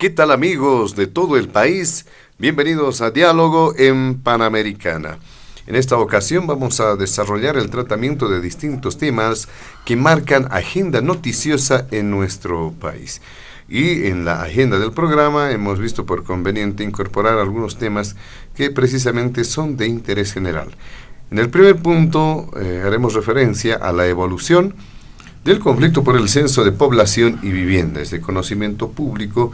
¿Qué tal amigos de todo el país? Bienvenidos a Diálogo en Panamericana. En esta ocasión vamos a desarrollar el tratamiento de distintos temas que marcan agenda noticiosa en nuestro país. Y en la agenda del programa hemos visto por conveniente incorporar algunos temas que precisamente son de interés general. En el primer punto eh, haremos referencia a la evolución del conflicto por el censo de población y vivienda. Es de conocimiento público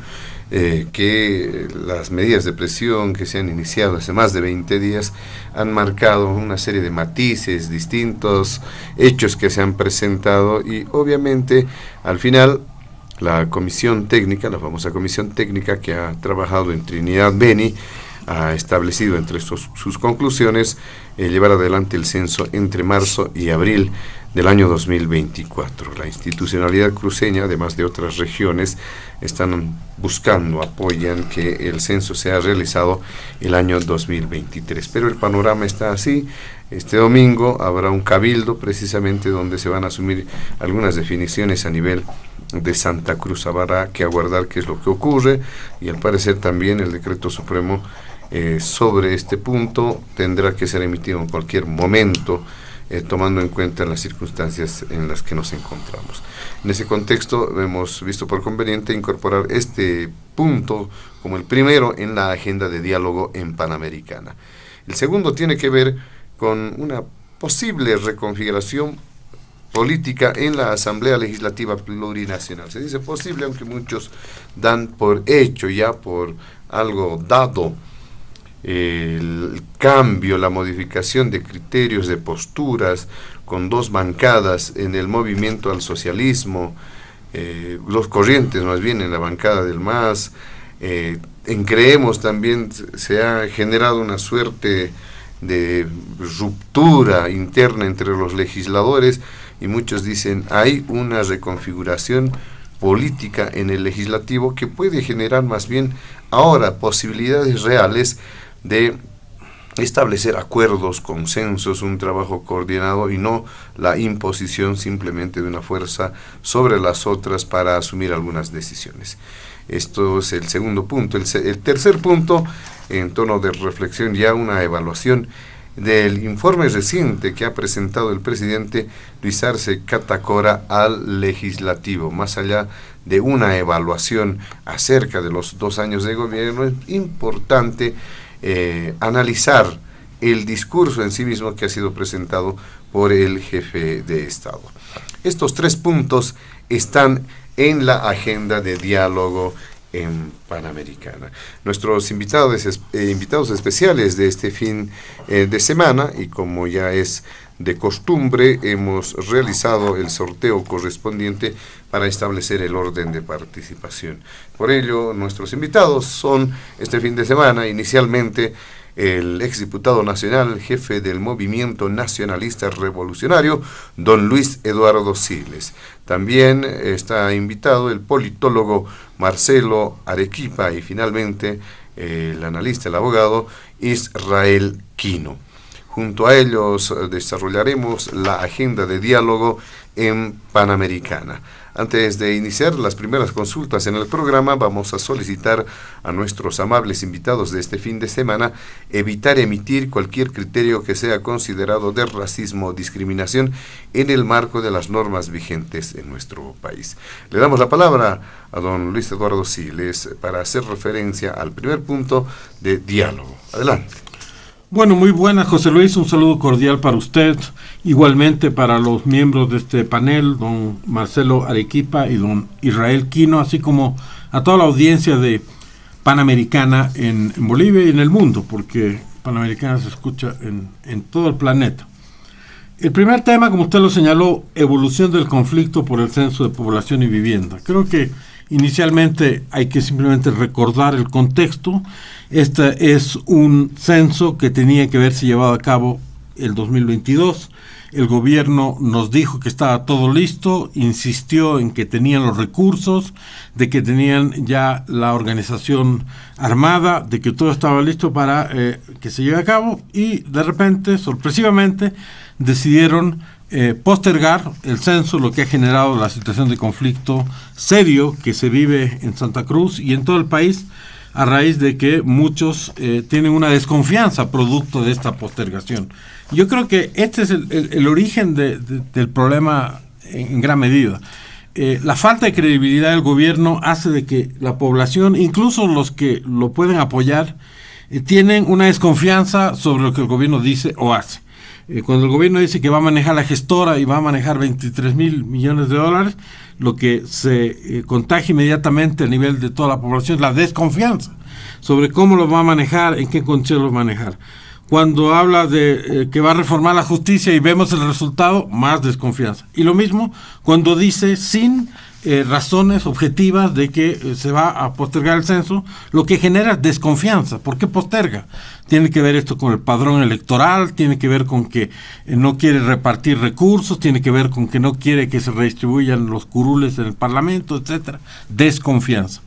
eh, que las medidas de presión que se han iniciado hace más de 20 días han marcado una serie de matices, distintos hechos que se han presentado y obviamente al final la comisión técnica, la famosa comisión técnica que ha trabajado en Trinidad Beni, ha establecido entre sus, sus conclusiones eh, llevar adelante el censo entre marzo y abril del año 2024. La institucionalidad cruceña, además de otras regiones, están buscando, apoyan que el censo sea realizado el año 2023. Pero el panorama está así. Este domingo habrá un cabildo precisamente donde se van a asumir algunas definiciones a nivel de Santa Cruz. Habrá que aguardar qué es lo que ocurre y al parecer también el decreto supremo eh, sobre este punto tendrá que ser emitido en cualquier momento eh, tomando en cuenta las circunstancias en las que nos encontramos. En ese contexto hemos visto por conveniente incorporar este punto como el primero en la agenda de diálogo en Panamericana. El segundo tiene que ver con una posible reconfiguración política en la Asamblea Legislativa Plurinacional. Se dice posible, aunque muchos dan por hecho ya, por algo dado, el cambio, la modificación de criterios, de posturas, con dos bancadas en el movimiento al socialismo, eh, los corrientes más bien en la bancada del MAS, eh, en Creemos también se ha generado una suerte de ruptura interna entre los legisladores y muchos dicen hay una reconfiguración política en el legislativo que puede generar más bien ahora posibilidades reales de establecer acuerdos, consensos, un trabajo coordinado y no la imposición simplemente de una fuerza sobre las otras para asumir algunas decisiones. Esto es el segundo punto. El, tercer punto, en tono de reflexión, ya una evaluación del informe reciente que ha presentado el presidente Luis Arce Catacora al legislativo, más allá de una evaluación acerca de los dos años de gobierno, es importante eh, analizar el discurso en sí mismo que ha sido presentado por el jefe de Estado. Estos tres puntos están en la agenda de diálogo en Panamericana. Nuestros invitados, eh, invitados especiales de este fin eh, de semana, y como ya es de costumbre, hemos realizado el sorteo correspondiente para establecer el orden de participación. Por ello, nuestros invitados son este fin de semana, inicialmente, el exdiputado nacional, jefe del movimiento nacionalista revolucionario, don Luis Eduardo Siles. También está invitado el politólogo Marcelo Arequipa y finalmente el analista, el abogado Israel Quino. Junto a ellos desarrollaremos la agenda de diálogo en Panamericana. Antes de iniciar las primeras consultas en el programa, vamos a solicitar a nuestros amables invitados de este fin de semana evitar emitir cualquier criterio que sea considerado de racismo o discriminación en el marco de las normas vigentes en nuestro país. Le damos la palabra a don Luis Eduardo Siles para hacer referencia al primer punto de diálogo. Adelante. Bueno, muy buena, José Luis. Un saludo cordial para usted. Igualmente para los miembros de este panel, don Marcelo Arequipa y don Israel Quino, así como a toda la audiencia de Panamericana en, Bolivia y en el mundo, porque Panamericana se escucha en, en todo el planeta. El primer tema, como usted lo señaló, evolución del conflicto por el censo de población y vivienda. Creo que inicialmente hay que simplemente recordar el contexto este es un censo que tenía que haberse llevado a cabo el 2022. El gobierno nos dijo que estaba todo listo, insistió en que tenían los recursos, de que tenían ya la organización armada, de que todo estaba listo para eh, que se lleve a cabo y de repente, sorpresivamente, decidieron eh, postergar el censo, lo que ha generado la situación de conflicto serio que se vive en Santa Cruz y en todo el país a raíz de que muchos eh, tienen una desconfianza producto de esta postergación. Yo creo que este es el, origen del problema en, gran medida. Eh, la falta de credibilidad del gobierno hace de que la población, incluso los que lo pueden apoyar, eh, tienen una desconfianza sobre lo que el gobierno dice o hace. Cuando el gobierno dice que va a manejar la gestora y va a manejar 23 mil millones de dólares, lo que se eh, contagia inmediatamente a nivel de toda la población es la desconfianza sobre cómo lo va a manejar, en qué condiciones lo va a manejar. Cuando habla de eh, que va a reformar la justicia y vemos el resultado, más desconfianza. Y lo mismo cuando dice sin eh, razones objetivas de que eh, se va a postergar el censo, lo que genera desconfianza. ¿Por qué posterga? Tiene que ver esto con el padrón electoral, tiene que ver con que eh, no quiere repartir recursos, tiene que ver con que no quiere que se redistribuyan los curules en el Parlamento, etcétera. Desconfianza.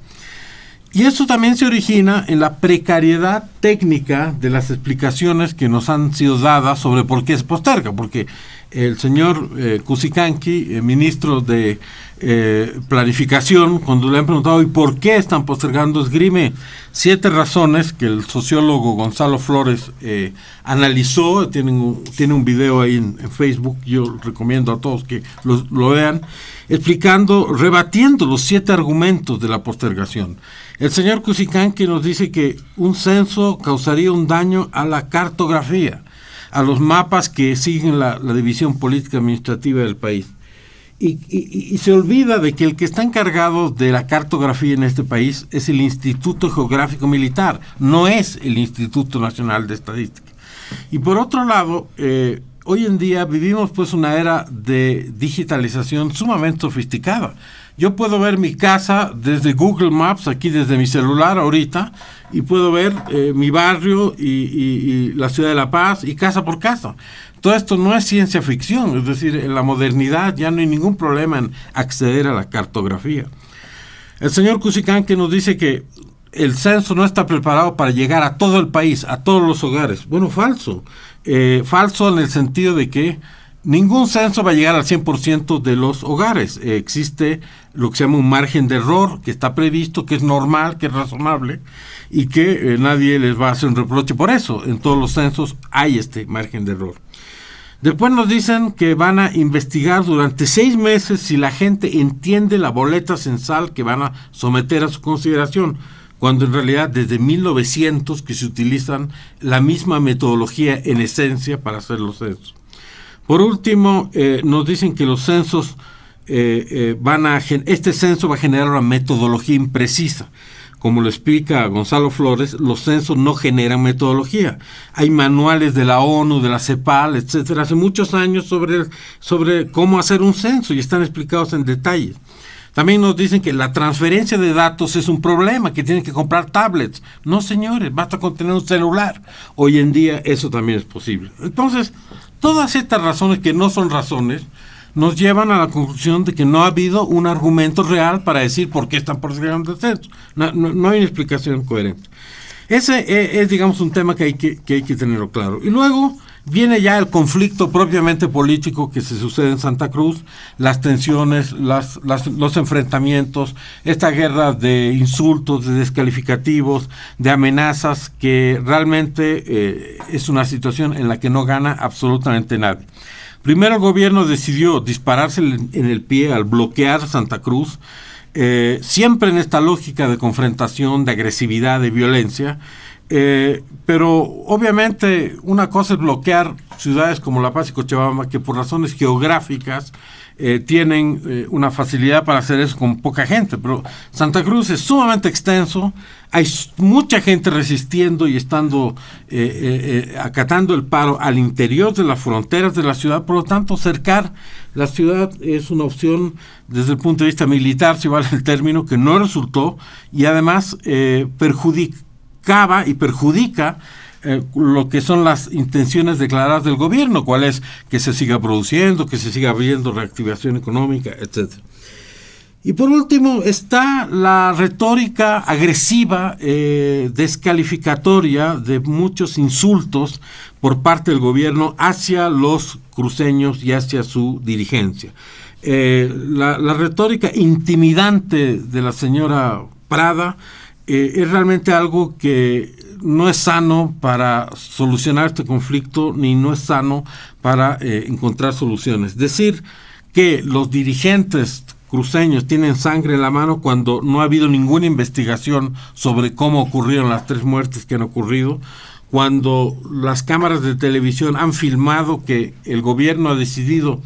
Y eso también se origina en la precariedad técnica de las explicaciones que nos han sido dadas sobre por qué se posterga, porque el señor eh, ministro de eh, planificación, cuando le han preguntado ¿y por qué están postergando? Esgrime siete razones que el sociólogo Gonzalo Flores eh, analizó, tiene un, tiene un video ahí en, Facebook, yo recomiendo a todos que lo, vean, explicando, rebatiendo los siete argumentos de la postergación. El señor Cusicanqui nos dice que un censo causaría un daño a la cartografía, a los mapas que siguen la división política administrativa del país y, se olvida de que el que está encargado de la cartografía en este país es el Instituto Geográfico Militar, no es el Instituto Nacional de Estadística. Y por otro lado, eh, hoy en día vivimos pues una era de digitalización sumamente sofisticada. Yo puedo ver mi casa desde Google Maps, aquí desde mi celular ahorita, y puedo ver eh, mi barrio y, y, la ciudad de La Paz y casa por casa. Todo esto no es ciencia ficción, es decir, en la modernidad ya no hay ningún problema en acceder a la cartografía. El señor Cusicán que nos dice que el censo no está preparado para llegar a todo el país, a todos los hogares. Bueno, falso. Eh, falso en el sentido de que ningún censo va a llegar al 100% de los hogares. Eh, existe lo que se llama un margen de error que está previsto, que es normal, que es razonable y que eh, nadie les va a hacer un reproche por eso. En todos los censos hay este margen de error. Después nos dicen que van a investigar durante seis meses si la gente entiende la boleta censal que van a someter a su consideración, cuando en realidad desde 1900 que se utilizan la misma metodología en esencia para hacer los censos. Por último, eh, nos dicen que los censos eh, eh, van a, este censo va a generar una metodología imprecisa como lo explica Gonzalo Flores, los censos no generan metodología. Hay manuales de la ONU, de la CEPAL, etcétera, hace muchos años sobre, sobre cómo hacer un censo y están explicados en detalle. También nos dicen que la transferencia de datos es un problema, que tienen que comprar tablets. No, señores, basta con tener un celular. Hoy en día eso también es posible. Entonces, todas estas razones que no son razones, nos llevan a la conclusión de que no ha habido un argumento real para decir por qué están postergando el censo. No, no, hay una explicación coherente. Ese es, digamos, un tema que hay que, que hay que tenerlo claro. Y luego viene ya el conflicto propiamente político que se sucede en Santa Cruz, las tensiones, las, los enfrentamientos, esta guerra de insultos, de descalificativos, de amenazas, que realmente eh, es una situación en la que no gana absolutamente nadie. Primero el gobierno decidió dispararse en el pie al bloquear Santa Cruz, eh, siempre en esta lógica de confrontación, de agresividad, de violencia, eh, pero obviamente una cosa es bloquear ciudades como La Paz y Cochabamba que por razones geográficas eh, tienen una facilidad para hacer eso con poca gente, pero Santa Cruz es sumamente extenso, hay mucha gente resistiendo y estando acatando el paro al interior de las fronteras de la ciudad, por lo tanto cercar la ciudad es una opción desde el punto de vista militar, si vale el término, que no resultó y además perjudica y perjudica eh, lo que son las intenciones declaradas del gobierno, cuál es que se siga produciendo, que se siga habiendo reactivación económica, etc. Y por último está la retórica agresiva, eh, descalificatoria de muchos insultos por parte del gobierno hacia los cruceños y hacia su dirigencia. Eh, la, retórica intimidante de la señora Prada, eh, es realmente algo que no es sano para solucionar este conflicto ni no es sano para encontrar soluciones. Decir que los dirigentes cruceños tienen sangre en la mano cuando no ha habido ninguna investigación sobre cómo ocurrieron las tres muertes que han ocurrido, cuando las cámaras de televisión han filmado que el gobierno ha decidido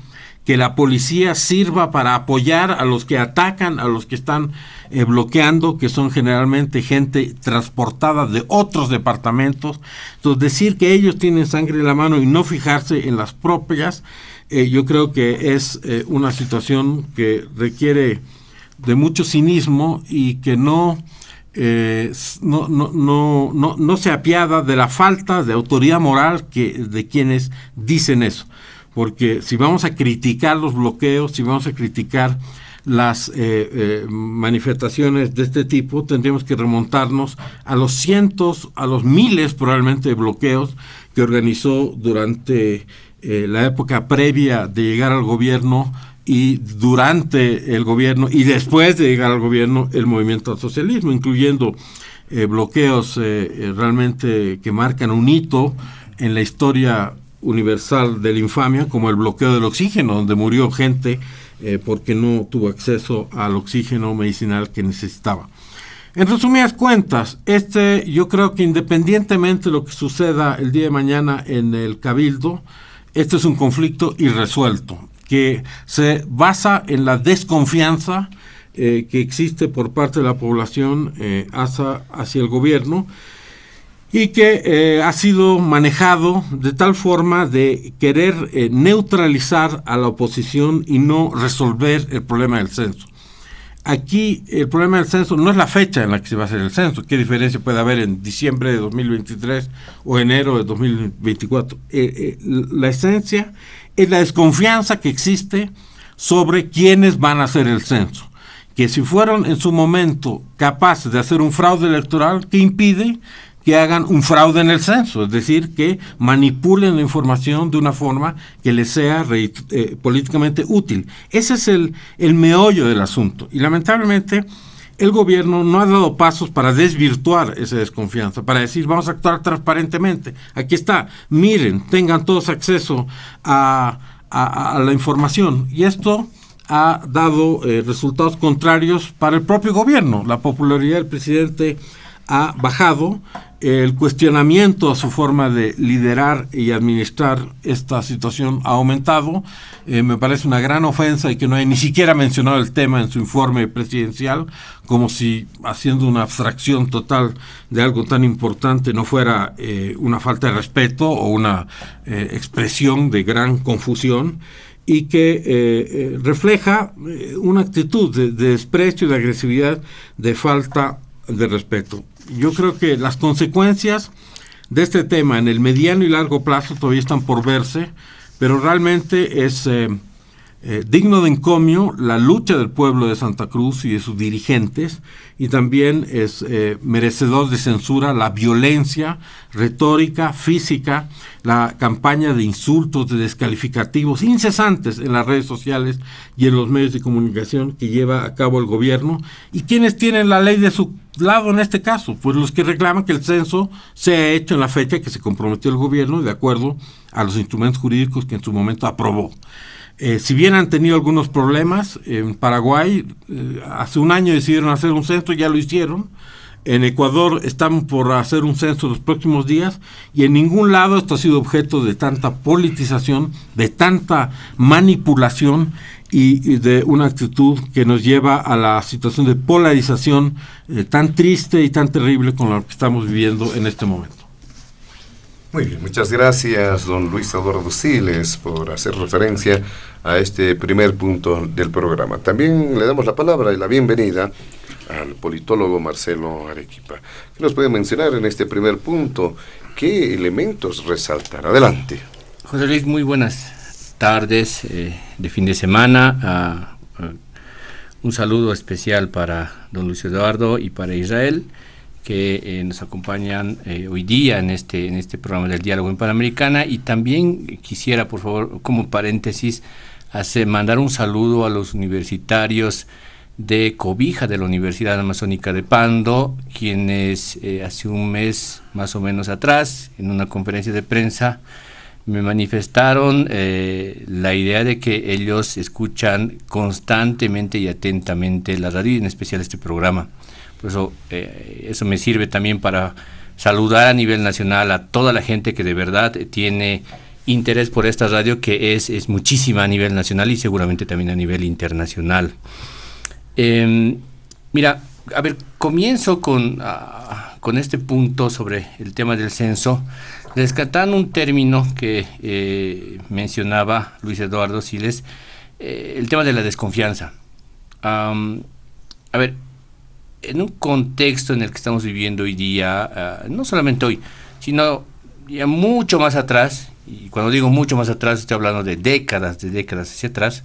que la policía sirva para apoyar a los que atacan, a los que están eh, bloqueando, que son generalmente gente transportada de otros departamentos. Entonces, decir que ellos tienen sangre en la mano y no fijarse en las propias, eh, yo creo que es eh, una situación que requiere de mucho cinismo y que no, no, no, no, no, no se apiada de la falta de autoridad moral que, de quienes dicen eso. Porque si vamos a criticar los bloqueos, si vamos a criticar las eh, eh, manifestaciones de este tipo, tendríamos que remontarnos a los cientos, a los miles probablemente de bloqueos que organizó durante eh, la época previa de llegar al gobierno y durante el gobierno y después de llegar al gobierno el movimiento al socialismo, incluyendo bloqueos realmente que marcan un hito en la historia universal de la infamia, como el bloqueo del oxígeno, donde murió gente eh, porque no tuvo acceso al oxígeno medicinal que necesitaba. En resumidas cuentas, este, yo creo que independientemente de lo que suceda el día de mañana en el Cabildo, este es un conflicto irresuelto, que se basa en la desconfianza eh, que existe por parte de la población eh, hacia, hacia el gobierno y que eh, ha sido manejado de tal forma de querer neutralizar a la oposición y no resolver el problema del censo. Aquí el problema del censo no es la fecha en la que se va a hacer el censo, qué diferencia puede haber en diciembre de 2023 o enero de 2024. Eh, la esencia es la desconfianza que existe sobre quiénes van a hacer el censo que si fueron en su momento capaces de hacer un fraude electoral, que impide que hagan un fraude en el censo, es decir, que manipulen la información de una forma que les sea eh, políticamente útil. Ese es el, el meollo del asunto. Y lamentablemente el gobierno no ha dado pasos para desvirtuar esa desconfianza, para decir vamos a actuar transparentemente. Aquí está, miren, tengan todos acceso a, la información. Y esto ha dado eh, resultados contrarios para el propio gobierno. La popularidad del presidente ha bajado, el cuestionamiento a su forma de liderar y administrar esta situación ha aumentado. Eh, me parece una gran ofensa y que no haya ni siquiera mencionado el tema en su informe presidencial, como si haciendo una abstracción total de algo tan importante no fuera eh, una falta de respeto o una eh, expresión de gran confusión y que refleja una actitud de, de desprecio, de agresividad, de falta de respeto yo creo que las consecuencias de este tema en el mediano y largo plazo todavía están por verse, pero realmente es eh, eh, digno de encomio la lucha del pueblo de Santa Cruz y de sus dirigentes, y también es eh, merecedor de censura la violencia retórica, física la campaña de insultos, de descalificativos incesantes en las redes sociales y en los medios de comunicación que lleva a cabo el gobierno. ¿Y quienes tienen la ley de su lado en este caso? Pues los que reclaman que el censo sea hecho en la fecha que se comprometió el gobierno de acuerdo a los instrumentos jurídicos que en su momento aprobó. Eh, si bien han tenido algunos problemas, en Paraguay eh, hace un año decidieron hacer un censo, ya lo hicieron, en Ecuador están por hacer un censo los próximos días y en ningún lado esto ha sido objeto de tanta politización, de tanta manipulación y, de una actitud que nos lleva a la situación de polarización eh, tan triste y tan terrible con la que estamos viviendo en este momento. Muy bien, muchas gracias, don Luis Eduardo Siles, por hacer referencia a este primer punto del programa. También le damos la palabra y la bienvenida al politólogo Marcelo Arequipa. ¿Qué nos puede mencionar en este primer punto? ¿Qué elementos resaltar? Adelante. José Luis, muy buenas tardes eh, de fin de semana. Ah, ah, un saludo especial para don Luis Eduardo y para Israel que eh, nos acompañan eh, hoy día en este, en este programa del diálogo en Panamericana y también quisiera, por favor, como paréntesis, mandar un saludo a los universitarios de Cobija de la Universidad Amazónica de Pando, quienes eh, hace un mes más o menos atrás, en una conferencia de prensa, me manifestaron la idea de que ellos escuchan constantemente y atentamente la radio en especial este programa. Por eso, eh, eso me sirve también para saludar a nivel nacional a toda la gente que de verdad tiene interés por esta radio, que es, es muchísima a nivel nacional y seguramente también a nivel internacional. Em, mira, a ver, comienzo con, ah, con este punto sobre el tema del censo, rescatando un término que eh, mencionaba Luis Eduardo Siles, eh, el tema de la desconfianza. a ver, en un contexto en el que estamos viviendo hoy día, ah, no solamente hoy, sino ya mucho más atrás, y cuando digo mucho más atrás estoy hablando de décadas, de décadas hacia atrás,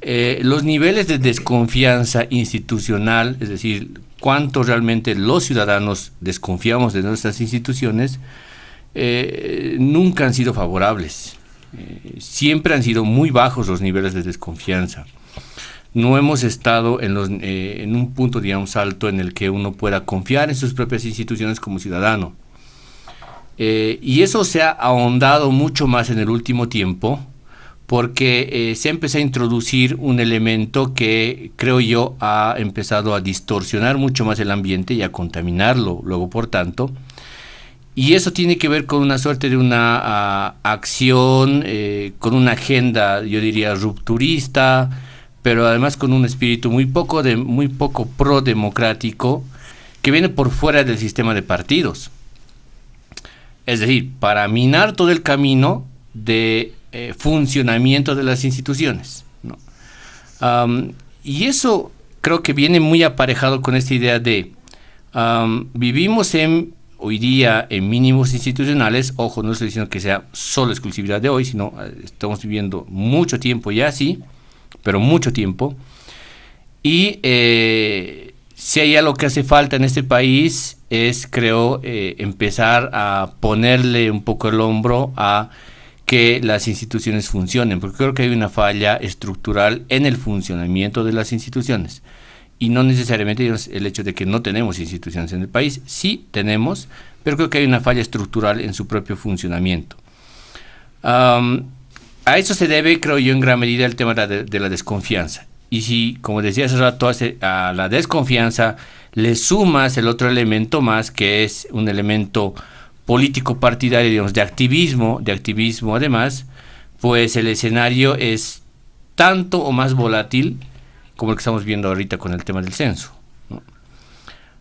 eh, los niveles de desconfianza institucional, es decir, cuánto realmente los ciudadanos desconfiamos de nuestras instituciones, eh, nunca han sido favorables. Eh, siempre han sido muy bajos los niveles de desconfianza no hemos estado en, los, eh, en un punto, en el que uno pueda confiar en sus propias instituciones como ciudadano. Eh, y eso se ha ahondado mucho más en el último tiempo porque eh, se empezó a introducir un elemento que creo yo ha empezado a distorsionar mucho más el ambiente y a contaminarlo luego por tanto. Y eso tiene que ver con una suerte de una ah, acción, con una agenda, yo diría, rupturista, pero además con un espíritu muy poco, de, muy poco pro-democrático que viene por fuera del sistema de partidos. Es decir, para minar todo el camino de eh, funcionamiento de las instituciones. y eso creo que viene muy aparejado con esta idea de vivimos en hoy día en mínimos institucionales, ojo, no estoy diciendo que sea solo exclusividad de hoy, sino eh, estamos viviendo mucho tiempo ya así, pero mucho tiempo. Y eh, si hay algo que hace falta en este país es, creo, eh, empezar a ponerle un poco el hombro a que las instituciones funcionen, porque creo que hay una falla estructural en el funcionamiento de las instituciones. Y no necesariamente el hecho de que no tenemos instituciones en el país, sí tenemos, pero creo que hay una falla estructural en su propio funcionamiento a eso se debe, creo yo, en gran medida el tema de, la desconfianza. Y si, como decía hace rato, a la desconfianza le sumas el otro elemento más, que es un elemento político partidario, digamos, de activismo, de activismo además, pues el escenario es tanto o más volátil como el que estamos viendo ahorita con el tema del censo.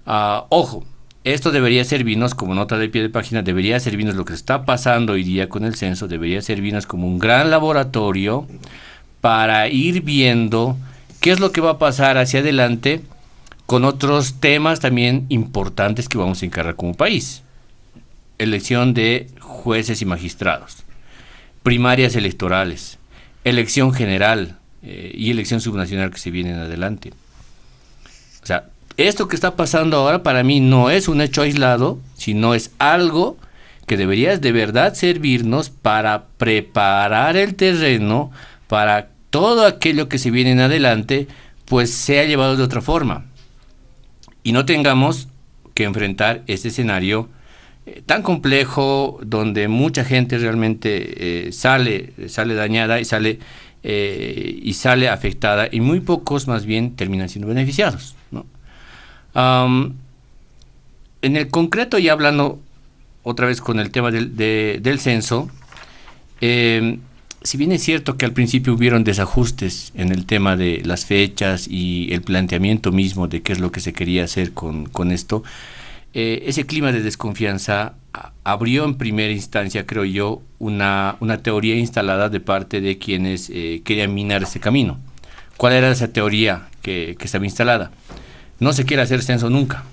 Ah, ojo, esto debería servirnos, como nota de pie de página, debería servirnos lo que está pasando hoy día con el censo, debería servirnos como un gran laboratorio para ir viendo qué es lo que va a pasar hacia adelante con otros temas también importantes que vamos a encargar como país. Elección de jueces y magistrados, primarias electorales, elección general eh, y elección subnacional que se vienen adelante. O sea, esto que está pasando ahora para mí no es un hecho aislado, sino es algo que debería de verdad servirnos para preparar el terreno para todo aquello que se viene en adelante, pues sea llevado de otra forma. Y no tengamos que enfrentar este escenario eh, tan complejo donde mucha gente realmente eh, sale, sale dañada y sale, eh, y sale afectada y muy pocos más bien terminan siendo beneficiados. En el concreto, ya hablando otra vez con el tema del, censo, si bien es cierto que al principio hubieron desajustes en el tema de las fechas y el planteamiento mismo de qué es lo que se quería hacer con, esto, eh, ese clima de desconfianza abrió en primera instancia, creo yo, una, teoría instalada de parte de quienes eh, querían minar ese camino. ¿Cuál era esa teoría que estaba instalada? No se quiere hacer censo nunca.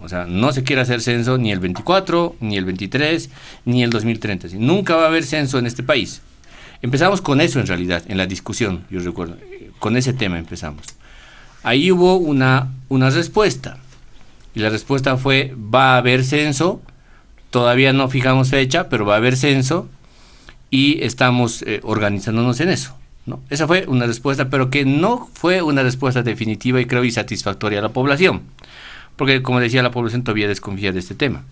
O sea, no se quiere hacer censo ni el 24, ni el 23, ni el 2030. Nunca va a haber censo en este país. Empezamos con eso en realidad, en la discusión, yo recuerdo. Con ese tema empezamos. Ahí hubo una, una respuesta y la respuesta fue, va a haber censo, todavía no fijamos fecha, pero va a haber censo y estamos eh, organizándonos en eso. ¿No? Esa fue una respuesta, pero que no fue una respuesta definitiva y creo y satisfactoria a la población, porque como decía, la población todavía desconfía de este tema.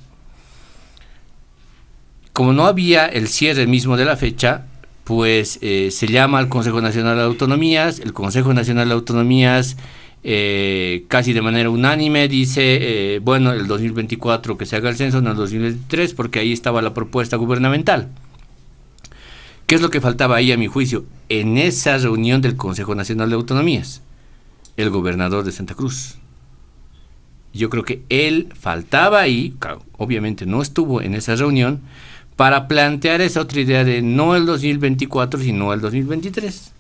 Como no había el cierre mismo de la fecha, pues eh, se llama al Consejo Nacional de Autonomías, el Consejo Nacional de Autonomías eh, casi de manera unánime dice, eh, bueno, el 2024 que se haga el censo, no el 2023, porque ahí estaba la propuesta gubernamental. ¿Qué es lo que faltaba ahí, a mi juicio? En esa reunión del Consejo Nacional de Autonomías, el gobernador de Santa Cruz. Yo creo que él faltaba ahí, obviamente no estuvo en esa reunión, para plantear esa otra idea de no el 2024, sino el 2023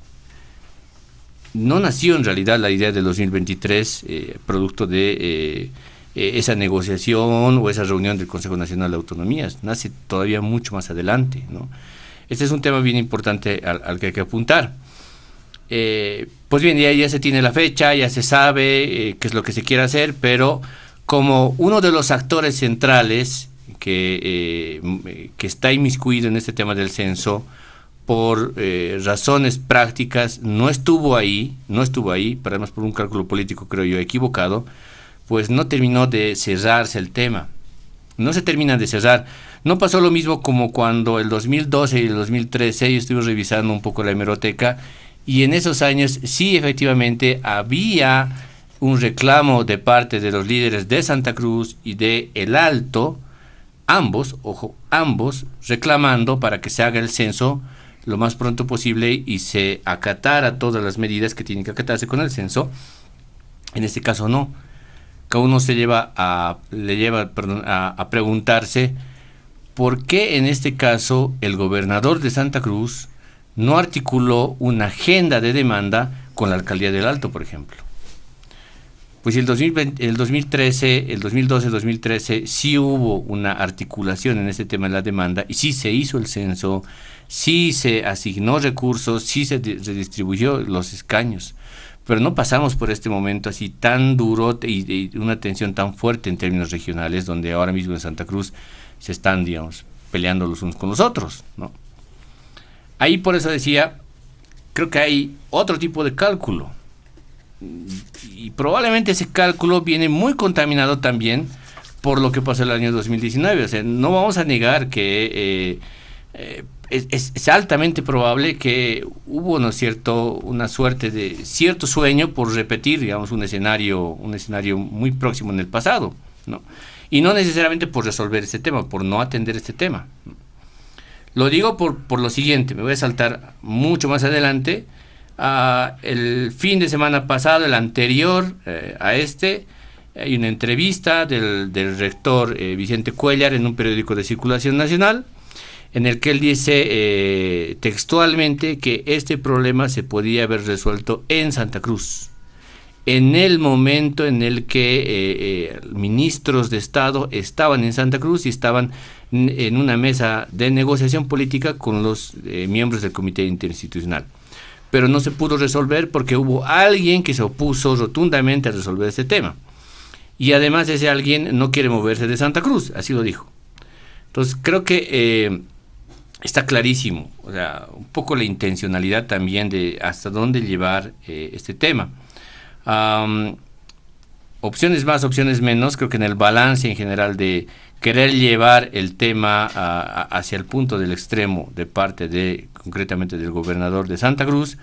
no nació en realidad la idea del 2023 eh, producto de eh, eh, esa negociación o esa reunión del Consejo Nacional de Autonomías, nace todavía mucho más adelante. ¿no? Este es un tema bien importante al, que hay que apuntar. pues bien, ya, se tiene la fecha, ya se sabe qué es lo que se quiere hacer, pero como uno de los actores centrales que, que está inmiscuido en este tema del censo, por eh, razones prácticas no estuvo ahí, no estuvo ahí, pero además por un cálculo político creo yo equivocado, pues no terminó de cerrarse el tema. No se termina de cerrar. No pasó lo mismo como cuando el 2012 y el 2013 yo estuve revisando un poco la hemeroteca y en esos años sí efectivamente había un reclamo de parte de los líderes de Santa Cruz y de El Alto, ambos, ojo, ambos reclamando para que se haga el censo lo más pronto posible y se acatara todas las medidas que tienen que acatarse con el censo. En este caso no. Cada uno se lleva a, le lleva a, a preguntarse por qué en este caso el gobernador de Santa Cruz no articuló una agenda de demanda con la alcaldía del Alto, por ejemplo. Pues el, 2020, el 2013, el 2012-2013 sí hubo una articulación en este tema de la demanda y sí se hizo el censo, sí se asignó recursos, sí se redistribuyó los escaños, pero no pasamos por este momento así tan duro y, una tensión tan fuerte en términos regionales, donde ahora mismo en Santa Cruz se están, digamos, peleando los unos con los otros, ¿no? Ahí por eso decía, creo que hay otro tipo de cálculo, y probablemente ese cálculo viene muy contaminado también por lo que pasó el año 2019. O sea, no vamos a negar que eh, eh, es, altamente probable que hubo, ¿no cierto?, una suerte de cierto sueño por repetir, digamos, un escenario, un escenario muy próximo en el pasado, ¿no? Y no necesariamente por resolver este tema, por no atender este tema. Lo digo por, por lo siguiente, me voy a saltar mucho más adelante. el fin de semana pasado, el anterior eh, a este, hay una entrevista del, del rector eh, Vicente Cuellar en un periódico de circulación nacional, en el que él dice eh, textualmente que este problema se podía haber resuelto en Santa Cruz, en el momento en el que eh, eh, ministros de Estado estaban en Santa Cruz y estaban en una mesa de negociación política con los miembros del Comité Interinstitucional. Pero no se pudo resolver porque hubo alguien que se opuso rotundamente a resolver este tema. Y además ese alguien no quiere moverse de Santa Cruz, así lo dijo. Entonces, creo que eh, está clarísimo, o sea, un poco la intencionalidad también de hasta dónde llevar eh, este tema. Opciones más, opciones menos, creo que en el balance en general de querer llevar el tema hacia el punto del extremo de parte de, concretamente del gobernador de Santa Cruz,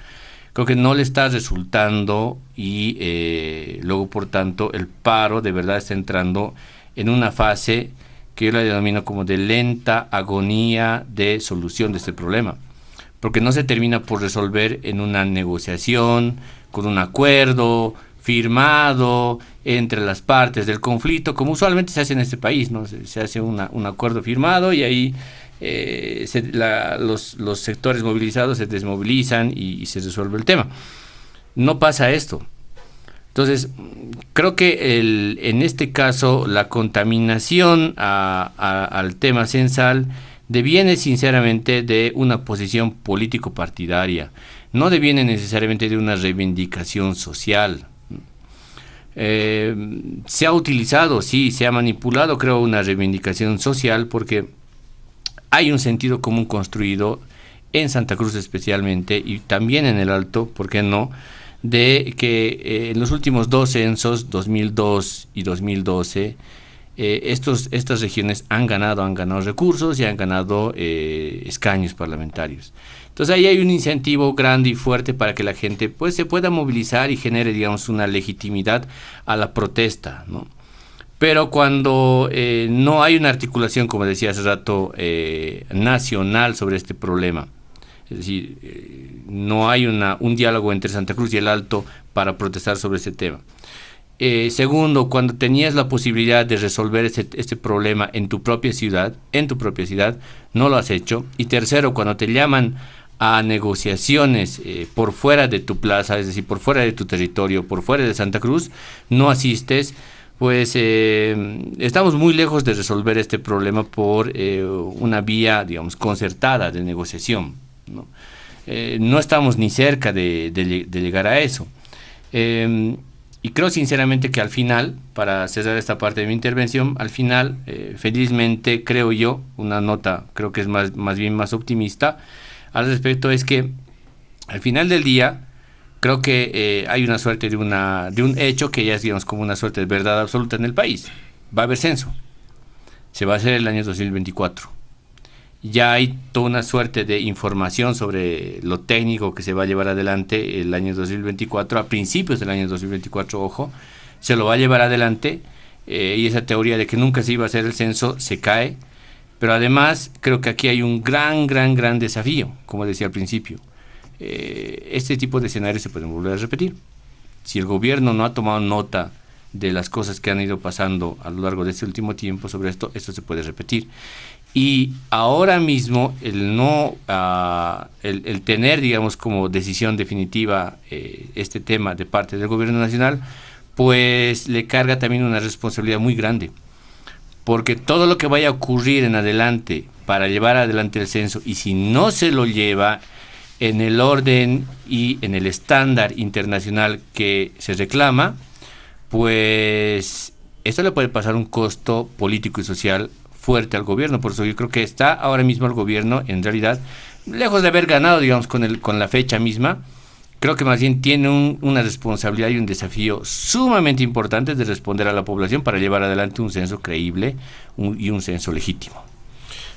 creo que no le está resultando y eh, luego por tanto el paro de verdad está entrando en una fase que yo la denomino como de lenta agonía de solución de este problema, porque no se termina por resolver en una negociación, con un acuerdo firmado entre las partes del conflicto, como usualmente se hace en este país, ¿no? se, hace un acuerdo firmado y ahí eh, los, los, sectores movilizados se desmovilizan y, se resuelve el tema. No pasa esto. Entonces, creo que el, en este caso la contaminación al tema censal deviene sinceramente de una posición político-partidaria, no deviene necesariamente de una reivindicación social. Eh, se ha utilizado, sí, se ha manipulado, creo, una reivindicación social porque hay un sentido común construido en Santa Cruz especialmente y también en el Alto, ¿por qué no? De que eh, en los últimos dos censos, 2002 y 2012, eh, estos, estas regiones han ganado, han ganado recursos y han ganado escaños parlamentarios. Entonces ahí hay un incentivo grande y fuerte para que la gente pues se pueda movilizar y genere digamos una legitimidad a la protesta, ¿no? Pero cuando eh, no hay una articulación, como decía hace rato, eh, nacional sobre este problema, es decir, eh, no hay una, un diálogo entre Santa Cruz y el Alto para protestar sobre este tema. segundo, cuando tenías la posibilidad de resolver este, este, problema en tu propia ciudad, en tu propia ciudad, no lo has hecho. Y tercero, cuando te llaman a negociaciones eh, por fuera de tu plaza, es decir, por fuera de tu territorio, por fuera de Santa Cruz, no asistes, pues eh, estamos muy lejos de resolver este problema por eh, una vía, digamos, concertada de negociación. No, estamos ni cerca de, de llegar a eso. Em, y creo sinceramente que al final, para cerrar esta parte de mi intervención, al final, felizmente, creo yo, una nota creo que es más, más bien más optimista, al respecto es que al final del día creo que eh, hay una suerte de, una, de un hecho que ya es digamos como una suerte de verdad absoluta en el país. Va a haber censo. Se va a hacer el año 2024. Ya hay toda una suerte de información sobre lo técnico que se va a llevar adelante el año 2024, a principios del año 2024, ojo, se lo va a llevar adelante eh, y esa teoría de que nunca se iba a hacer el censo se cae pero además creo que aquí hay un gran, gran, gran desafío, como decía al principio. Eh, este tipo de escenarios se pueden volver a repetir. Si el gobierno no ha tomado nota de las cosas que han ido pasando a lo largo de este último tiempo sobre esto, esto se puede repetir. Y ahora mismo el no, ah, el, tener, digamos, como decisión definitiva eh, este tema de parte del gobierno nacional, pues le carga también una responsabilidad muy grande porque todo lo que vaya a ocurrir en adelante para llevar adelante el censo y si no se lo lleva en el orden y en el estándar internacional que se reclama, pues esto le puede pasar un costo político y social fuerte al gobierno. Por eso yo creo que está ahora mismo el gobierno, en realidad, lejos de haber ganado, digamos, con, el, con la fecha misma, creo que más bien tiene una responsabilidad y un desafío sumamente importante de responder a la población para llevar adelante un censo creíble y un censo legítimo.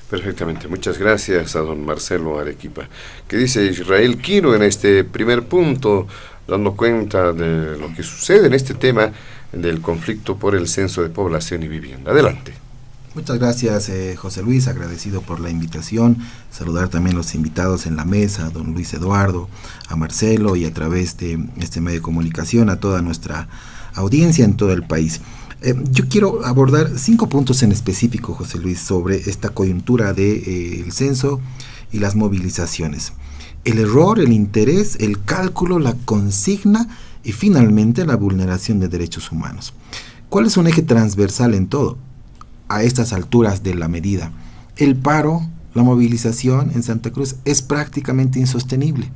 Perfectamente, muchas gracias a don Marcelo Arequipa. ¿Qué dice Israel Quino en este primer punto, dando cuenta de lo que sucede en este tema del conflicto por el censo de población y vivienda? Adelante. Muchas gracias, eh, José Luis, agradecido por la invitación. Saludar también a los invitados en la mesa, a don Luis Eduardo, a Marcelo y a través de este medio de comunicación a toda nuestra audiencia en todo el país. Eh, yo quiero abordar cinco puntos en específico, José Luis, sobre esta coyuntura del de, eh, censo y las movilizaciones. El error, el interés, el cálculo, la consigna y finalmente la vulneración de derechos humanos. ¿Cuál es un eje transversal en todo? A estas alturas de la medida. El paro, la movilización en Santa Cruz es prácticamente insostenible.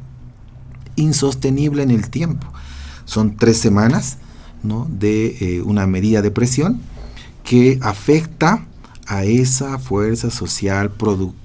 Insostenible en el tiempo. Son tres semanas ¿no? de eh, una medida de presión que afecta a esa fuerza social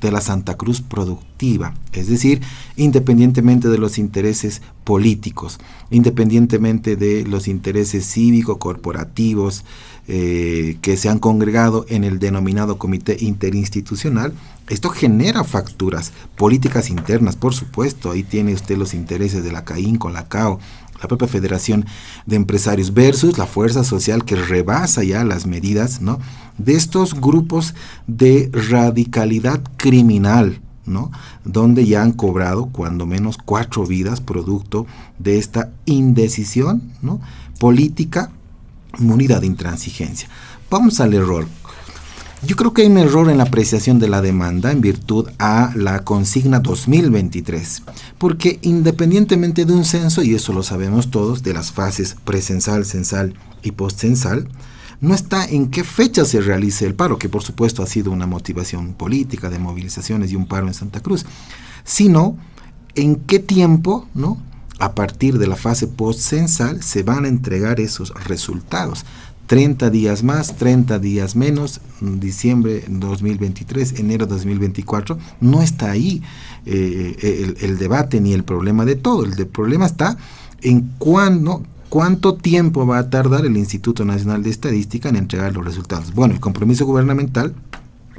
de la Santa Cruz productiva, es decir, independientemente de los intereses políticos, independientemente de los intereses cívicos, corporativos, eh, que se han congregado en el denominado Comité Interinstitucional, esto genera facturas políticas internas, por supuesto, ahí tiene usted los intereses de la CAIN con la CAO, la propia Federación de Empresarios versus la fuerza social que rebasa ya las medidas ¿no? de estos grupos de radicalidad criminal, ¿no? donde ya han cobrado cuando menos cuatro vidas producto de esta indecisión ¿no? política munida de intransigencia. Vamos al error. Yo creo que hay un error en la apreciación de la demanda en virtud a la consigna 2023, porque independientemente de un censo, y eso lo sabemos todos, de las fases presensal, censal y postcensal, no está en qué fecha se realice el paro, que por supuesto ha sido una motivación política de movilizaciones y un paro en Santa Cruz, sino en qué tiempo, ¿no? A partir de la fase post-censal se van a entregar esos resultados. 30 días más, 30 días menos, diciembre 2023, enero 2024, no está ahí eh, el, debate ni el problema de todo. El problema está en cuándo, cuánto tiempo va a tardar el Instituto Nacional de Estadística en entregar los resultados. Bueno, el compromiso gubernamental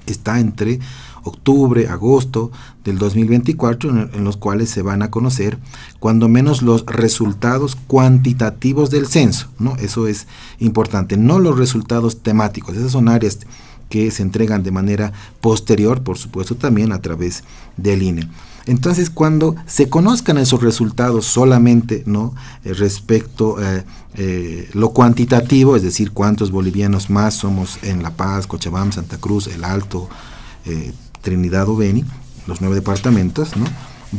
está entre octubre, agosto del 2024, en, los cuales se van a conocer cuando menos los resultados cuantitativos del censo, ¿no? Eso es importante, no los resultados temáticos, esas son áreas que se entregan de manera posterior, por supuesto, también a través del INE. Entonces, cuando se conozcan esos resultados solamente ¿no? Eh, respecto a eh, eh, lo cuantitativo, es decir, cuántos bolivianos más somos en La Paz, Cochabamba, Santa Cruz, El Alto, Trinidad o Beni, los nueve departamentos, ¿no?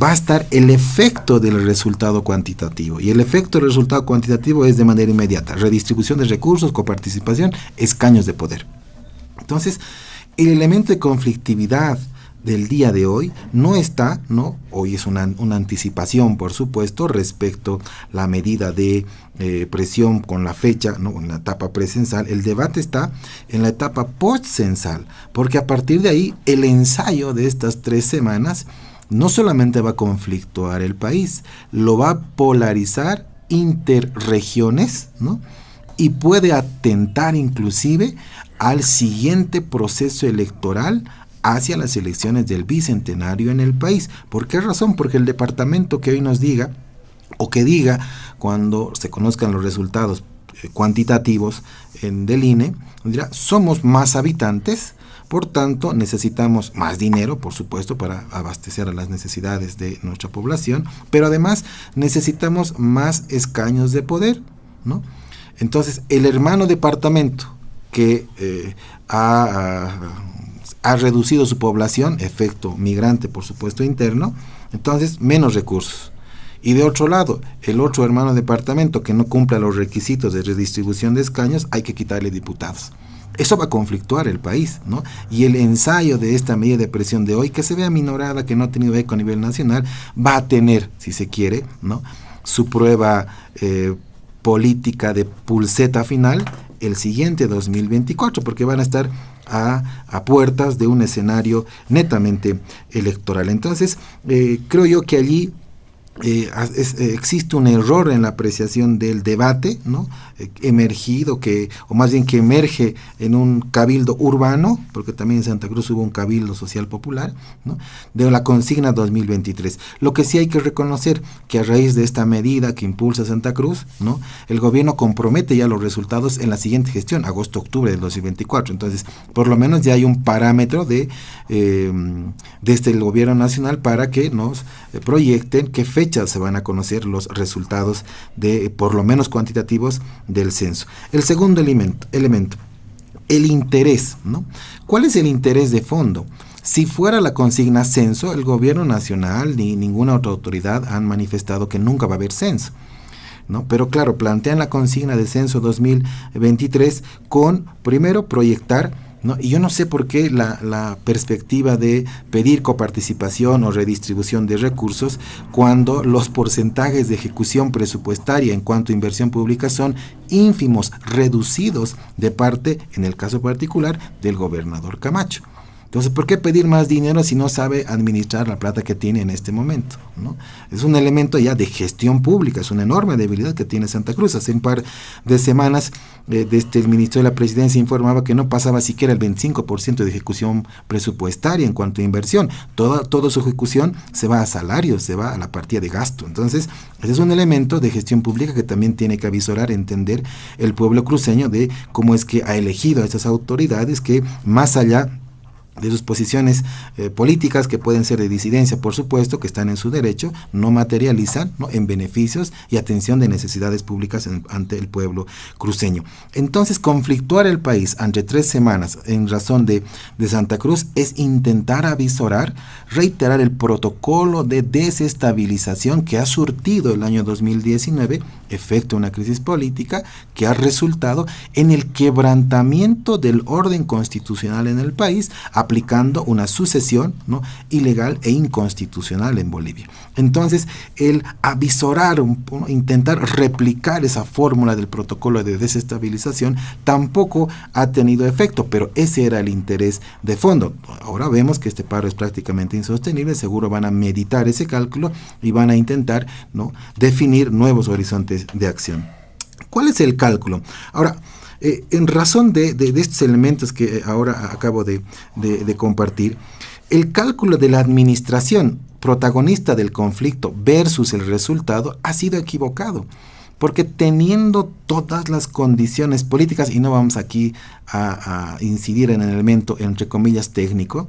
va a estar el efecto del resultado cuantitativo. Y el efecto del resultado cuantitativo es de manera inmediata. Redistribución de recursos, coparticipación, escaños de poder. Entonces, el elemento de conflictividad, del día de hoy no está, ¿no? Hoy es una, anticipación, por supuesto, respecto a la medida de eh, presión con la fecha, ¿no? En la etapa presensal. El debate está en la etapa postcensal, porque a partir de ahí el ensayo de estas tres semanas no solamente va a conflictuar el país, lo va a polarizar interregiones, ¿no? Y puede atentar inclusive al siguiente proceso electoral hacia las elecciones del bicentenario en el país. ¿Por qué razón? Porque el departamento que hoy nos diga, o que diga cuando se conozcan los resultados eh, cuantitativos en del INE, dirá, somos más habitantes, por tanto necesitamos más dinero, por supuesto, para abastecer a las necesidades de nuestra población, pero además necesitamos más escaños de poder, ¿no? Entonces, el hermano departamento que eh, ha ha reducido su población, efecto migrante por supuesto interno, entonces menos recursos. Y de otro lado, el otro hermano departamento que no cumpla los requisitos de redistribución de escaños, hay que quitarle diputados. Eso va a conflictuar el país, ¿no? Y el ensayo de esta medida de presión de hoy, que se ve aminorada, que no ha tenido eco a nivel nacional, va a tener, si se quiere, ¿no? Su prueba eh, política de pulseta final el siguiente 2024, porque van a estar a, puertas de un escenario netamente electoral. Entonces, eh, creo yo que allí eh, existe un error en la apreciación del debate, ¿no? Eh, emergido, que, o más bien que emerge en un cabildo urbano, porque también en Santa Cruz hubo un cabildo social popular, ¿no? de la consigna 2023. Lo que sí hay que reconocer que a raíz de esta medida que impulsa Santa Cruz, ¿no? el gobierno compromete ya los resultados en la siguiente gestión, agosto-octubre del 2024. Entonces, por lo menos ya hay un parámetro de, desde el gobierno nacional para que nos proyecten qué fecha se van a conocer los resultados de, por lo menos cuantitativos, del censo. El segundo elemento, el interés, ¿no? ¿Cuál es el interés de fondo? Si fuera la consigna censo, el gobierno nacional ni ninguna otra autoridad han manifestado que nunca va a haber censo. ¿no? Pero claro, plantean la consigna de censo 2023 con, primero, proyectar Y yo no sé por qué la, perspectiva de pedir coparticipación o redistribución de recursos cuando los porcentajes de ejecución presupuestaria en cuanto a inversión pública son ínfimos, reducidos de parte, en el caso particular, del gobernador Camacho. Entonces, ¿por qué pedir más dinero si no sabe administrar la plata que tiene en este momento? Es un elemento ya de gestión pública, es una enorme debilidad que tiene Santa Cruz. Hace un par de semanas, eh, desde el Ministerio de la Presidencia informaba que no pasaba siquiera el 25% de ejecución presupuestaria en cuanto a inversión. Toda, toda su ejecución se va a salarios, se va a la partida de gasto. Entonces, ese es un elemento de gestión pública que también tiene que avisorar, entender el pueblo cruceño de cómo es que ha elegido a estas autoridades que más allá de sus posiciones eh, políticas que pueden ser de disidencia, por supuesto, que están en su derecho, no materializan en beneficios y atención de necesidades públicas ante el pueblo cruceño. Entonces, conflictuar el país entre tres semanas en razón de, de Santa Cruz es intentar avisorar, reiterar el protocolo de desestabilización que ha surtido el año 2019, efecto una crisis política que ha resultado en el quebrantamiento del orden constitucional en el país, aplicando una sucesión ¿no? ilegal e inconstitucional en Bolivia. Entonces, el avisorar, intentar replicar esa fórmula del protocolo de desestabilización tampoco ha tenido efecto, pero ese era el interés de fondo. Ahora vemos que este paro es prácticamente insostenible, seguro van a meditar ese cálculo y van a intentar ¿no? definir nuevos horizontes de acción. ¿Cuál es el cálculo? Ahora, eh, en razón de, estos elementos que ahora acabo de, compartir, el cálculo de la administración protagonista del conflicto versus el resultado ha sido equivocado. Porque teniendo todas las condiciones políticas, y no vamos aquí a, a, incidir en el elemento entre comillas técnico,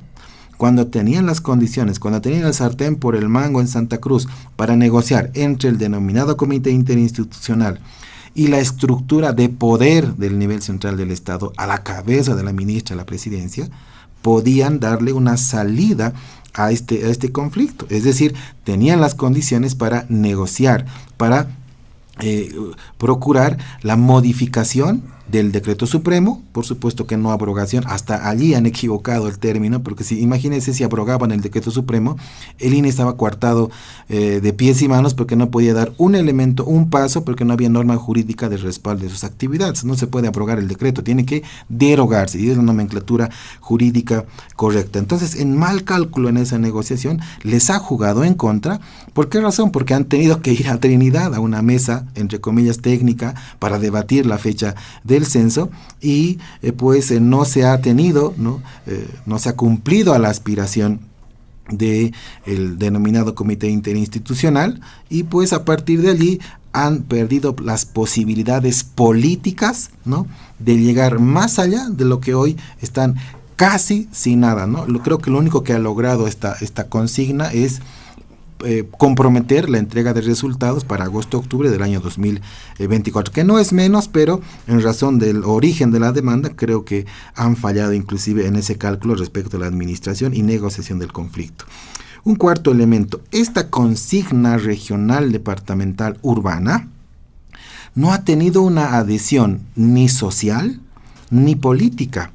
cuando tenían las condiciones, cuando tenían el sartén por el mango en Santa Cruz para negociar entre el denominado Comité Interinstitucional y la estructura de poder del nivel central del Estado a la cabeza de la ministra de la presidencia, podían darle una salida a este, a este conflicto. Es decir, tenían las condiciones para negociar, para eh, procurar la modificación del decreto supremo, por supuesto que no abrogación, hasta allí han equivocado el término, porque si imagínense si abrogaban el decreto supremo, el INE estaba coartado eh, de pies y manos porque no podía dar un elemento, un paso, porque no había norma jurídica de respaldo de sus actividades. No se puede abrogar el decreto, tiene que derogarse, y es la nomenclatura jurídica correcta. Entonces, en mal cálculo en esa negociación, les ha jugado en contra. ¿Por qué razón? Porque han tenido que ir a Trinidad, a una mesa, entre comillas, técnica, para debatir la fecha de el censo y eh, pues eh, no se ha tenido, ¿no? Eh, no se ha cumplido a la aspiración del el denominado comité interinstitucional y pues a partir de allí han perdido las posibilidades políticas ¿no? de llegar más allá de lo que hoy están casi sin nada. ¿no? Creo que lo único que ha logrado esta, esta consigna es eh, comprometer la entrega de resultados para agosto-octubre del año 2024, que no es menos, pero en razón del origen de la demanda, creo que han fallado inclusive en ese cálculo respecto a la administración y negociación del conflicto. Un cuarto elemento, esta consigna regional departamental urbana no ha tenido una adhesión ni social ni política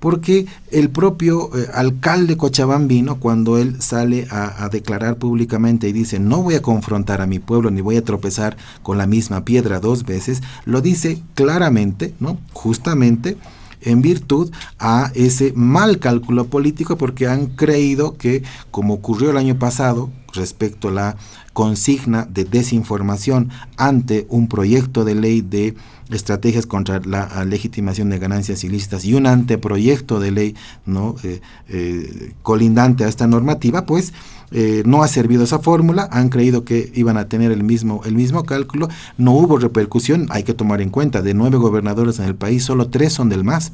porque el propio eh, alcalde cochabambino, cuando él sale a, declarar públicamente y dice, no voy a confrontar a mi pueblo ni voy a tropezar con la misma piedra dos veces, lo dice claramente, ¿no? Justamente en virtud a ese mal cálculo político porque han creído que, como ocurrió el año pasado respecto a la consigna de desinformación ante un proyecto de ley de estrategias contra la legitimación de ganancias ilícitas y un anteproyecto de ley no eh, eh, colindante a esta normativa, pues eh, no ha servido esa fórmula, han creído que iban a tener el mismo, el mismo cálculo, no hubo repercusión, hay que tomar en cuenta, de nueve gobernadores en el país, solo tres son del MAS.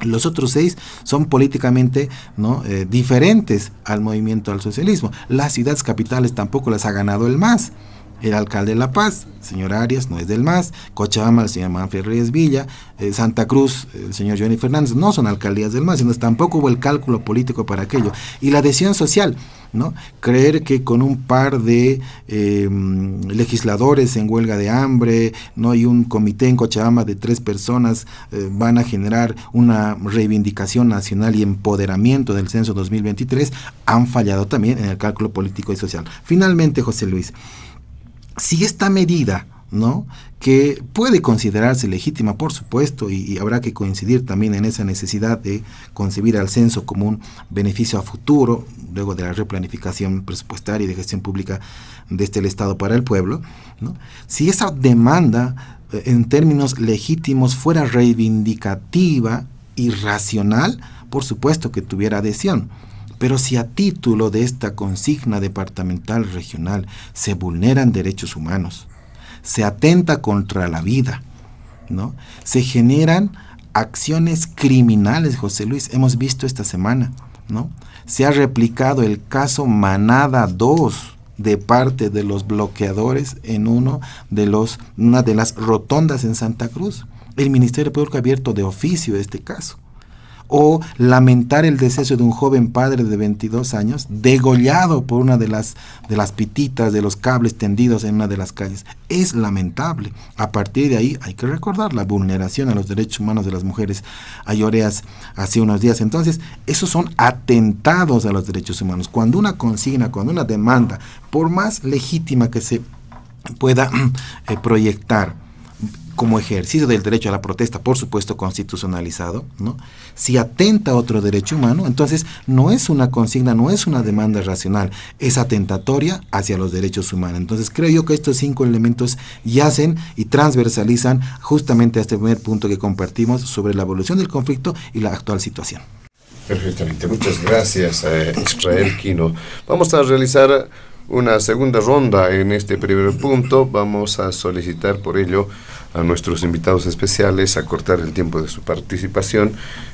Los otros seis son políticamente ¿no? diferentes al movimiento al socialismo. Las ciudades capitales tampoco las ha ganado el MAS el alcalde de La Paz, señor Arias, no es del MAS, Cochabamba, el señor Manfred Reyes Villa, eh, Santa Cruz, el señor Johnny Fernández, no son alcaldías del MAS, sino tampoco hubo el cálculo político para aquello. Y la adhesión social, ¿no? Creer que con un par de em, legisladores en huelga de hambre, ¿no? Y un comité en Cochabamba de tres personas eh, van a generar una reivindicación nacional y empoderamiento del censo 2023, han fallado también en el cálculo político y social. Finalmente, José Luis, si esta medida, ¿no? que puede considerarse legítima, por supuesto, y, habrá que coincidir también en esa necesidad de concebir al censo como un beneficio a futuro, luego de la replanificación presupuestaria y de gestión pública de este el Estado para el pueblo, ¿no? si esa demanda eh, en términos legítimos fuera reivindicativa y racional, por supuesto que tuviera adhesión. Pero si a título de esta consigna departamental regional se vulneran derechos humanos, se atenta contra la vida, ¿no? Se generan acciones criminales, José Luis, hemos visto esta semana, ¿no? Se ha replicado el caso Manada 2 de parte de los bloqueadores en uno de los, una de las rotondas en Santa Cruz. El Ministerio Público ha abierto de oficio este caso o lamentar el deceso de un joven padre de 22 años degollado por una de las, de las pititas de los cables tendidos en una de las calles. Es lamentable. A partir de ahí hay que recordar la vulneración a los derechos humanos de las mujeres ayoreas hace unos días. Entonces, esos son atentados a los derechos humanos. Cuando una consigna, cuando una demanda, por más legítima que se pueda eh, proyectar, como ejercicio del derecho a la protesta, por supuesto constitucionalizado, ¿no? si atenta a otro derecho humano, entonces no es una consigna, no es una demanda racional, es atentatoria hacia los derechos humanos. Entonces creo yo que estos cinco elementos yacen y transversalizan justamente a este primer punto que compartimos sobre la evolución del conflicto y la actual situación. Perfectamente, muchas gracias Israel Quino. Vamos a realizar una segunda ronda en este primer punto. Vamos a solicitar por ello a nuestros invitados especiales a cortar el tiempo de su participación,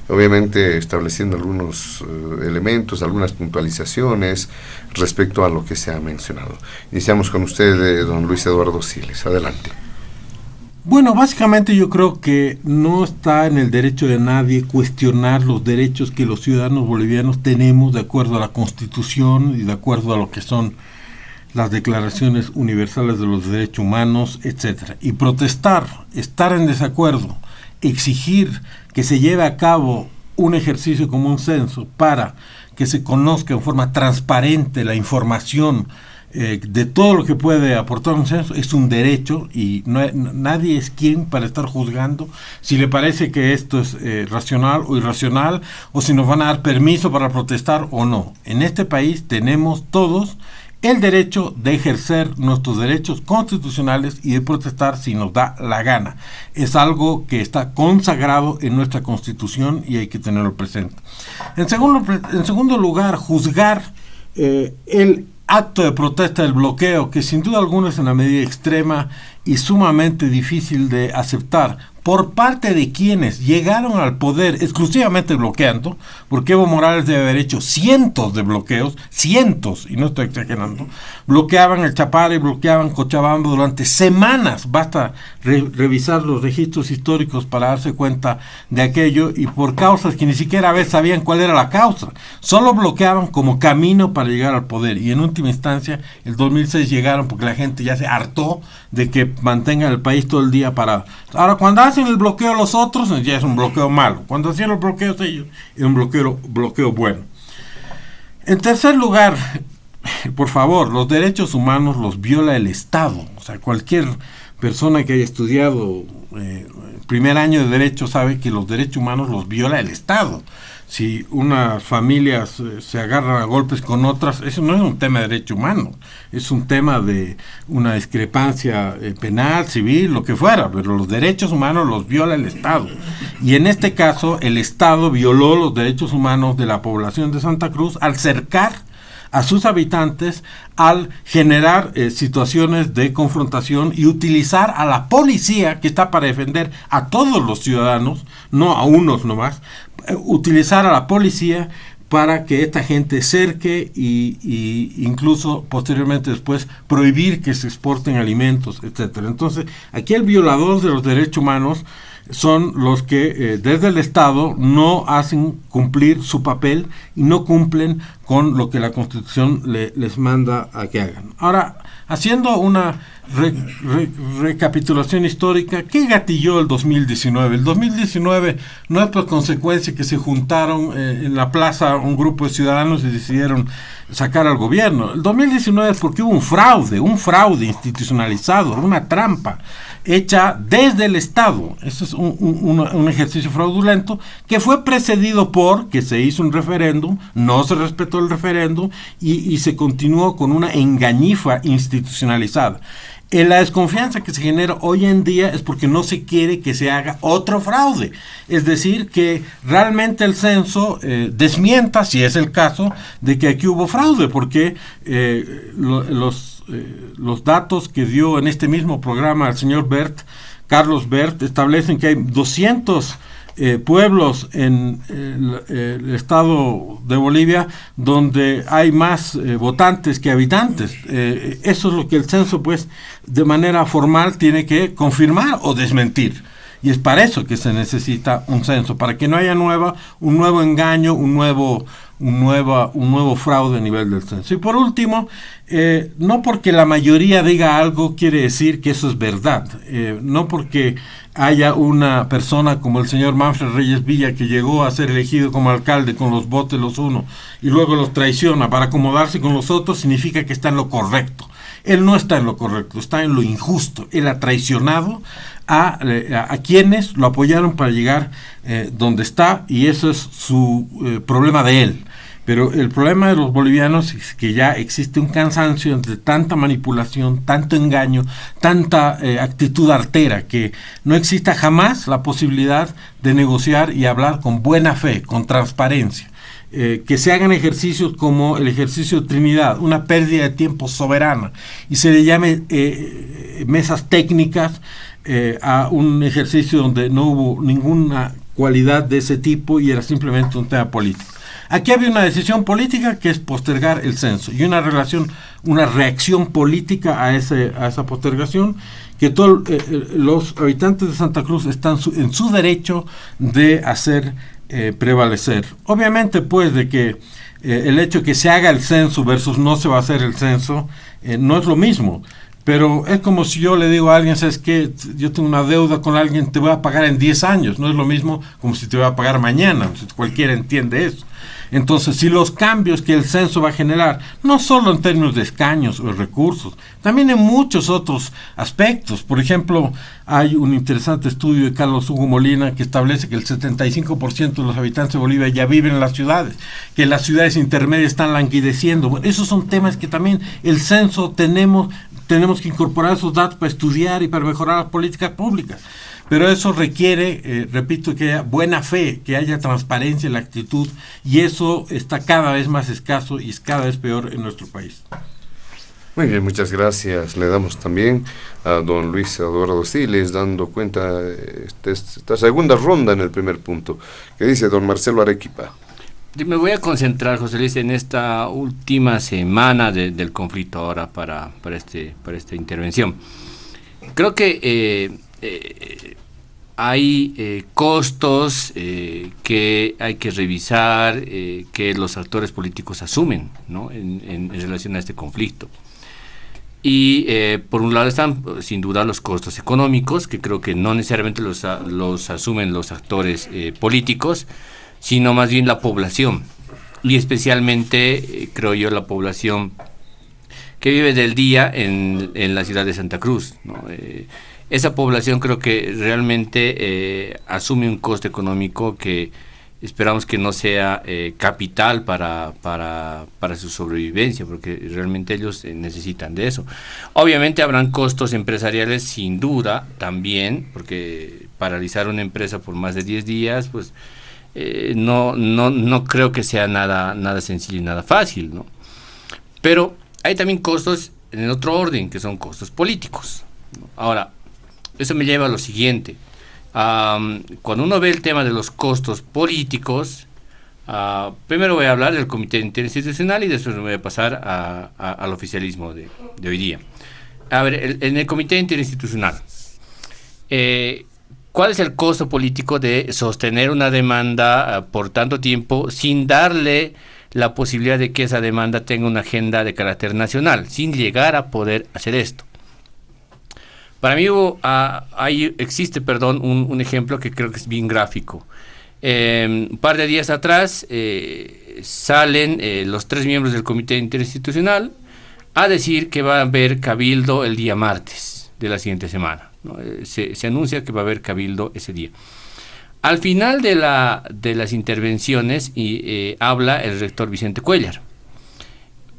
obviamente estableciendo algunos eh, elementos, algunas puntualizaciones respecto a lo que se ha mencionado. Iniciamos con usted, eh, don Luis Eduardo Siles. Adelante. Bueno, básicamente yo creo que no está en el derecho de nadie cuestionar los derechos que los ciudadanos bolivianos tenemos de acuerdo a la Constitución y de acuerdo a lo que son las declaraciones universales de los derechos humanos, etc. Y protestar, estar en desacuerdo, exigir que se lleve a cabo un ejercicio como un censo para que se conozca en forma transparente la información eh, de todo lo que puede aportar un censo es un derecho y no, nadie es quien para estar juzgando si le parece que esto es eh, racional o irracional o si nos van a dar permiso para protestar o no. En este país tenemos todos el derecho de ejercer nuestros derechos constitucionales y de protestar si nos da la gana. Es algo que está consagrado en nuestra constitución y hay que tenerlo presente. En segundo, en segundo lugar, juzgar eh, el acto de protesta del bloqueo, que sin duda alguna es una medida extrema y sumamente difícil de aceptar, por parte de quienes llegaron al poder exclusivamente bloqueando, porque Evo Morales debe haber hecho cientos de bloqueos, cientos, y no estoy exagerando, bloqueaban el Chapare, bloqueaban Cochabamba durante semanas, basta revisar los registros históricos para darse cuenta de aquello, y por causas que ni siquiera a sabían cuál era la causa, solo bloqueaban como camino para llegar al poder, y en última instancia, el 2006 llegaron porque la gente ya se hartó de que mantengan el país todo el día parado. Ahora, cuando hacen el bloqueo los otros, ya es un bloqueo malo. Cuando hacían los bloqueos ellos, es un bloqueo, bloqueo bueno. En tercer lugar, por favor, los derechos humanos los viola el Estado. O sea, cualquier persona que haya estudiado eh, primer año de derecho sabe que los derechos humanos los viola el Estado si unas familias se agarran a golpes con otras, eso no es un tema de derecho humano, es un tema de una discrepancia eh, penal, civil, lo que fuera, pero los derechos humanos los viola el Estado. Y en este caso, el Estado violó los derechos humanos de la población de Santa Cruz al cercar a sus habitantes al generar eh, situaciones de confrontación y utilizar a la policía que está para defender a todos los ciudadanos, no a unos nomás, eh, utilizar a la policía para que esta gente cerque y, y, incluso posteriormente después prohibir que se exporten alimentos, etcétera. Entonces, aquí el violador de los derechos humanos son los que eh, desde el Estado no hacen cumplir su papel y no cumplen con lo que la Constitución les manda a que hagan. Ahora, haciendo una recapitulación histórica, ¿qué gatilló el 2019? El 2019 no es por consecuencia que se juntaron eh, en la plaza un grupo de ciudadanos y decidieron sacar al gobierno. El 2019 es porque hubo un fraude, un fraude institucionalizado, una trampa hecha desde el Estado. Eso es un, ejercicio fraudulento que fue precedido por que se hizo un referéndum, no se respetó el referéndum y, y se continuó con una engañifa institucionalizada. Eh, la desconfianza que se genera hoy en día es porque no se quiere que se haga otro fraude. Es decir, que realmente el censo eh, desmienta, si es el caso, de que aquí hubo fraude, porque eh, los, los datos que dio en este mismo programa el señor Bert, Carlos Bert, establecen que hay 200 eh, pueblos en el, estado de Bolivia donde hay más eh, votantes que habitantes. Eh, eso es lo que el censo, pues, de manera formal tiene que confirmar o desmentir. Y es para eso que se necesita un censo, para que no haya nueva, un nuevo engaño, un nuevo, un, nuevo, un nuevo fraude a nivel del censo. Y por último, no porque la mayoría diga algo quiere decir que eso es verdad, no porque haya una persona como el señor Manfred Reyes Villa que llegó a ser elegido como alcalde con los votos los unos y luego los traiciona para acomodarse con los otros, significa que está en lo correcto. Él no está en lo correcto, está en lo injusto. Él ha traicionado a, a, quienes lo apoyaron para llegar eh, donde está y eso es su eh, problema de él. Pero el problema de los bolivianos es que ya existe un cansancio entre tanta manipulación, tanto engaño, tanta eh, actitud artera, que no exista jamás la posibilidad de negociar y hablar con buena fe, con transparencia. Eh, que se hagan ejercicios como el ejercicio de Trinidad, una pérdida de tiempo soberana, y se le llame eh, mesas técnicas a un ejercicio donde no hubo ninguna cualidad de ese tipo y era simplemente un tema político. Aquí había una decisión política que es postergar el censo y una relación, una reacción política a, ese, a esa postergación que todos eh, eh, los habitantes de Santa Cruz están en su derecho de hacer eh, prevalecer. Obviamente, pues, de que el hecho que se haga el censo versus no se va a hacer el censo no es lo mismo. Pero es como si yo le digo a alguien, ¿sabes qué? Yo tengo una deuda con alguien, te voy a pagar en 10 años. No es lo mismo como si te voy a pagar mañana. Cualquiera entiende eso. Entonces, si los cambios que el censo va a generar, no solo en términos de escaños o recursos, también en muchos otros aspectos. Por ejemplo, hay un interesante estudio de Carlos Hugo Molina que establece que el 75% de los habitantes de Bolivia ya viven en las ciudades, que las ciudades intermedias están languideciendo. Esos son temas que también el censo tenemos tenemos que incorporar esos datos para estudiar y para mejorar las políticas públicas. Pero eso requiere, eh, repito, que haya buena fe, que haya transparencia en la actitud, y eso está cada vez más escaso y es cada vez peor en nuestro país. Muy bien, muchas gracias. Le damos también a don Luis Eduardo Siles, dando cuenta de este, esta segunda ronda en el primer punto. ¿Qué dice don Marcelo Arequipa? Me voy a concentrar, José Luis, en esta última semana del conflicto ahora para, para, este, para esta intervención. Creo que eh, eh, hay eh, costos que hay que revisar, que los actores políticos asumen ¿no? en, relación a este conflicto. Y por un lado están sin duda los costos económicos, que creo que no necesariamente los, los asumen los actores políticos, sino más bien la población. Y especialmente, eh, creo yo, la población que vive del día en, en la ciudad de Santa Cruz. Eh, esa población creo que realmente eh, asume un coste económico que esperamos que no sea capital para, para, para, su sobrevivencia, porque realmente ellos necesitan de eso. Obviamente habrán costos empresariales sin duda también, porque paralizar una empresa por más de 10 días, pues eh, no, no, no creo que sea nada, nada sencillo y nada fácil, ¿no? Pero hay también costos en el otro orden, que son costos políticos. Ahora, eso me lleva a lo siguiente. cuando uno ve el tema de los costos políticos, Ah, primero voy a hablar del Comité Interinstitucional y después me voy a pasar al oficialismo de, hoy día. A ver, en el Comité Interinstitucional, eh, ¿cuál es el costo político de sostener una demanda ah, por tanto tiempo sin darle la posibilidad de que esa demanda tenga una agenda de carácter nacional, sin llegar a poder hacer esto? Para mí ah, existe perdón, un ejemplo que creo que es bien gráfico. Em, un par de días atrás eh, salen eh, los tres miembros del Comité Interinstitucional a decir que va a haber cabildo el día martes de la siguiente semana. Eh, se, anuncia que va a haber cabildo ese día. Al final de, la, de las intervenciones y, habla el rector Vicente Cuellar.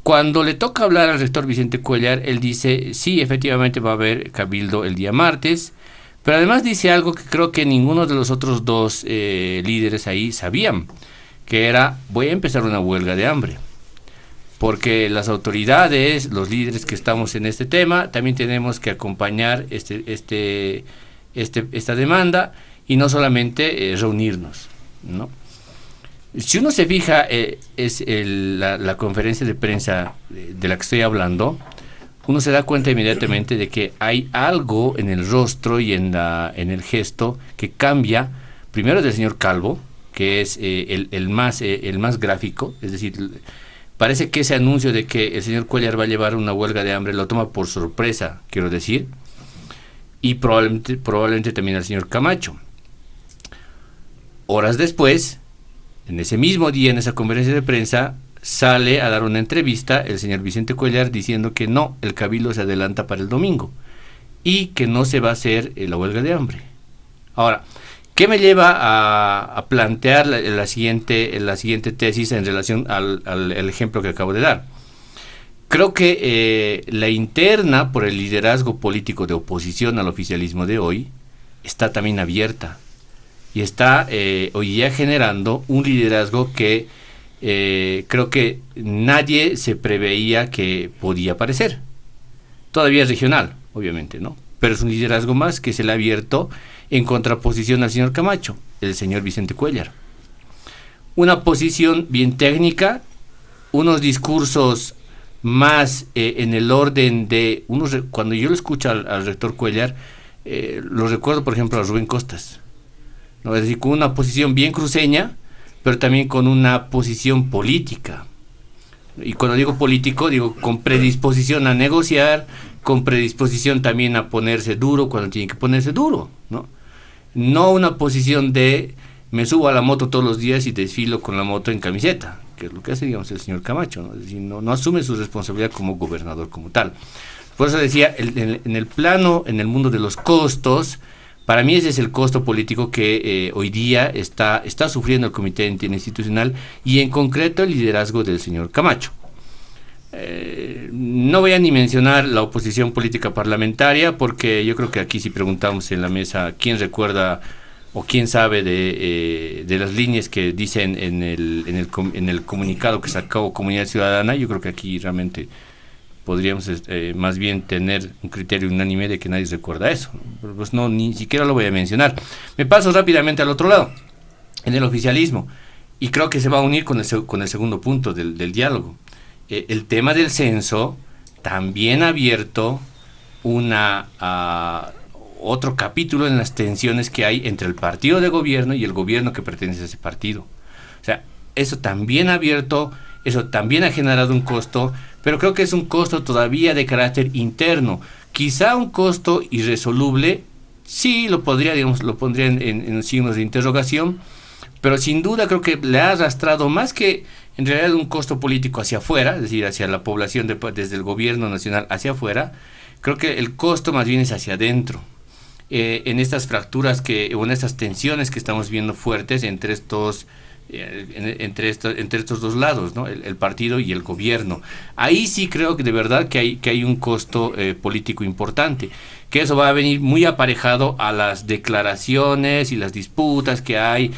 Cuando le toca hablar al rector Vicente Cuellar, él dice, sí, efectivamente va a haber cabildo el día martes, pero además dice algo que creo que ninguno de los otros dos eh, líderes ahí sabían, que era voy a empezar una huelga de hambre. Porque las autoridades, los líderes que estamos en este tema, también tenemos que acompañar este, este, este, esta demanda y no solamente eh, reunirnos. ¿no? Si uno se fija, eh, es la, la, conferencia de prensa de la que estoy hablando, uno se da cuenta inmediatamente de que hay algo en el rostro y en, la, en el gesto que cambia, primero del señor Calvo, que es eh, el, más, eh, el más gráfico, es decir, parece que ese anuncio de que el señor Cuellar va a llevar una huelga de hambre lo toma por sorpresa, quiero decir, y probablemente, probablemente también el señor Camacho. Horas después, en ese mismo día, en esa conferencia de prensa, sale a dar una entrevista el señor Vicente Cuellar diciendo que no, el cabildo se adelanta para el domingo y que no se va a hacer eh, la huelga de hambre. Ahora, ¿qué me lleva a, plantear la, siguiente, la siguiente tesis en relación al, ejemplo que acabo de dar? Creo que eh, la interna por el liderazgo político de oposición al oficialismo de hoy está también abierta y está eh, hoy ya generando un liderazgo que eh, creo que nadie se preveía que podía aparecer. Todavía es regional, obviamente, ¿no? Pero es un liderazgo más que se le ha abierto en contraposición al señor Camacho, el señor Vicente Cuellar. Una posición bien técnica, unos discursos más eh, en el orden de unos cuando yo lo escucho al, rector Cuellar lo recuerdo por ejemplo a Rubén Costas es decir con una posición bien cruceña pero también con una posición política. Y cuando digo político, digo con predisposición a negociar, con predisposición también a ponerse duro cuando tiene que ponerse duro, ¿no? No una posición de me subo a la moto todos los días y desfilo con la moto en camiseta, que es lo que hace, digamos, el señor Camacho, ¿no? No, asume su responsabilidad como gobernador como tal. Por eso decía, en el plano, en el mundo de los costos, para mí ese es el costo político que eh, hoy día está, está sufriendo el Comité Interinstitucional y en concreto el liderazgo del señor Camacho. Eh, no voy a ni mencionar la oposición política parlamentaria porque yo creo que aquí si preguntamos en la mesa quién recuerda o quién sabe de, eh, de las líneas que dicen en el, en, el, en el comunicado que sacó Comunidad Ciudadana, yo creo que aquí realmente podríamos eh, más bien tener un criterio unánime de que nadie recuerda eso. Pues no, ni siquiera lo voy a mencionar. Me paso rápidamente al otro lado, en el oficialismo, y creo que se va a unir con el, con el segundo punto del, diálogo. Eh, el tema del censo también ha abierto una, ah, otro capítulo en las tensiones que hay entre el partido de gobierno y el gobierno que pertenece a ese partido. O sea, eso también ha abierto, eso también ha generado un costo, pero creo que es un costo todavía de carácter interno. Quizá un costo irresoluble, sí lo podría, digamos, lo pondría en, signos de interrogación, pero sin duda creo que le ha arrastrado más que en realidad un costo político hacia afuera, es decir, hacia la población desde el gobierno nacional hacia afuera, creo que el costo más bien es hacia adentro. Eh, en estas fracturas que, o en estas tensiones que estamos viendo fuertes entre estos entre, estos, entre estos dos lados, el, partido y el gobierno. Ahí sí creo que de verdad que hay, que hay un costo eh, político importante, que eso va a venir muy aparejado a las declaraciones y las disputas que hay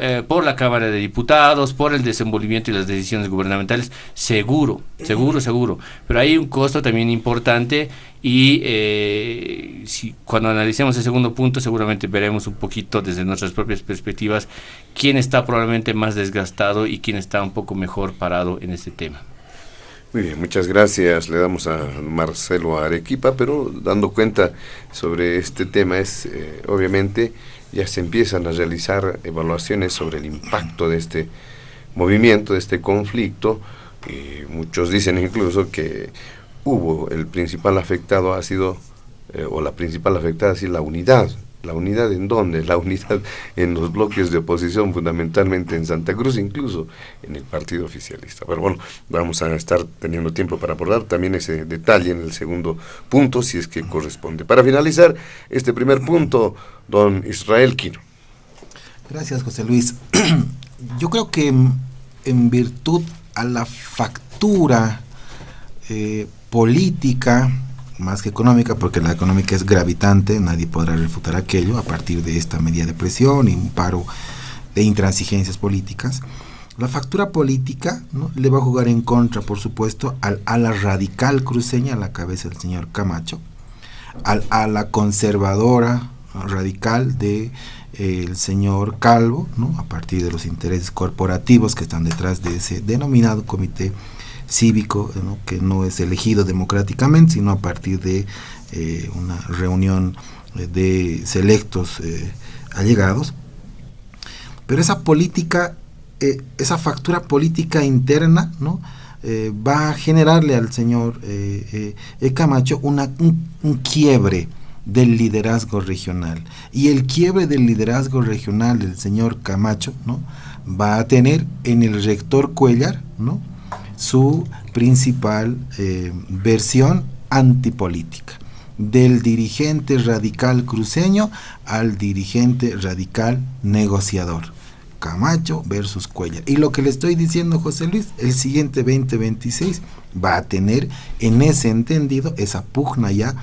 eh, por, la Cámara de Diputados, por el desenvolvimiento y las decisiones gubernamentales, seguro, seguro, seguro. Pero hay un costo también importante y eh, si, cuando analicemos el segundo punto seguramente veremos un poquito desde nuestras propias perspectivas quién está probablemente más desgastado y quién está un poco mejor parado en este tema. Muy bien, muchas gracias. Le damos a Marcelo Arequipa, pero dando cuenta sobre este tema es, eh, obviamente, ya se empiezan a realizar evaluaciones sobre el impacto de este movimiento, de este conflicto. Y muchos dicen incluso que hubo, el principal afectado ha sido, eh, o la principal afectada ha sido la unidad ¿La unidad en dónde? La unidad en los bloques de oposición, fundamentalmente en Santa Cruz, incluso en el partido oficialista. Pero bueno, vamos a estar teniendo tiempo para abordar también ese detalle en el segundo punto, si es que corresponde. Para finalizar este primer punto, don Israel Quino. Gracias, José Luis. Yo creo que en virtud a la factura eh, política, más que económica, porque la económica es gravitante, nadie podrá refutar aquello a partir de esta medida de presión y un paro de intransigencias políticas. La factura política ¿no? le va a jugar en contra, por supuesto, al ala radical cruceña a la cabeza del señor Camacho, al ala conservadora radical de eh, el señor Calvo, ¿no? a partir de los intereses corporativos que están detrás de ese denominado comité cívico, que no es elegido democráticamente, sino a partir de eh, una reunión eh, de selectos eh, allegados. Pero esa política, esa factura política interna, ¿no? va a generarle al señor Camacho una, un, quiebre del liderazgo regional. Y el quiebre del liderazgo regional del señor Camacho, ¿no? va a tener en el rector Cuellar, ¿no? Su principal eh, versión antipolítica, del dirigente radical cruceño al dirigente radical negociador. Camacho versus Cuellar. Y lo que le estoy diciendo, José Luis, el siguiente 2026 va a tener en ese entendido esa pugna ya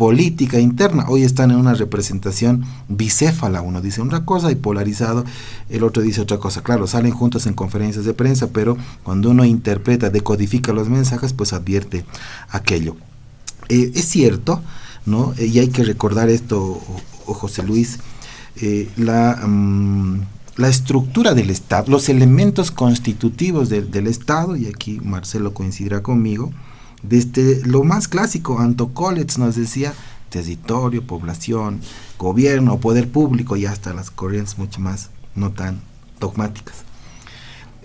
política interna. Hoy están en una representación bicéfala, uno dice una cosa y polarizado, el otro dice otra cosa. Claro, salen juntos en conferencias de prensa, pero cuando uno interpreta, decodifica los mensajes, pues advierte aquello. Eh, es cierto, ¿no? Eh, y hay que recordar esto, José Luis, eh, la, mm, la estructura del Estado, los elementos constitutivos del Estado, y aquí Marcelo coincidirá conmigo, desde lo más clásico, Anto Collins nos decía territorio, población, gobierno, poder público y hasta las corrientes mucho más no tan dogmáticas.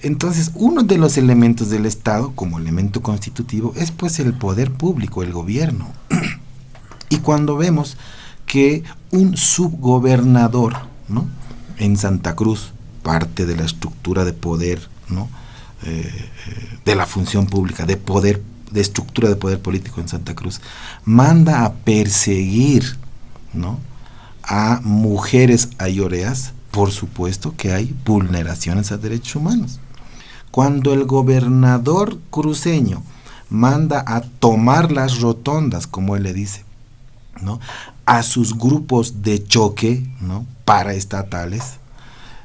Entonces, uno de los elementos del Estado como elemento constitutivo es pues el poder público, el gobierno. y cuando vemos que un subgobernador, ¿no? En Santa Cruz, parte de la estructura de poder, ¿no? Eh, eh, de la función pública, de poder de estructura de poder político en Santa Cruz, manda a perseguir ¿no? a mujeres ayoreas, por supuesto que hay vulneraciones a derechos humanos. Cuando el gobernador cruceño manda a tomar las rotondas, como él le dice, ¿no? a sus grupos de choque ¿no? paraestatales,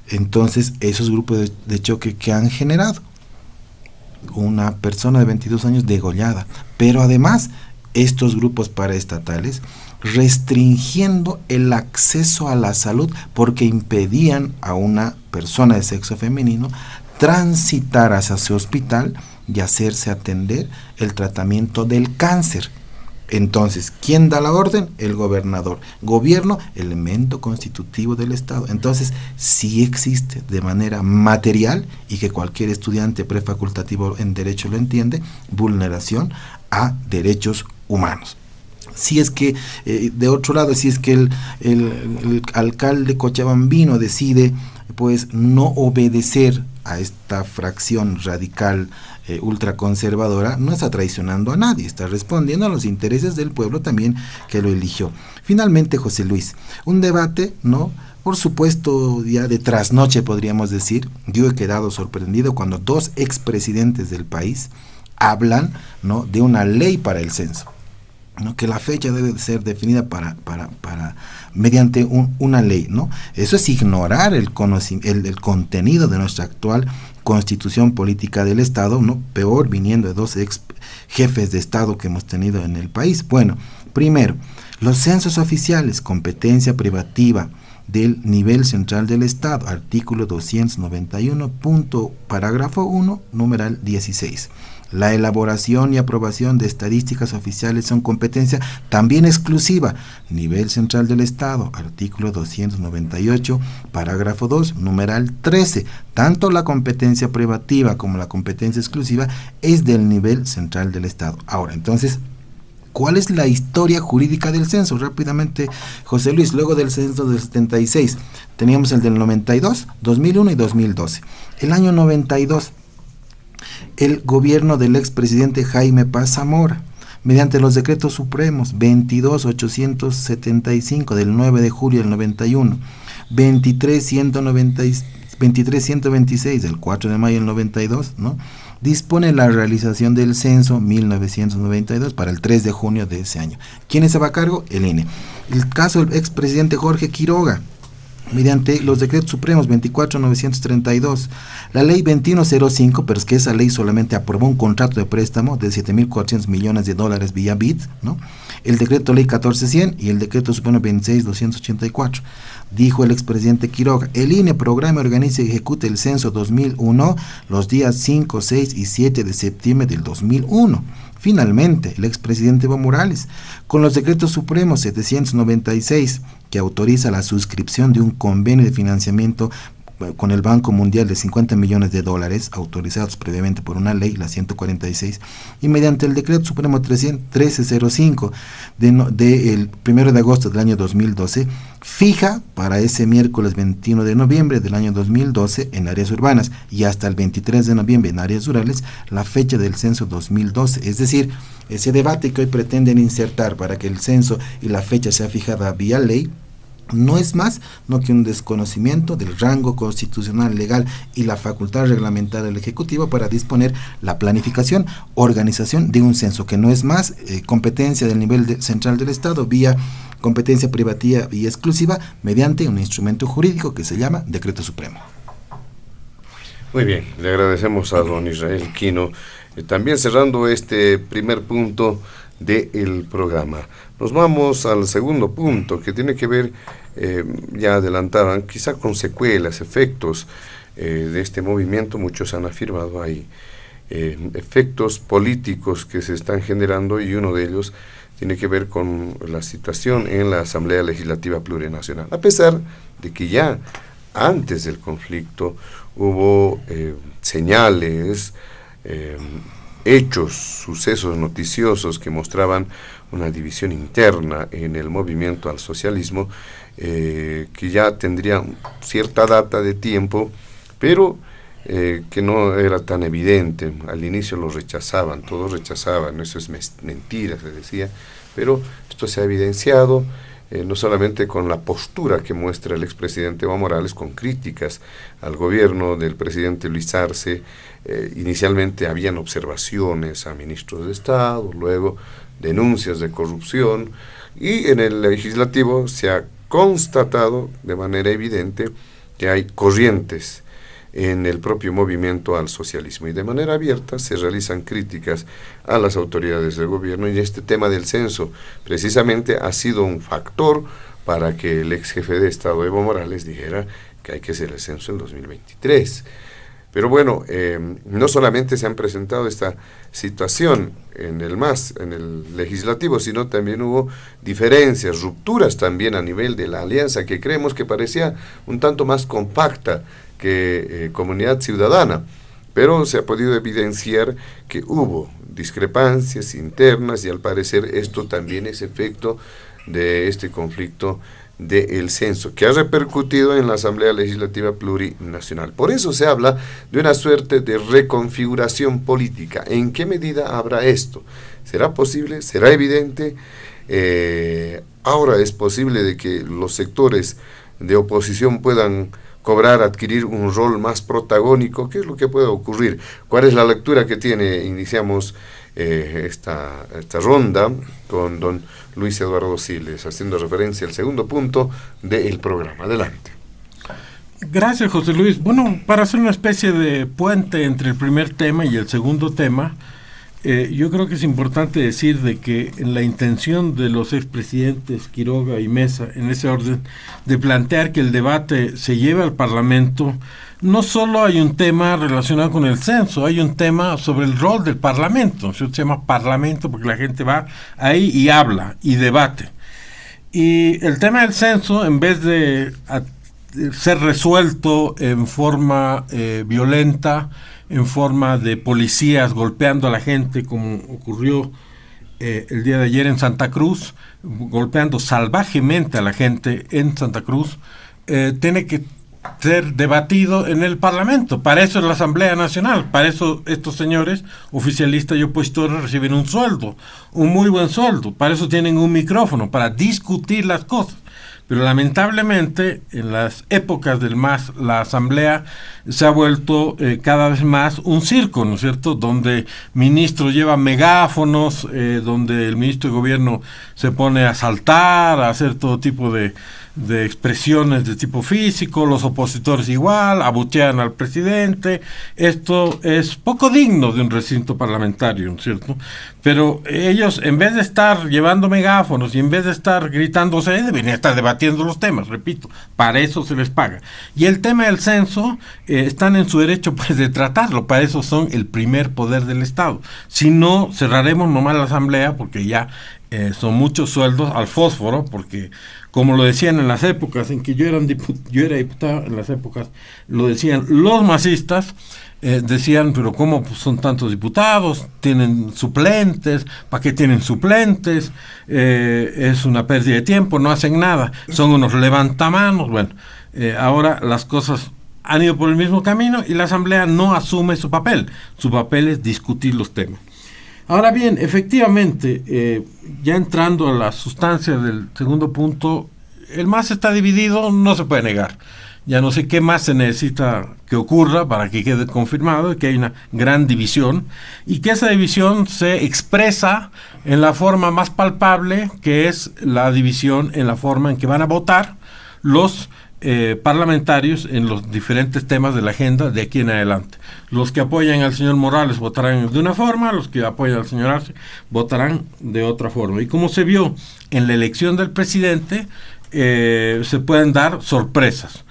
entonces esos grupos de choque que han generado una persona de 22 años degollada. Pero además, estos grupos paraestatales restringiendo el acceso a la salud porque impedían a una persona de sexo femenino transitar hacia su hospital y hacerse atender el tratamiento del cáncer entonces, ¿quién da la orden? El gobernador. Gobierno, elemento constitutivo del Estado. Entonces, sí existe de manera material y que cualquier estudiante prefacultativo en derecho lo entiende, vulneración a derechos humanos. Si es que, eh, de otro lado, si es que el, el alcalde cochabambino decide pues no obedecer a esta fracción radical eh, ultraconservadora no está traicionando a nadie, está respondiendo a los intereses del pueblo también que lo eligió. Finalmente, José Luis, un debate, ¿no? Por supuesto, ya de trasnoche podríamos decir, yo he quedado sorprendido cuando dos expresidentes del país hablan ¿no? de una ley para el censo. que la fecha debe ser definida para, para, para mediante una ley. ¿no? Eso es ignorar el, el, el, contenido de nuestra actual constitución política del Estado, ¿no? peor viniendo de dos ex jefes de Estado que hemos tenido en el país. Bueno, primero, los censos oficiales, competencia privativa del nivel central del Estado, artículo 291, punto, parágrafo 1, numeral 16. La elaboración y aprobación de estadísticas oficiales son competencia también exclusiva, nivel central del Estado, artículo 298, parágrafo 2, numeral 13. Tanto la competencia privativa como la competencia exclusiva es del nivel central del Estado. Ahora, entonces, ¿Cuál es la historia jurídica del censo? Rápidamente, José Luis, luego del censo del 76, teníamos el del 92, 2001 y 2012. El año 92 el gobierno del expresidente Jaime Paz Zamora, mediante los decretos supremos 22875 del 9 de julio del 91, 23126 del 4 de mayo del 92, ¿no? dispone la realización del censo 1992 para el 3 de junio de ese año. ¿Quién va a cargo? El INE. El caso del expresidente Jorge Quiroga, mediante los decretos supremos 24.932, la ley 2105, pero es que esa ley solamente aprobó un contrato de préstamo de 7.400 millones de dólares vía BID, ¿no? el decreto ley 1400 y el decreto supremo 26284. Dijo el expresidente Quiroga, el INE programa, organiza y ejecute el censo 2001 los días 5, 6 y 7 de septiembre del 2001 Finalmente, el expresidente Evo Morales, con los decretos supremos 796, que autoriza la suscripción de un convenio de financiamiento con el Banco Mundial de 50 millones de dólares autorizados previamente por una ley, la 146, y mediante el decreto supremo 1305 del de, 1 de agosto del año 2012, fija para ese miércoles 21 de noviembre del año 2012 en áreas urbanas y hasta el 23 de noviembre en áreas rurales la fecha del censo 2012. Es decir, ese debate que hoy pretenden insertar para que el censo y la fecha sea fijada vía ley, no es más no que un desconocimiento del rango constitucional legal y la facultad reglamentaria del Ejecutivo para disponer la planificación, organización de un censo, que no es más eh, competencia del nivel central del Estado vía competencia privativa y exclusiva mediante un instrumento jurídico que se llama Decreto Supremo. Muy bien, le agradecemos a don Israel Quino. Eh, también cerrando este primer punto del programa. Nos vamos al segundo punto que tiene que ver, eh, ya adelantaban, quizá con secuelas, efectos eh, de este movimiento, muchos han afirmado ahí, efectos políticos que se están generando y uno de ellos tiene que ver con la situación en la Asamblea Legislativa Plurinacional. A pesar de que ya antes del conflicto hubo eh, señales, eh, hechos, sucesos noticiosos que mostraban una división interna en el movimiento al socialismo, eh, que ya tendría cierta data de tiempo, pero que no era tan evidente. Al inicio lo rechazaban, todos rechazaban, eso es mentira, se decía, pero esto se ha evidenciado eh, no solamente con la postura que muestra el expresidente Evo Morales, con críticas al gobierno del presidente Luis Arce, eh, inicialmente habían observaciones a ministros de Estado, luego denuncias de corrupción, y en el legislativo se ha constatado de manera evidente que hay corrientes en el propio movimiento al socialismo y de manera abierta se realizan críticas a las autoridades del gobierno y este tema del censo precisamente ha sido un factor para que el ex jefe de Estado Evo Morales dijera que hay que hacer el censo en 2023. Pero bueno, eh, no solamente se han presentado esta situación en el MAS, en el legislativo, sino también hubo diferencias, rupturas también a nivel de la alianza que creemos que parecía un tanto más compacta que eh, comunidad ciudadana, pero se ha podido evidenciar que hubo discrepancias internas y al parecer esto también es efecto de este conflicto del censo, que ha repercutido en la Asamblea Legislativa Plurinacional. Por eso se habla de una suerte de reconfiguración política. ¿En qué medida habrá esto? ¿Será posible? ¿Será evidente? Eh, ahora es posible de que los sectores de oposición puedan cobrar, adquirir un rol más protagónico, ¿qué es lo que puede ocurrir? ¿Cuál es la lectura que tiene? Iniciamos eh, esta, esta ronda con don Luis Eduardo Siles, haciendo referencia al segundo punto del programa. Adelante. Gracias, José Luis. Bueno, para hacer una especie de puente entre el primer tema y el segundo tema, eh, yo creo que es importante decir de que la intención de los expresidentes Quiroga y Mesa, en ese orden, de plantear que el debate se lleve al Parlamento, no solo hay un tema relacionado con el censo, hay un tema sobre el rol del Parlamento. Se llama Parlamento porque la gente va ahí y habla y debate. Y el tema del censo, en vez de ser resuelto en forma eh, violenta, en forma de policías golpeando a la gente, como ocurrió eh, el día de ayer en Santa Cruz, golpeando salvajemente a la gente en Santa Cruz, eh, tiene que ser debatido en el Parlamento. Para eso es la Asamblea Nacional, para eso estos señores, oficialistas y opositores, reciben un sueldo, un muy buen sueldo, para eso tienen un micrófono, para discutir las cosas. Pero lamentablemente en las épocas del MAS la asamblea se ha vuelto eh, cada vez más un circo, ¿no es cierto? Donde ministros llevan megáfonos, eh, donde el ministro de gobierno se pone a saltar, a hacer todo tipo de, de expresiones de tipo físico, los opositores igual, abuchean al presidente. Esto es poco digno de un recinto parlamentario, ¿cierto? Pero ellos, en vez de estar llevando megáfonos y en vez de estar gritándose, deberían estar debatiendo los temas, repito, para eso se les paga. Y el tema del censo, eh, están en su derecho pues de tratarlo, para eso son el primer poder del Estado. Si no, cerraremos nomás la asamblea porque ya eh, son muchos sueldos al fósforo, porque como lo decían en las épocas en que yo era, yo era diputado, en las épocas, lo decían los masistas, eh, decían, pero ¿cómo pues, son tantos diputados? ¿Tienen suplentes? ¿Para qué tienen suplentes? Eh, es una pérdida de tiempo, no hacen nada, son unos levantamanos. Bueno, eh, ahora las cosas han ido por el mismo camino y la Asamblea no asume su papel. Su papel es discutir los temas. Ahora bien, efectivamente, eh, ya entrando a la sustancia del segundo punto, el MAS está dividido, no se puede negar. Ya no sé qué más se necesita que ocurra para que quede confirmado que hay una gran división y que esa división se expresa en la forma más palpable, que es la división en la forma en que van a votar los eh, parlamentarios en los diferentes temas de la agenda de aquí en adelante. Los que apoyan al señor Morales votarán de una forma, los que apoyan al señor Arce votarán de otra forma. Y como se vio en la elección del presidente, eh, se pueden dar sorpresas.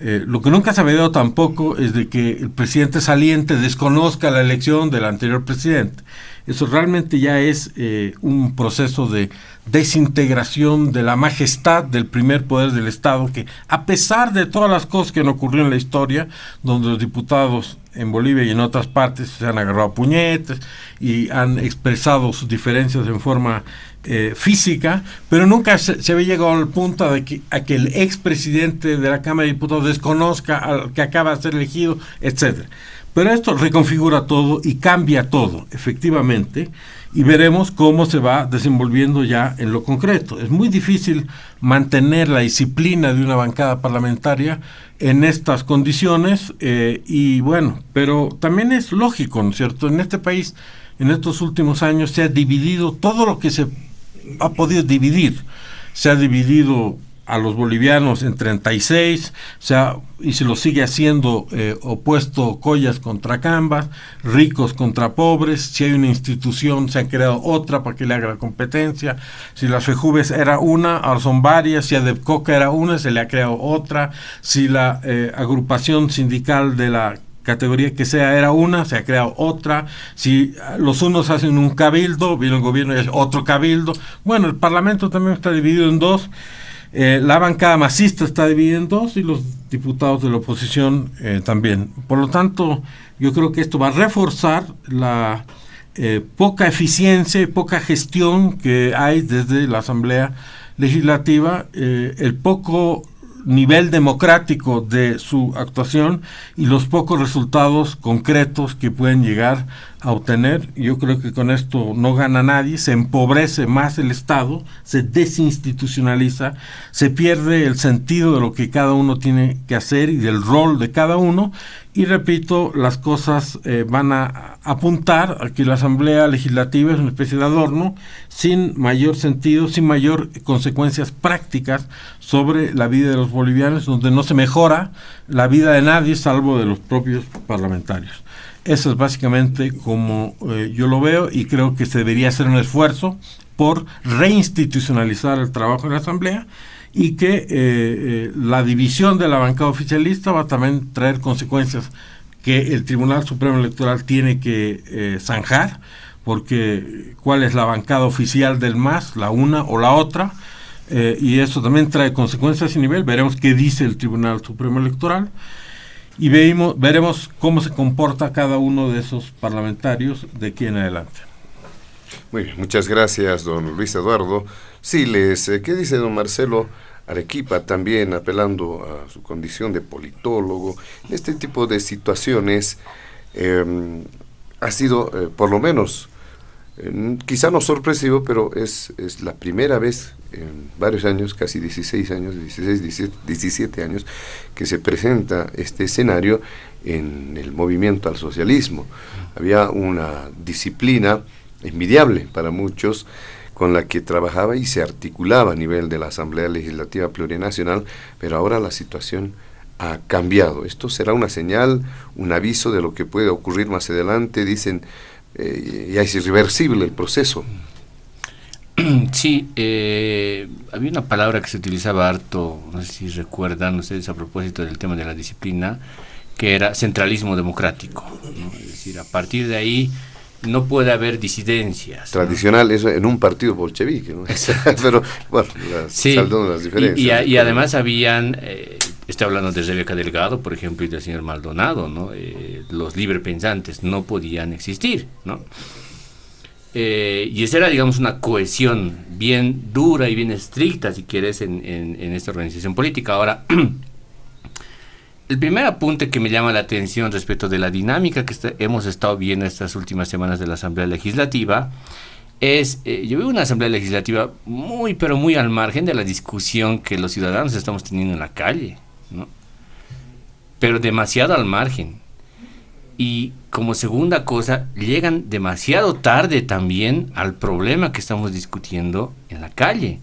Eh, lo que nunca se ha habido tampoco es de que el presidente saliente desconozca la elección del anterior presidente. Eso realmente ya es un proceso de desintegración de la majestad del primer poder del Estado, que a pesar de todas las cosas que han ocurrido en la historia, donde los diputados en Bolivia y en otras partes se han agarrado a puñetes y han expresado sus diferencias en forma eh, física, pero nunca se, había llegado al punto de que, a que el expresidente de la Cámara de Diputados desconozca al que acaba de ser elegido, etcétera. Pero esto reconfigura todo y cambia todo, efectivamente y veremos cómo se va desenvolviendo ya en lo concreto. Es muy difícil mantener la disciplina de una bancada parlamentaria en estas condiciones eh, y bueno, pero también es lógico, ¿no es cierto? En este país, en estos últimos años, se ha dividido todo lo que se ha podido dividir. Se ha dividido a los bolivianos en 36, o sea, y se lo sigue haciendo eh, opuesto collas contra cambas, ricos contra pobres, si hay una institución se ha creado otra para que le haga la competencia, si las FEJUVES era una, ahora son varias, si ADEPCOCA era una, se le ha creado otra, si la eh, agrupación sindical de la categoría que sea era una, se ha creado otra, si los unos hacen un cabildo, viene el gobierno y hace otro cabildo, bueno, el Parlamento también está dividido en dos, eh, la bancada masista está dividida en dos y los diputados de la oposición eh, también. Por lo tanto, yo creo que esto va a reforzar la eh, poca eficiencia y poca gestión que hay desde la Asamblea Legislativa, el poco nivel democrático de su actuación y los pocos resultados concretos que pueden llegar a obtener. Yo creo que con esto no gana nadie, se empobrece más el Estado, se desinstitucionaliza, se pierde el sentido de lo que cada uno tiene que hacer y del rol de cada uno y repito, las cosas eh, van a apuntar a que la Asamblea Legislativa es una especie de adorno sin mayor sentido, sin mayor consecuencias prácticas sobre la vida de los bolivianos, donde no se mejora la vida de nadie salvo de los propios parlamentarios. Eso es básicamente como eh, yo lo veo y creo que se debería hacer un esfuerzo por reinstitucionalizar el trabajo en la Asamblea y que eh, eh, la división de la bancada oficialista va a también traer consecuencias que el Tribunal Supremo Electoral tiene que zanjar, porque cuál es la bancada oficial del MAS, la una o la otra, y eso también trae consecuencias a nivel, veremos qué dice el Tribunal Supremo Electoral, y veimos, veremos cómo se comporta cada uno de esos parlamentarios de aquí en adelante. Muy bien, muchas gracias, don Luis Eduardo. Siles, ¿qué dice don Marcelo Arequipa también apelando a su condición de politólogo? En este tipo de situaciones em, ha sido, eh, por lo menos, quizá no sorpresivo, pero es, es la primera vez en varios años, casi 16 años, 16, 17, 17 años, que se presenta este escenario en el movimiento al socialismo. Había una disciplina envidiable para muchos, con la que trabajaba y se articulaba a nivel de la Asamblea Legislativa Plurinacional, pero ahora la situación ha cambiado. Esto será una señal, un aviso de lo que puede ocurrir más adelante. Dicen, eh, ya es irreversible el proceso. Sí, eh, había una palabra que se utilizaba harto, no sé si recuerdan ustedes a propósito del tema de la disciplina, que era centralismo democrático. Es decir, a partir de ahí no puede haber disidencias. Tradicional, eso en un partido bolchevique, ¿no? Pero bueno, las, diferencias. Y, además habían, eh, estoy hablando de Rebeca Delgado, por ejemplo, y del señor Maldonado, ¿no? Eh, los librepensantes no podían existir, ¿no? Eh, y esa era, digamos, una cohesión bien dura y bien estricta, si quieres, en, esta organización política. Ahora, el primer apunte que me llama la atención respecto de la dinámica que hemos estado viendo estas últimas semanas de la Asamblea Legislativa es, eh, yo veo una Asamblea Legislativa muy, pero muy al margen de la discusión que los ciudadanos estamos teniendo en la calle, ¿no? Pero demasiado al margen. Y como segunda cosa, llegan demasiado tarde también al problema que estamos discutiendo en la calle.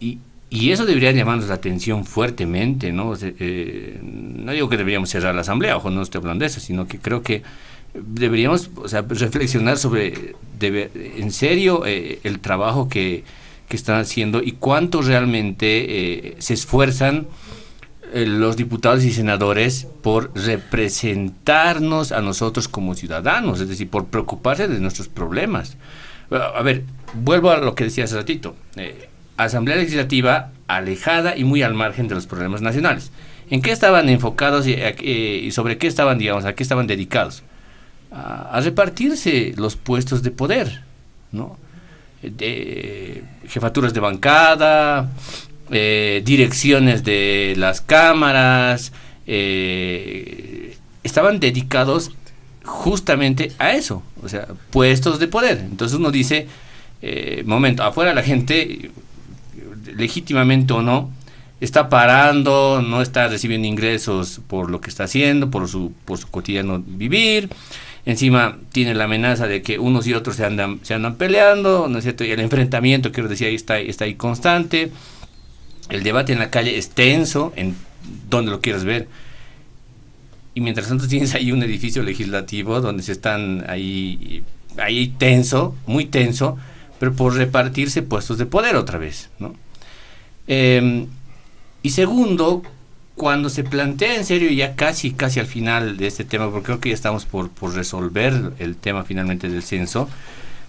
Y, y eso debería llamarnos la atención fuertemente, ¿no? Eh, no digo que deberíamos cerrar la asamblea, ojo, no estoy hablando de eso, sino que creo que deberíamos o sea, reflexionar sobre, en serio, eh, el trabajo que, que, están haciendo y cuánto realmente eh, se esfuerzan los diputados y senadores por representarnos a nosotros como ciudadanos, es decir, por preocuparse de nuestros problemas. A ver, vuelvo a lo que decía hace ratito. Asamblea Legislativa alejada y muy al margen de los problemas nacionales. ¿En qué estaban enfocados y, eh, sobre qué estaban, digamos, a qué estaban dedicados? A, repartirse los puestos de poder, ¿no? De, jefaturas de bancada, eh, direcciones de las cámaras, eh, estaban dedicados justamente a eso, o sea, puestos de poder. Entonces uno dice, momento, afuera la gente legítimamente o no, está parando, no está recibiendo ingresos por lo que está haciendo, por su, por su cotidiano vivir. Encima tiene la amenaza de que unos y otros se andan, se andan peleando, ¿no es cierto? Y el enfrentamiento, quiero decir, ahí está, está ahí constante. El debate en la calle es tenso, en donde lo quieras ver. Y mientras tanto tienes ahí un edificio legislativo donde se están ahí, ahí tenso, muy tenso, pero por repartirse puestos de poder otra vez, ¿no? Em, y segundo, cuando se plantea en serio ya casi, casi al final de este tema, porque creo que ya estamos por, por resolver el tema finalmente del censo,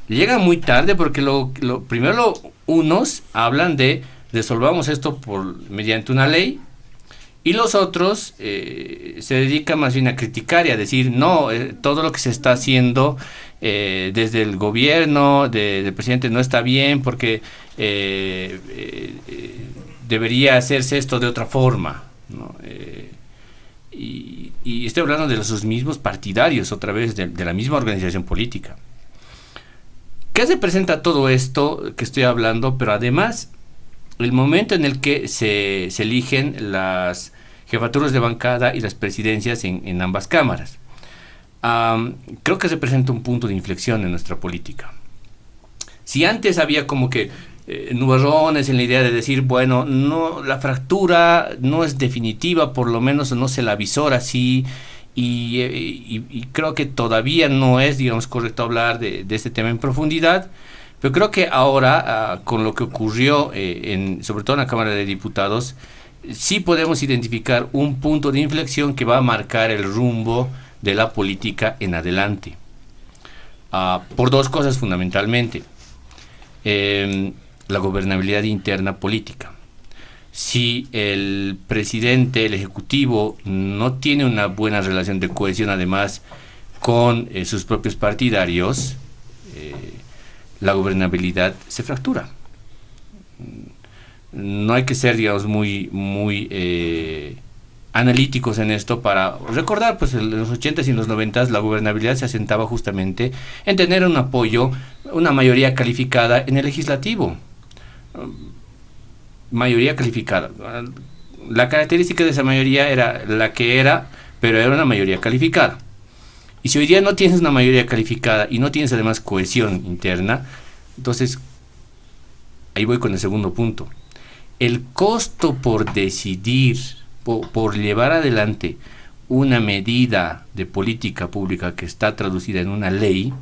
llega muy tarde porque lo, lo primero unos hablan de resolvamos esto por mediante una ley y los otros eh, se dedican más bien a criticar y a decir no eh, todo lo que se está haciendo eh, desde el gobierno del presidente no está bien porque debería hacerse esto de otra forma. Eh, y, estoy hablando de los mismos partidarios, otra vez, de, la misma organización política. ¿Qué se presenta todo esto que estoy hablando? Pero además, el momento en el que se, eligen las jefaturas de bancada y las presidencias en, ambas cámaras. creo que representa un punto de inflexión en nuestra política. Si antes había como que eh, nubarrones en la idea de decir, bueno, no, la fractura no es definitiva, por lo menos no se la avisora así, eh, y, creo que todavía no es, digamos, correcto hablar de, este tema en profundidad, pero creo que ahora, ah, con lo que ocurrió, eh, en, sobre todo en la Cámara de Diputados, sí podemos identificar un punto de inflexión que va a marcar el rumbo de la política en adelante. Ah, por dos cosas fundamentalmente. Em, la gobernabilidad interna política si el presidente, el ejecutivo, no tiene una buena relación de cohesión además con eh, sus propios partidarios, eh, la gobernabilidad se fractura. No hay que ser, digamos, muy, muy eh, analíticos en esto para recordar, pues en los 80s y en los 90s la gobernabilidad se asentaba justamente en tener un apoyo, una mayoría calificada en el legislativo mayoría calificada. La característica de esa mayoría era la que era, pero era una mayoría calificada. Y si hoy día no tienes una mayoría calificada y no tienes además cohesión interna, entonces ahí voy con el segundo punto. El costo por decidir, por, llevar adelante una medida de política pública que está traducida en una ley,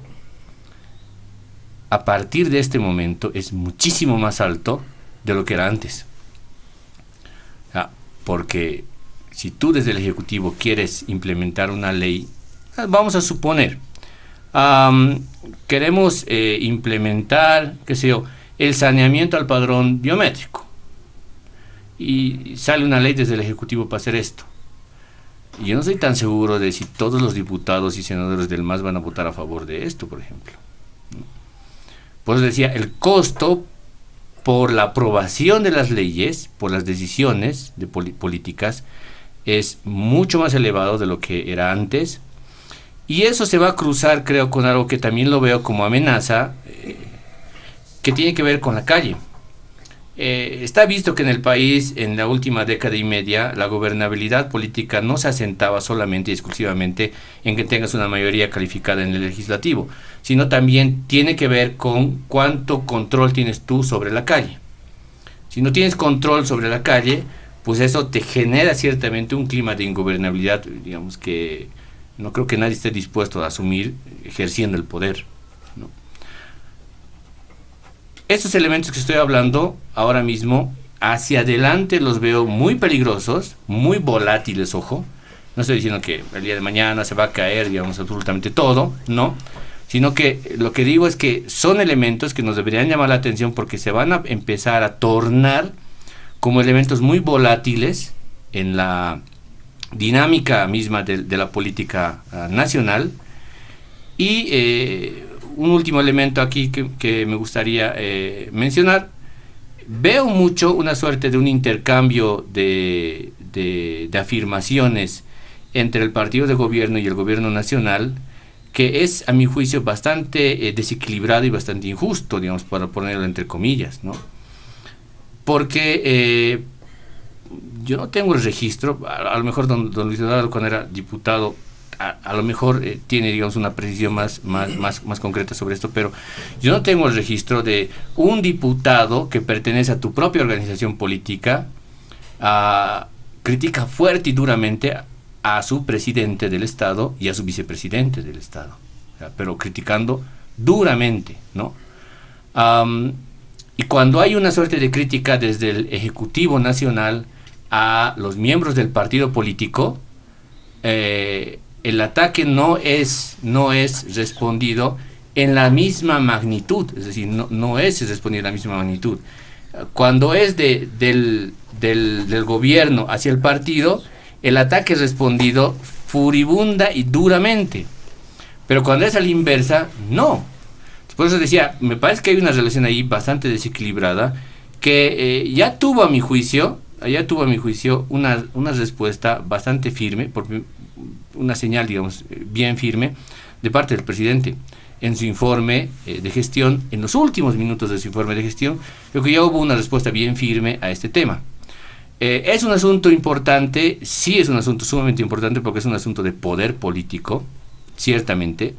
a partir de este momento es muchísimo más alto de lo que era antes. porque si tú desde el Ejecutivo quieres implementar una ley, ah, vamos a suponer, queremos eh, implementar, qué sé yo, el saneamiento al padrón biométrico. Y sale una ley desde el Ejecutivo para hacer esto. Y yo no estoy tan seguro de si todos los diputados y senadores del MAS van a votar a favor de esto, por ejemplo. Pues decía, el costo por la aprobación de las leyes, por las decisiones de políticas, es mucho más elevado de lo que era antes. Y eso se va a cruzar, creo, con algo que también lo veo como amenaza, eh, que tiene que ver con la calle. Eh, está visto que en el país, en la última década y media, la gobernabilidad política no se asentaba solamente y exclusivamente en que tengas una mayoría calificada en el legislativo, sino también tiene que ver con cuánto control tienes tú sobre la calle. Si no tienes control sobre la calle, pues eso te genera ciertamente un clima de ingobernabilidad, digamos que no creo que nadie esté dispuesto a asumir ejerciendo el poder. Estos elementos que estoy hablando ahora mismo, hacia adelante los veo muy peligrosos, muy volátiles, ojo. No estoy diciendo que el día de mañana se va a caer, digamos, absolutamente todo, no. Sino que lo que digo es que son elementos que nos deberían llamar la atención porque se van a empezar a tornar como elementos muy volátiles en la dinámica misma de, la política ah, nacional y eh, un último elemento aquí que, me gustaría eh, mencionar. Veo mucho una suerte de un intercambio de, afirmaciones entre el partido de gobierno y el gobierno nacional que es, a mi juicio, bastante eh, desequilibrado y bastante injusto, digamos, para ponerlo entre comillas, ¿no? Porque yo no tengo el registro, a, lo mejor don, don Luis Eduardo cuando era diputado a, lo mejor eh, tiene, digamos, una precisión más, más, más, más concreta sobre esto, pero yo no tengo el registro de un diputado que pertenece a tu propia organización política, uh, critica fuerte y duramente a, su presidente del Estado y a su vicepresidente del Estado, pero criticando duramente, ¿no? y cuando hay una suerte de crítica desde el Ejecutivo Nacional a los miembros del partido político, eh, el ataque no es, no es respondido en la misma magnitud, es decir, no, no es respondido en la misma magnitud. Cuando es de, del, del, gobierno hacia el partido, el ataque es respondido furibunda y duramente. Pero cuando es a la inversa, no. Por eso decía, me parece que hay una relación ahí bastante desequilibrada que eh, ya tuvo a mi juicio, ya tuvo a mi juicio una, una respuesta bastante firme, por, una señal, digamos, bien firme de parte del presidente en su informe eh, de gestión, en los últimos minutos de su informe de gestión, creo que ya hubo una respuesta bien firme a este tema. Eh, es un asunto importante, sí es un asunto sumamente importante porque es un asunto de poder político, ciertamente.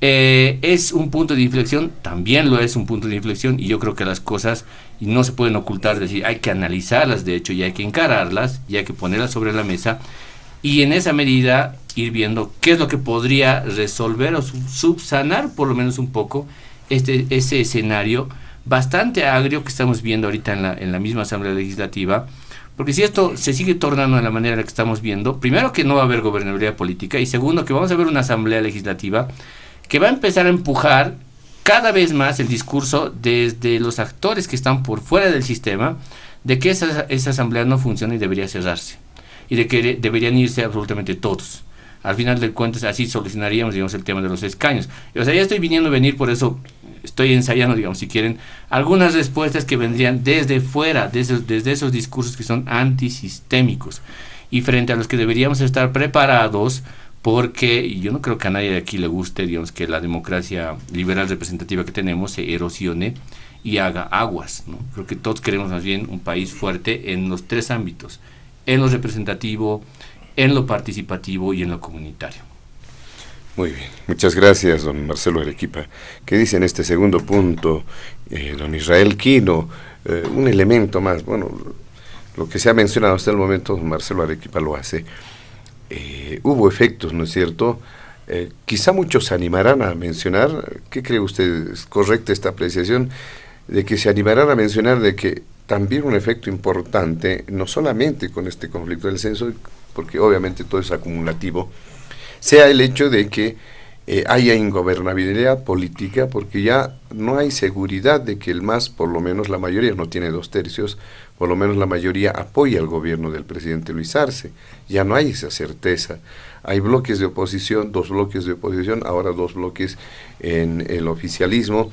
Eh, es un punto de inflexión, también lo es un punto de inflexión y yo creo que las cosas no se pueden ocultar, es decir, hay que analizarlas de hecho y hay que encararlas y hay que ponerlas sobre la mesa y en esa medida ir viendo qué es lo que podría resolver o subsanar por lo menos un poco este, ese escenario bastante agrio que estamos viendo ahorita en la, en la misma Asamblea Legislativa. Porque si esto se sigue tornando de la manera que estamos viendo, primero que no va a haber gobernabilidad política y segundo que vamos a ver una Asamblea Legislativa que va a empezar a empujar cada vez más el discurso desde los actores que están por fuera del sistema de que esa, esa asamblea no funciona y debería cerrarse y de que deberían irse absolutamente todos. Al final del cuentas así solucionaríamos digamos el tema de los escaños. O sea ya estoy viniendo a venir por eso estoy ensayando digamos si quieren algunas respuestas que vendrían desde fuera desde, desde esos discursos que son antisistémicos. Y frente a los que deberíamos estar preparados porque yo no creo que a nadie de aquí le guste, digamos, que la democracia liberal representativa que tenemos se erosione y haga aguas. Creo que todos queremos más bien un país fuerte en los tres ámbitos, en lo representativo, en lo participativo y en lo comunitario. Muy bien, muchas gracias, don Marcelo Arequipa. ¿Qué dice en este segundo punto, eh, don Israel Quino? Eh, un elemento más, bueno, lo que se ha mencionado hasta el momento, don Marcelo Arequipa lo hace. Eh, hubo efectos, ¿no es cierto? Eh, quizá muchos se animarán a mencionar, ¿qué cree usted? ¿Es correcta esta apreciación? De que se animarán a mencionar de que también un efecto importante, no solamente con este conflicto del censo, porque obviamente todo es acumulativo, sea el hecho de que eh, haya ingobernabilidad política, porque ya no hay seguridad de que el MAS, por lo menos la mayoría, no tiene dos tercios, por lo menos la mayoría apoya al gobierno del presidente Luis Arce. Ya no hay esa certeza. Hay bloques de oposición, dos bloques de oposición, ahora dos bloques en el oficialismo.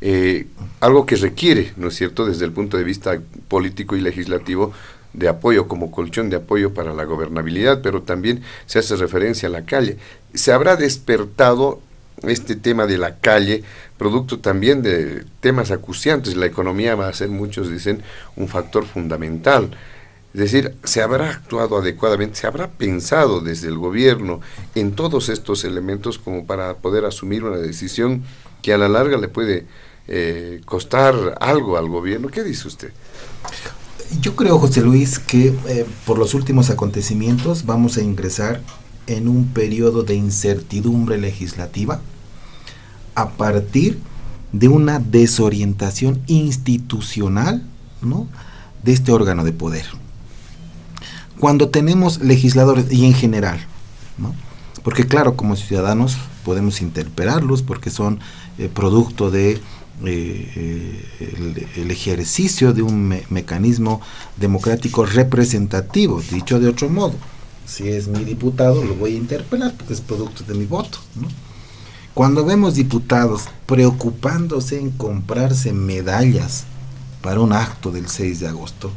Eh, algo que requiere, ¿no es cierto?, desde el punto de vista político y legislativo, de apoyo como colchón de apoyo para la gobernabilidad, pero también se hace referencia a la calle. Se habrá despertado este tema de la calle, producto también de temas acuciantes. La economía va a ser, muchos dicen, un factor fundamental. Es decir, se habrá actuado adecuadamente, se habrá pensado desde el gobierno en todos estos elementos como para poder asumir una decisión que a la larga le puede eh, costar algo al gobierno. ¿Qué dice usted? Yo creo, José Luis, que eh, por los últimos acontecimientos vamos a ingresar en un periodo de incertidumbre legislativa a partir de una desorientación institucional ¿no? de este órgano de poder. Cuando tenemos legisladores y en general, ¿no? porque claro, como ciudadanos podemos interpelarlos porque son eh, producto de eh, eh, el, ejercicio de un mecanismo democrático representativo, dicho de otro modo si es mi diputado, lo voy a interpelar porque es producto de mi voto. Cuando vemos diputados preocupándose en comprarse medallas para un acto del 6 de agosto,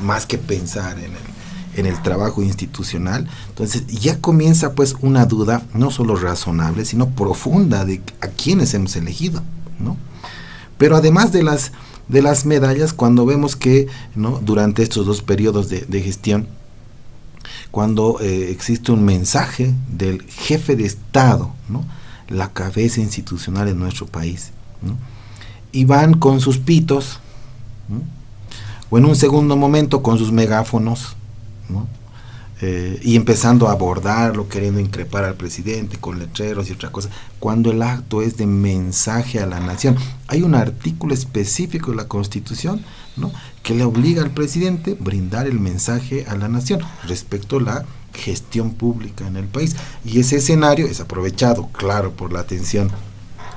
más que pensar en el, trabajo institucional, entonces ya comienza pues una duda no solo razonable, sino profunda de a quiénes hemos elegido. Pero además de las, medallas, cuando vemos que durante estos dos periodos de gestión, cuando eh, existe un mensaje del jefe de Estado, ¿no? la cabeza institucional en nuestro país, y van con sus pitos, o en un segundo momento con sus megáfonos, ¿no? Eh, y empezando a abordarlo, queriendo increpar al presidente con letreros y otra cosa, cuando el acto es de mensaje a la nación. Hay un artículo específico de la Constitución que le obliga al presidente brindar el mensaje a la nación respecto a la gestión pública en el país. Y ese escenario es aprovechado, claro, por la atención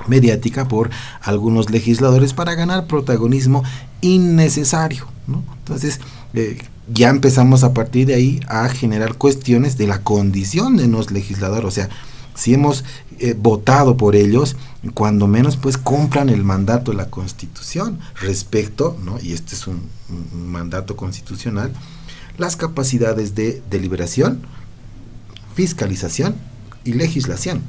mediática por algunos legisladores para ganar protagonismo innecesario. Entonces, eh, ya empezamos a partir de ahí a generar cuestiones de la condición de los legisladores, o sea, si hemos eh, votado por ellos, cuando menos pues compran el mandato de la Constitución respecto, ¿no? y este es un, mandato constitucional, las capacidades de deliberación, fiscalización y legislación.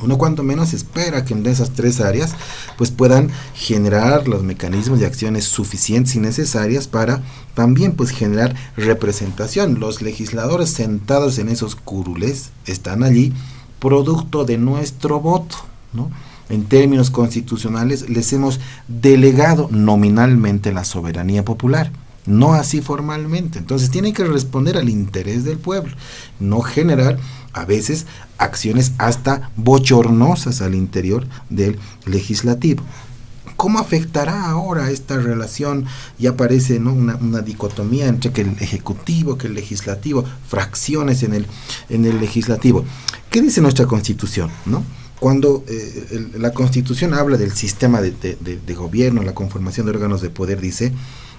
uno cuanto menos espera que en esas tres áreas pues puedan generar los mecanismos y acciones suficientes y necesarias para también pues generar representación. Los legisladores sentados en esos curules están allí producto de nuestro voto, ¿no? En términos constitucionales les hemos delegado nominalmente la soberanía popular no así formalmente. Entonces tienen que responder al interés del pueblo, no generar a veces acciones hasta bochornosas al interior del legislativo. ¿Cómo afectará ahora esta relación? Y aparece una, dicotomía entre que el ejecutivo, que el legislativo, fracciones en el, en el legislativo. ¿Qué dice nuestra constitución? ¿no? Cuando eh, la constitución habla del sistema de, gobierno, la conformación de órganos de poder, dice,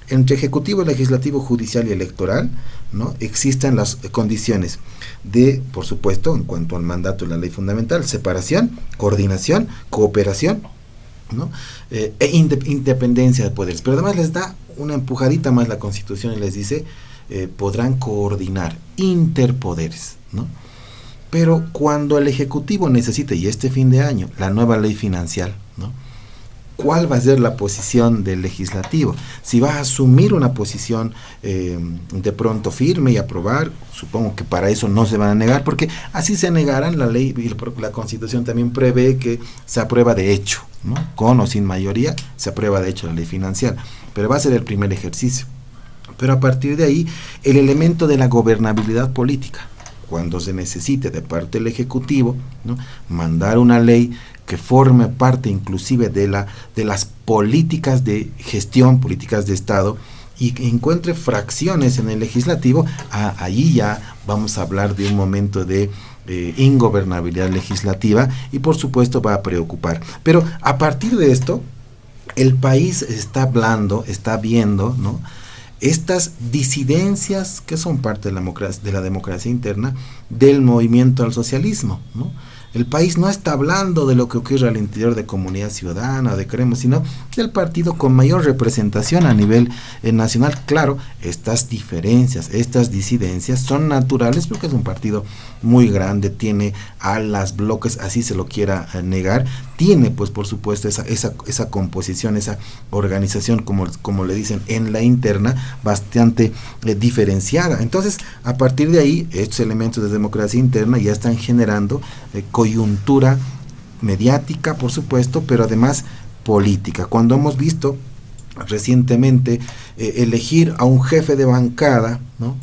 entre ejecutivo, legislativo, judicial y electoral, ¿no? Existen las condiciones de, por supuesto, en cuanto al mandato de la ley fundamental, separación, coordinación, cooperación, ¿no? Eh, e independencia de poderes. Pero además les da una empujadita más la Constitución y les dice, eh, podrán coordinar interpoderes, ¿no? Pero cuando el Ejecutivo necesite, y este fin de año, la nueva ley financiera, cuál va a ser la posición del legislativo. Si va a asumir una posición eh, de pronto firme y aprobar, supongo que para eso no se van a negar, porque así se negarán la ley y la constitución también prevé que se aprueba de hecho, ¿no? con o sin mayoría, se aprueba de hecho la ley financiera, pero va a ser el primer ejercicio. Pero a partir de ahí, el elemento de la gobernabilidad política, cuando se necesite de parte del Ejecutivo, mandar una ley que forme parte inclusive de, la, de las políticas de gestión, políticas de Estado, y que encuentre fracciones en el legislativo, ahí ya vamos a hablar de un momento de eh, ingobernabilidad legislativa y por supuesto va a preocupar. Pero a partir de esto, el país está hablando, está viendo, ¿no? Estas disidencias que son parte de la democracia, interna del movimiento al socialismo, ¿no? El país no está hablando de lo que ocurre al interior de comunidad ciudadana, de Creemos, sino del partido con mayor representación a nivel eh, nacional. Claro, estas diferencias, estas disidencias son naturales porque es un partido muy grande, tiene alas, bloques, así se lo quiera eh, negar, tiene pues por supuesto esa, esa, esa composición, esa organización, como, como le dicen, en la interna, bastante eh, diferenciada. Entonces, a partir de ahí, estos elementos de democracia interna ya están generando coyuntura mediática, por supuesto, pero además política. Cuando hemos visto recientemente eh, elegir a un jefe de bancada, ¿no?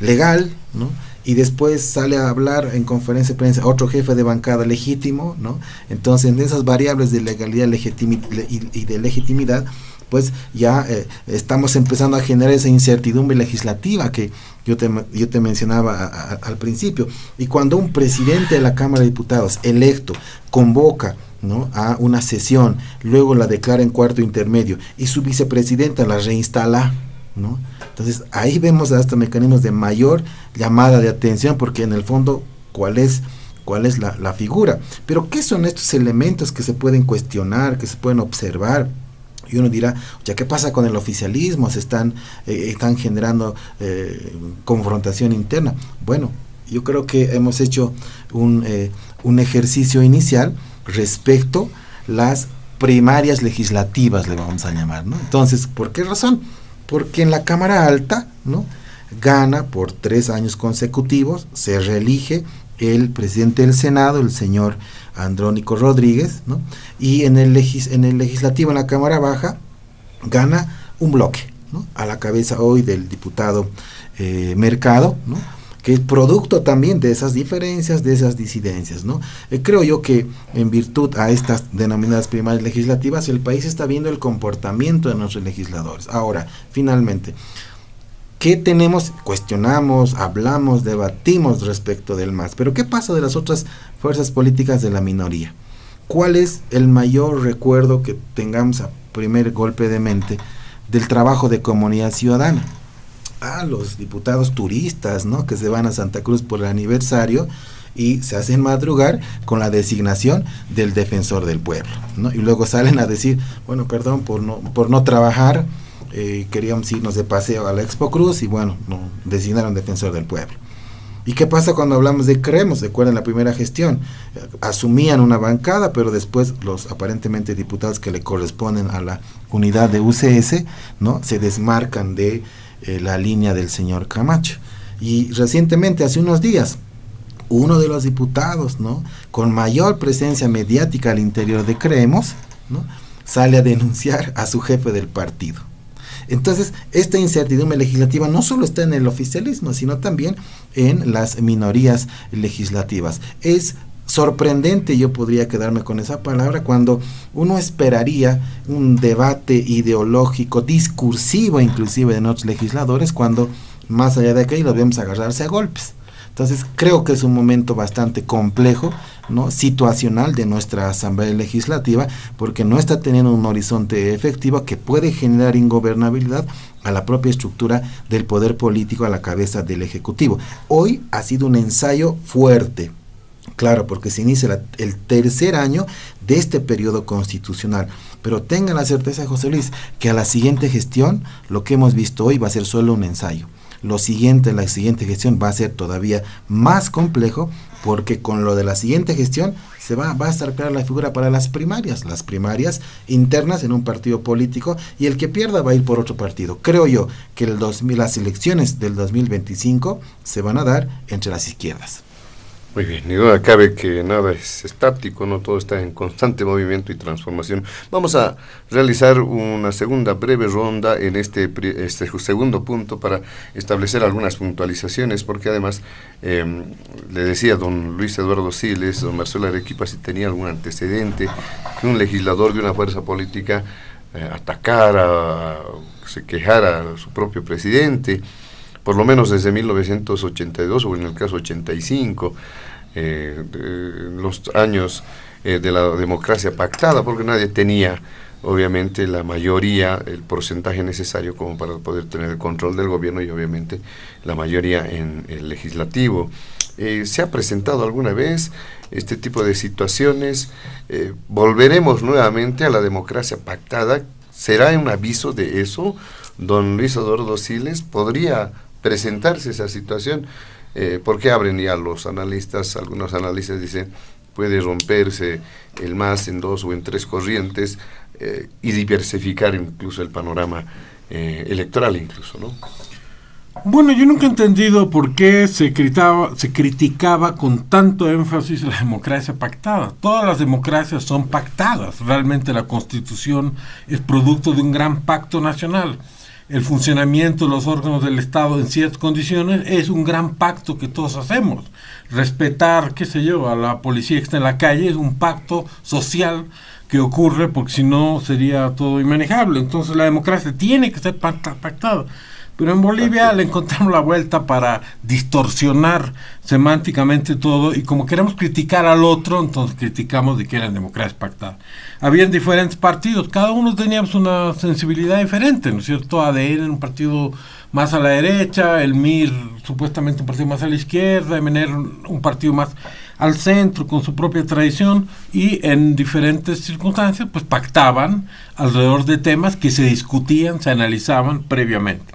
legal, ¿no? y después sale a hablar en conferencia de prensa otro jefe de bancada legítimo, ¿no? Entonces, en esas variables de legalidad y, de legitimidad, pues ya eh, estamos empezando a generar esa incertidumbre legislativa que yo te, yo te mencionaba al principio. Y cuando un presidente de la Cámara de Diputados electo convoca ¿no? a una sesión, luego la declara en cuarto intermedio y su vicepresidenta la reinstala, ¿no? Entonces ahí vemos hasta mecanismos de mayor llamada de atención porque en el fondo, ¿cuál es? cuál es la, la, figura. Pero ¿qué son estos elementos que se pueden cuestionar, que se pueden observar? Y uno dirá, ya qué pasa con el oficialismo, se están, eh, están generando eh, confrontación interna. Bueno, yo creo que hemos hecho un, eh, un ejercicio inicial respecto las primarias legislativas, le vamos a llamar, ¿no? Entonces, ¿por qué razón? Porque en la Cámara Alta, ¿no? Gana por tres años consecutivos, se reelige el presidente del Senado, el señor Andrónico Rodríguez, ¿no? y en el, en el legislativo, en la Cámara Baja, gana un bloque, ¿no? a la cabeza hoy del diputado eh, Mercado, ¿no? que es producto también de esas diferencias, de esas disidencias. ¿no? Eh, creo yo que en virtud a estas denominadas primarias legislativas, el país está viendo el comportamiento de nuestros legisladores. Ahora, finalmente, ¿Qué tenemos? Cuestionamos, hablamos, debatimos respecto del MAS. Pero ¿qué pasa de las otras fuerzas políticas de la minoría? ¿Cuál es el mayor recuerdo que tengamos a primer golpe de mente del trabajo de comunidad ciudadana? Ah, los diputados turistas, ¿no? Que se van a Santa Cruz por el aniversario y se hacen madrugar con la designación del defensor del pueblo, ¿no? Y luego salen a decir, bueno, perdón por no, por no trabajar, eh, queríamos irnos de paseo a la Expo Cruz y bueno, no, designaron defensor del pueblo. ¿Y qué pasa cuando hablamos de creemos? Recuerden la primera gestión. Asumían una bancada, pero después los aparentemente diputados que le corresponden a la unidad de UCS, ¿no? Se desmarcan de eh, la línea del señor Camacho. Y recientemente, hace unos días, uno de los diputados, ¿no? Con mayor presencia mediática al interior de Creemos, ¿no? Sale a denunciar a su jefe del partido. Entonces, esta incertidumbre legislativa no solo está en el oficialismo, sino también en las minorías legislativas. Es sorprendente, yo podría quedarme con esa palabra, cuando uno esperaría un debate ideológico, discursivo inclusive de nuestros legisladores, cuando más allá de aquí los vemos agarrarse a golpes. Entonces creo que es un momento bastante complejo, ¿no? situacional de nuestra Asamblea Legislativa, porque no está teniendo un horizonte efectivo que puede generar ingobernabilidad a la propia estructura del poder político a la cabeza del Ejecutivo. Hoy ha sido un ensayo fuerte, Claro, porque se inicia el tercer año de este periodo constitucional. Pero tengan la certeza, José Luis, que a la siguiente gestión, lo que hemos visto hoy va a ser solo un ensayo. Lo siguiente, la siguiente gestión va a ser todavía más complejo porque con lo de la siguiente gestión se va, a estar clara la figura para las primarias, las primarias internas en un partido político y el que pierda va a ir por otro partido. Creo yo que el 2000, las elecciones del 2025 se van a dar entre las izquierdas. Muy bien, ni duda cabe que nada es estático, no todo está en constante movimiento y transformación. Vamos a realizar una segunda breve ronda en este, este segundo punto para establecer algunas puntualizaciones, porque además em, le decía don Luis Eduardo Siles, don Marcelo Arequipa, si tenía algún antecedente que un legislador de una fuerza política eh, atacara, se quejara a su propio presidente por lo menos desde 1982 o en el caso 85, eh, los años eh, de la democracia pactada, porque nadie tenía obviamente la mayoría, el porcentaje necesario como para poder tener el control del gobierno y obviamente la mayoría en el legislativo. Eh, ¿Se ha presentado alguna vez este tipo de situaciones? Eh, ¿Volveremos nuevamente a la democracia pactada? ¿Será un aviso de eso? Don Luis Eduardo Siles podría presentarse esa situación, eh, porque abren ya los analistas, algunos analistas dicen, puede romperse el más en dos o en tres corrientes eh, y diversificar incluso el panorama eh, electoral incluso, ¿no? Bueno, yo nunca he entendido por qué se, criticaba, se criticaba con tanto énfasis la democracia pactada. Todas las democracias son pactadas. Realmente la constitución es producto de un gran pacto nacional el funcionamiento de los órganos del Estado en ciertas condiciones es un gran pacto que todos hacemos. Respetar, qué sé yo, a la policía que está en la calle es un pacto social que ocurre porque si no sería todo inmanejable. Entonces la democracia tiene que ser pactada. Pero en Bolivia le encontramos la vuelta para distorsionar semánticamente todo y como queremos criticar al otro, entonces criticamos de que era democracia pactada. Habían diferentes partidos, cada uno teníamos una sensibilidad diferente, ¿no es cierto? ADN, un partido más a la derecha, el MIR supuestamente un partido más a la izquierda, MNR un partido más al centro con su propia tradición y en diferentes circunstancias pues pactaban alrededor de temas que se discutían, se analizaban previamente.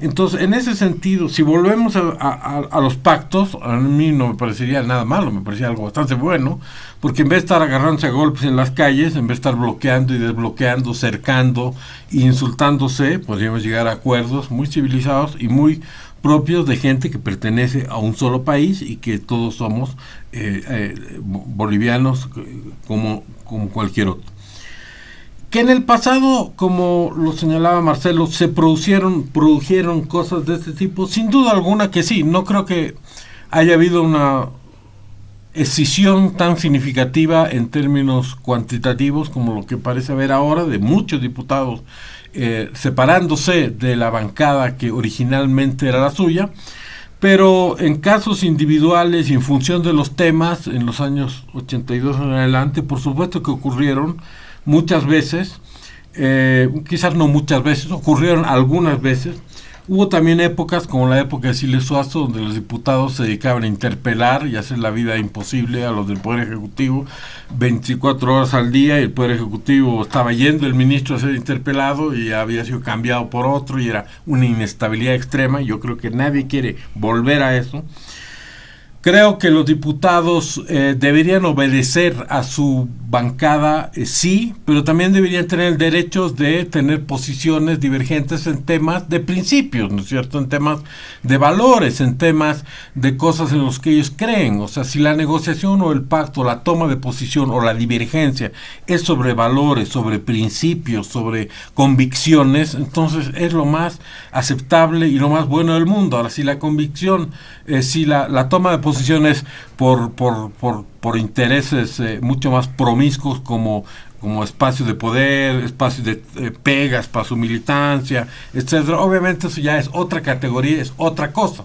Entonces, en ese sentido, si volvemos a, los pactos, a mí no me parecería nada malo, me parecía algo bastante bueno, porque en vez de estar agarrándose a golpes en las calles, en vez de estar bloqueando y desbloqueando, cercando e insultándose, podríamos llegar a acuerdos muy civilizados y muy propios de gente que pertenece a un solo país y que todos somos eh, eh, bolivianos como, como cualquier otro que en el pasado, como lo señalaba Marcelo, se producieron, produjeron cosas de este tipo, sin duda alguna que sí, no creo que haya habido una escisión tan significativa en términos cuantitativos como lo que parece haber ahora de muchos diputados eh, separándose de la bancada que originalmente era la suya, pero en casos individuales y en función de los temas, en los años 82 en adelante, por supuesto que ocurrieron muchas veces, eh, quizás no muchas veces, ocurrieron algunas veces. Hubo también épocas, como la época de Siles Suazo, donde los diputados se dedicaban a interpelar y hacer la vida imposible a los del Poder Ejecutivo 24 horas al día y el Poder Ejecutivo estaba yendo el ministro a ser interpelado y había sido cambiado por otro y era una inestabilidad extrema. Yo creo que nadie quiere volver a eso. Creo que los diputados eh, deberían obedecer a su bancada, eh, sí, pero también deberían tener el derecho de tener posiciones divergentes en temas de principios, ¿no es cierto? En temas de valores, en temas de cosas en los que ellos creen. O sea, si la negociación o el pacto, la toma de posición o la divergencia es sobre valores, sobre principios, sobre convicciones, entonces es lo más aceptable y lo más bueno del mundo. Ahora, si la convicción, eh, si la, la toma de posición, posiciones por, por, por, por intereses eh, mucho más promiscuos como como espacio de poder, espacio de eh, pegas para su militancia, etcétera. Obviamente eso ya es otra categoría, es otra cosa.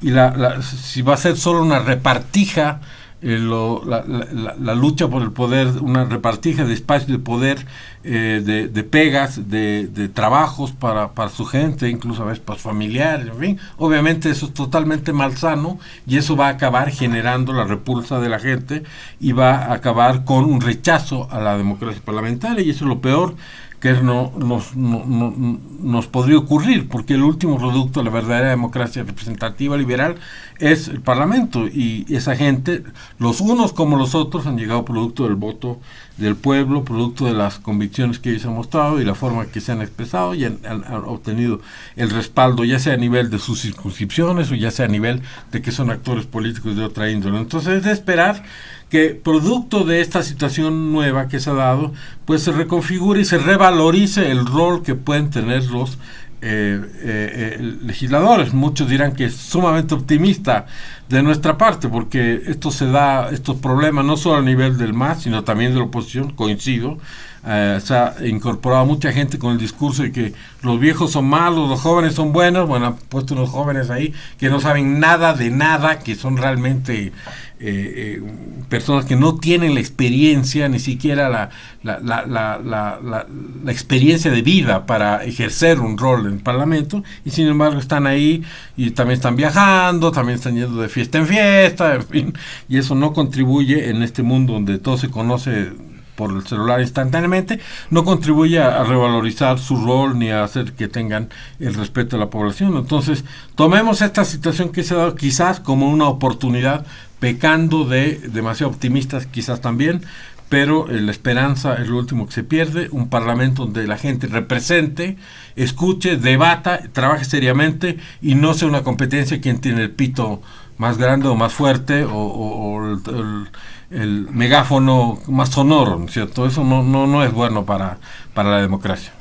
Y la, la, si va a ser solo una repartija eh, lo, la, la, la, lucha por el poder, una repartija de espacios de poder, eh, de, de, pegas, de, de trabajos para, para, su gente, incluso a veces para sus familiares, en fin. Obviamente eso es totalmente malsano y eso va a acabar generando la repulsa de la gente y va a acabar con un rechazo a la democracia parlamentaria y eso es lo peor que no, nos, no, no, nos podría ocurrir, porque el último producto de la verdadera democracia representativa liberal es el Parlamento y esa gente, los unos como los otros, han llegado producto del voto del pueblo, producto de las convicciones que ellos han mostrado y la forma que se han expresado y han, han, han, obtenido el respaldo, ya sea a nivel de sus circunscripciones o ya sea a nivel de que son actores políticos de otra índole. Entonces es de esperar que producto de esta situación nueva que se ha dado, pues se reconfigure y se revalorice el rol que pueden tener los eh, eh, legisladores. Muchos dirán que es sumamente optimista de nuestra parte, porque esto se da, estos problemas no solo a nivel del MAS, sino también de la oposición, coincido. Eh, se ha incorporado mucha gente con el discurso de que los viejos son malos, los jóvenes son buenos. Bueno, han puesto unos jóvenes ahí que no saben nada de nada, que son realmente eh, eh, personas que no tienen la experiencia, ni siquiera la, la, la, la, experiencia de vida para ejercer un rol en el Parlamento, y sin embargo están ahí y también están viajando, también están yendo de fiesta en fiesta, en fin, y eso no contribuye en este mundo donde todo se conoce por el celular instantáneamente, no contribuye a, a, revalorizar su rol ni a hacer que tengan el respeto a la población. Entonces, tomemos esta situación que se ha dado quizás como una oportunidad pecando de demasiado optimistas quizás también, pero eh, la esperanza es lo último que se pierde, un parlamento donde la gente represente, escuche, debata, trabaje seriamente y no sea una competencia quien tiene el pito más grande o más fuerte o, o, o el, el, el, megáfono más sonoro, ¿no es cierto? Eso no, no, no es bueno para, para la democracia.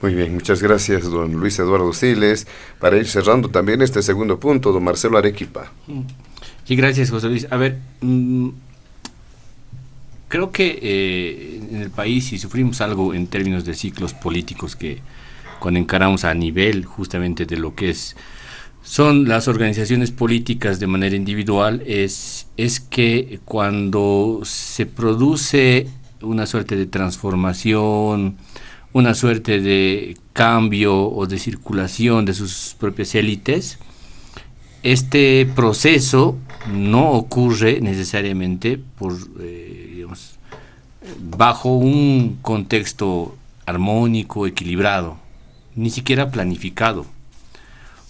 Muy bien, muchas gracias, don Luis Eduardo Siles. Para ir cerrando también este segundo punto, don Marcelo Arequipa. Sí, gracias, José Luis. A ver, mmm, creo que eh, en el país, si sufrimos algo en términos de ciclos políticos que cuando encaramos a nivel justamente de lo que es son las organizaciones políticas de manera individual, es, es que cuando se produce una suerte de transformación, una suerte de cambio o de circulación de sus propias élites, este proceso no ocurre necesariamente por, eh, digamos, bajo un contexto armónico, equilibrado, ni siquiera planificado.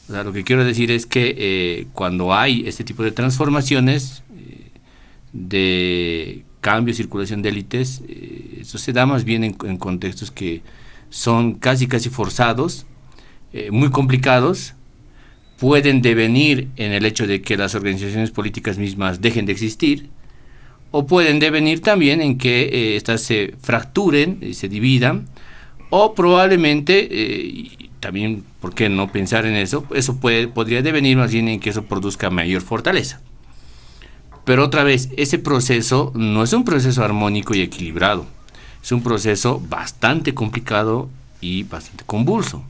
Lo que quiero decir es que eh, cuando hay este tipo de transformaciones, eh, de cambio, circulación de élites, eh, eso se da más bien en, en, contextos que son casi casi forzados, muy complicados, pueden devenir en el hecho de que las organizaciones políticas mismas dejen de existir, o pueden devenir también en que eh, estas se fracturen, y se dividan, o probablemente, eh, también, ¿por qué no pensar en eso? Eso puede, podría devenir más bien en que eso produzca mayor fortaleza. Pero otra vez, ese proceso no es un proceso armónico y equilibrado, es un proceso bastante complicado y bastante convulso.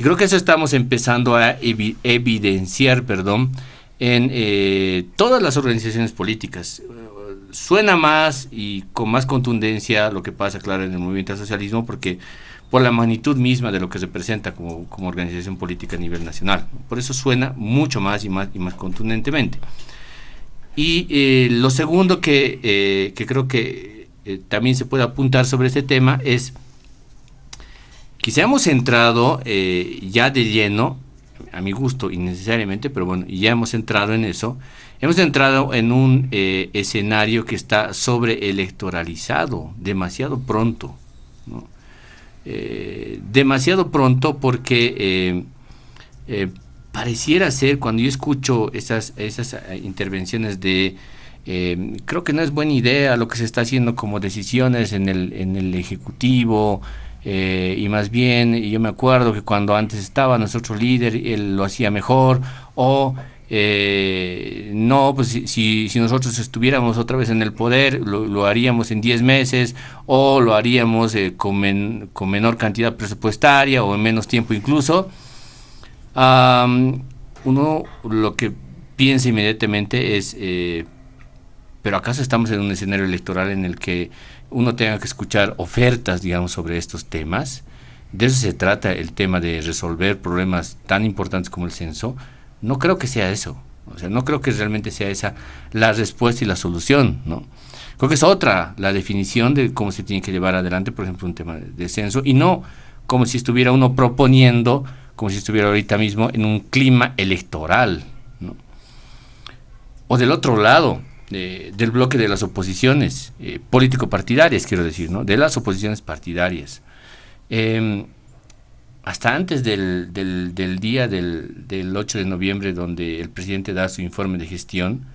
Y creo que eso estamos empezando a evi evidenciar, perdón, en eh, todas las organizaciones políticas. Suena más y con más contundencia lo que pasa, claro, en el movimiento al socialismo, porque por la magnitud misma de lo que se presenta como, como organización política a nivel nacional. Por eso suena mucho más y más, y más contundentemente. Y eh, lo segundo que, eh, que creo que también se puede apuntar sobre este tema es se hemos entrado eh, ya de lleno a mi gusto innecesariamente, pero bueno, ya hemos entrado en eso, hemos entrado en un eh, escenario que está sobreelectoralizado demasiado pronto, eh, demasiado pronto porque pareciera ser, cuando yo escucho esas, esas intervenciones de creo que no es buena idea lo que se está haciendo como decisiones en el, en el Ejecutivo, eh, y más bien yo me acuerdo que cuando antes estaba nuestro líder, él lo hacía mejor, o eh, no, pues si, si, nosotros estuviéramos otra vez en el poder, lo, haríamos en 10 meses, o lo haríamos eh, con, con, menor cantidad presupuestaria o en menos tiempo incluso. uno lo que piensa inmediatamente es, pero acaso estamos en un escenario electoral en el que uno tenga que escuchar ofertas, digamos, sobre estos temas. De eso se trata el tema de resolver problemas tan importantes como el censo. No creo que sea eso. O sea, no creo que realmente sea esa la respuesta y la solución, ¿no? Creo que es otra la definición de cómo se tiene que llevar adelante, por ejemplo, un tema de, censo, y no como si estuviera uno proponiendo, como si estuviera ahorita mismo en un clima electoral, ¿no? O del otro lado, del bloque de las oposiciones eh, político-partidarias, quiero decir, ¿no? de las oposiciones partidarias. Em, hasta antes del, del, día del, del, 8 de noviembre, donde el presidente da su informe de gestión,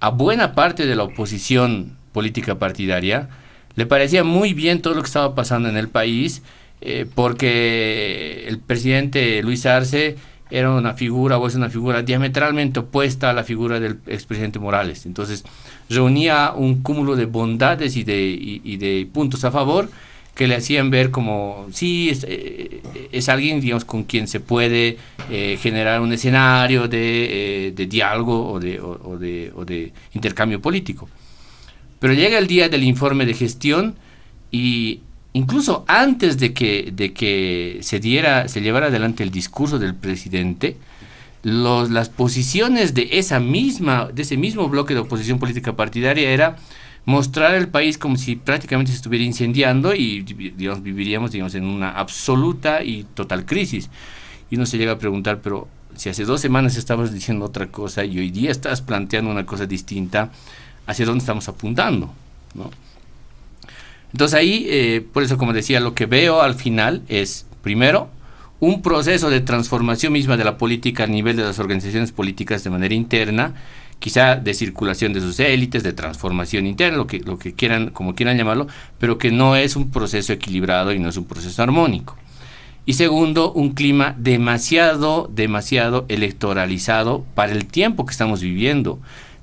a buena parte de la oposición política partidaria le parecía muy bien todo lo que estaba pasando en el país, eh, porque el presidente Luis Arce era una figura o es una figura diametralmente opuesta a la figura del expresidente Morales. Entonces reunía un cúmulo de bondades y de, puntos a favor que le hacían ver como, sí, es, eh, es alguien, digamos, con quien se puede eh, generar un escenario de, eh, diálogo o de intercambio político. Pero llega el día del informe de gestión y incluso antes de que, de que se, diera, se llevara adelante el discurso del presidente, los, las posiciones de, esa misma, de ese mismo bloque de oposición política partidaria era mostrar el país como si prácticamente se estuviera incendiando y digamos, viviríamos digamos, en una absoluta y total crisis. Y uno se llega a preguntar, pero si hace dos semanas estabas diciendo otra cosa y hoy día estás planteando una cosa distinta, ¿hacia dónde estamos apuntando? ¿no? Entonces ahí, eh, por eso como decía, lo que veo al final es, primero, un proceso de transformación misma de la política a nivel de las organizaciones políticas de manera interna, quizá de circulación de sus élites, de transformación interna, lo que, lo que quieran, como quieran llamarlo, pero que no es un proceso equilibrado y no es un proceso armónico. Y segundo, un clima demasiado, demasiado electoralizado para el tiempo que estamos viviendo.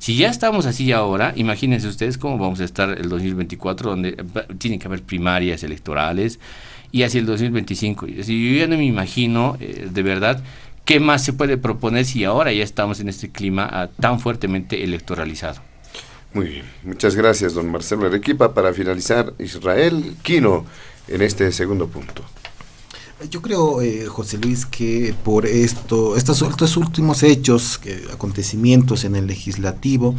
Si ya estamos así ahora, imagínense ustedes cómo vamos a estar el 2024, donde tienen que haber primarias electorales, y hacia el 2025. Si yo ya no me imagino, eh, de verdad, qué más se puede proponer si ahora ya estamos en este clima ah, tan fuertemente electoralizado. Muy bien, muchas gracias, don Marcelo Arequipa. Para finalizar, Israel Quino, en este segundo punto. Yo creo, eh, José Luis, que por esto, estos, últimos hechos, acontecimientos en el legislativo,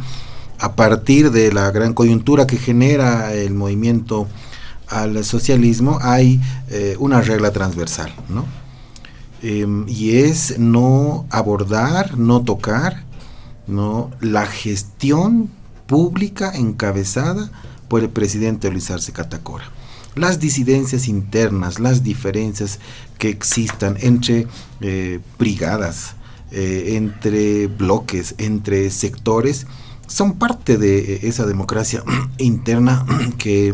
a partir de la gran coyuntura que genera el movimiento al socialismo, hay eh, una regla transversal, ¿no? Em, y es no abordar, no tocar, ¿no? la gestión pública encabezada por el presidente Luis Arce Catacora las disidencias internas, las diferencias que existan entre eh, brigadas, eh, entre bloques, entre sectores, son parte de eh, esa democracia interna que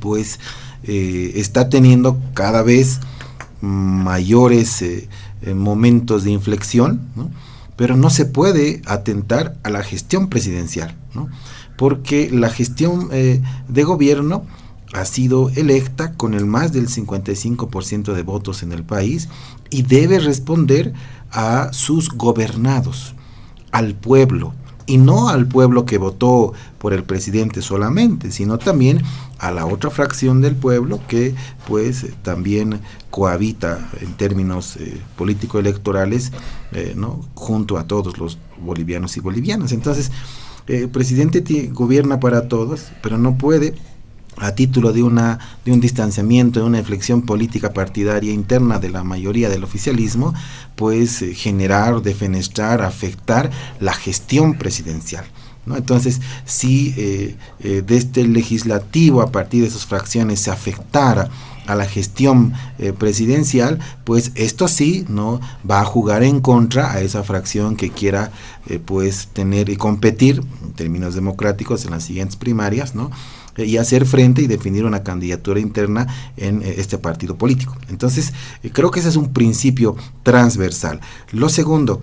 pues está teniendo cada vez mayores momentos de inflexión, pero no se puede atentar a la gestión presidencial, porque la gestión de gobierno ha sido electa con el más del 55% de votos en el país y debe responder a sus gobernados, al pueblo, y no al pueblo que votó por el presidente solamente, sino también a la otra fracción del pueblo que pues también cohabita en términos eh, político-electorales eh, ¿no? junto a todos los bolivianos y bolivianas. Entonces, el presidente gobierna para todos, pero no puede a título de, una, de un distanciamiento, de una inflexión política partidaria interna de la mayoría del oficialismo, pues eh, generar, defenestrar, afectar la gestión presidencial. ¿no? Entonces, si eh, eh, desde el legislativo, a partir de esas fracciones, se afectara a la gestión presidencial, pues esto sí, ¿no? Va a jugar en contra a esa fracción que quiera, pues, tener y competir, en términos democráticos, en las siguientes primarias, ¿no? Y hacer frente y definir una candidatura interna en eh, este partido político. Entonces, eh, creo que ese es un principio transversal. Lo segundo,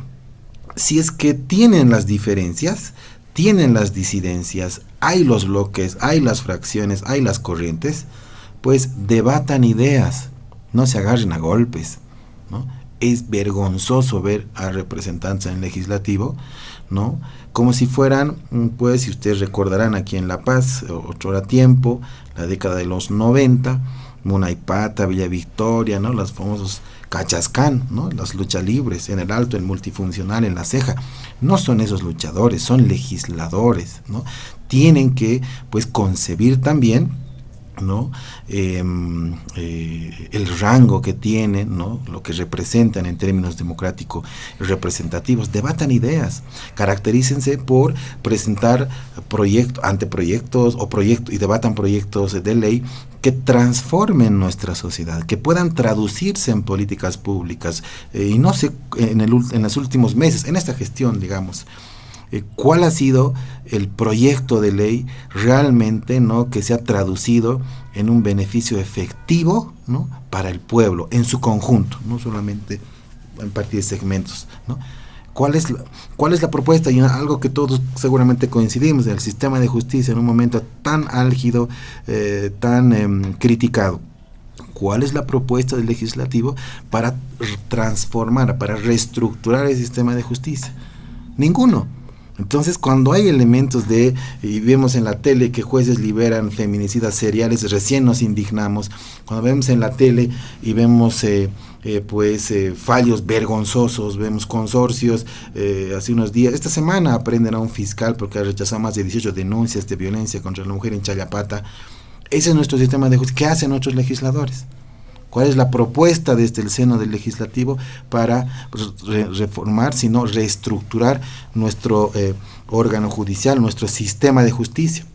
si es que tienen las diferencias, tienen las disidencias, hay los bloques, hay las fracciones, hay las corrientes, pues debatan ideas, no se agarren a golpes. ¿no? Es vergonzoso ver a representantes en el legislativo, ¿no? Como si fueran, mm, pues si ustedes recordarán aquí en La Paz, otro hora tiempo, la década de los 90, Munaipata, Villa Victoria, ¿no? Los famosos Cachascán, ¿no? Las luchas libres, en el alto, el multifuncional, en la ceja. No son esos luchadores, son legisladores, ¿no? Tienen que, pues, concebir también ¿no? Em, eh, el rango que tienen, ¿no? lo que representan en términos democráticos representativos, debatan ideas, caracterícense por presentar proyectos, anteproyectos o proyectos y debatan proyectos de ley que transformen nuestra sociedad, que puedan traducirse en políticas públicas eh, y no sé en, el, en los últimos meses, en esta gestión, digamos, eh, cuál ha sido el proyecto de ley realmente ¿no? que se ha traducido en un beneficio efectivo ¿no? para el pueblo en su conjunto, no solamente en partir de segmentos. ¿no? ¿Cuál es, la, ¿Cuál es la propuesta? Y algo que todos seguramente coincidimos, del sistema de justicia en un momento tan álgido, eh, tan em, criticado. ¿Cuál es la propuesta del legislativo para transformar, para reestructurar el sistema de justicia? Ninguno. Entonces, cuando hay elementos de, y vemos en la tele que jueces liberan feminicidas seriales, recién nos indignamos. Cuando vemos en la tele y vemos eh, eh, pues eh, fallos vergonzosos, vemos consorcios, hace unos días, esta semana aprenden a un fiscal porque ha rechazado más de 18 denuncias de violencia contra la mujer en Chayapata. Ese es nuestro sistema de justicia. ¿Qué hacen nuestros legisladores? Cuál es la propuesta desde el seno del legislativo para pues, reformar, sino reestructurar nuestro eh, órgano judicial, nuestro sistema de justicia.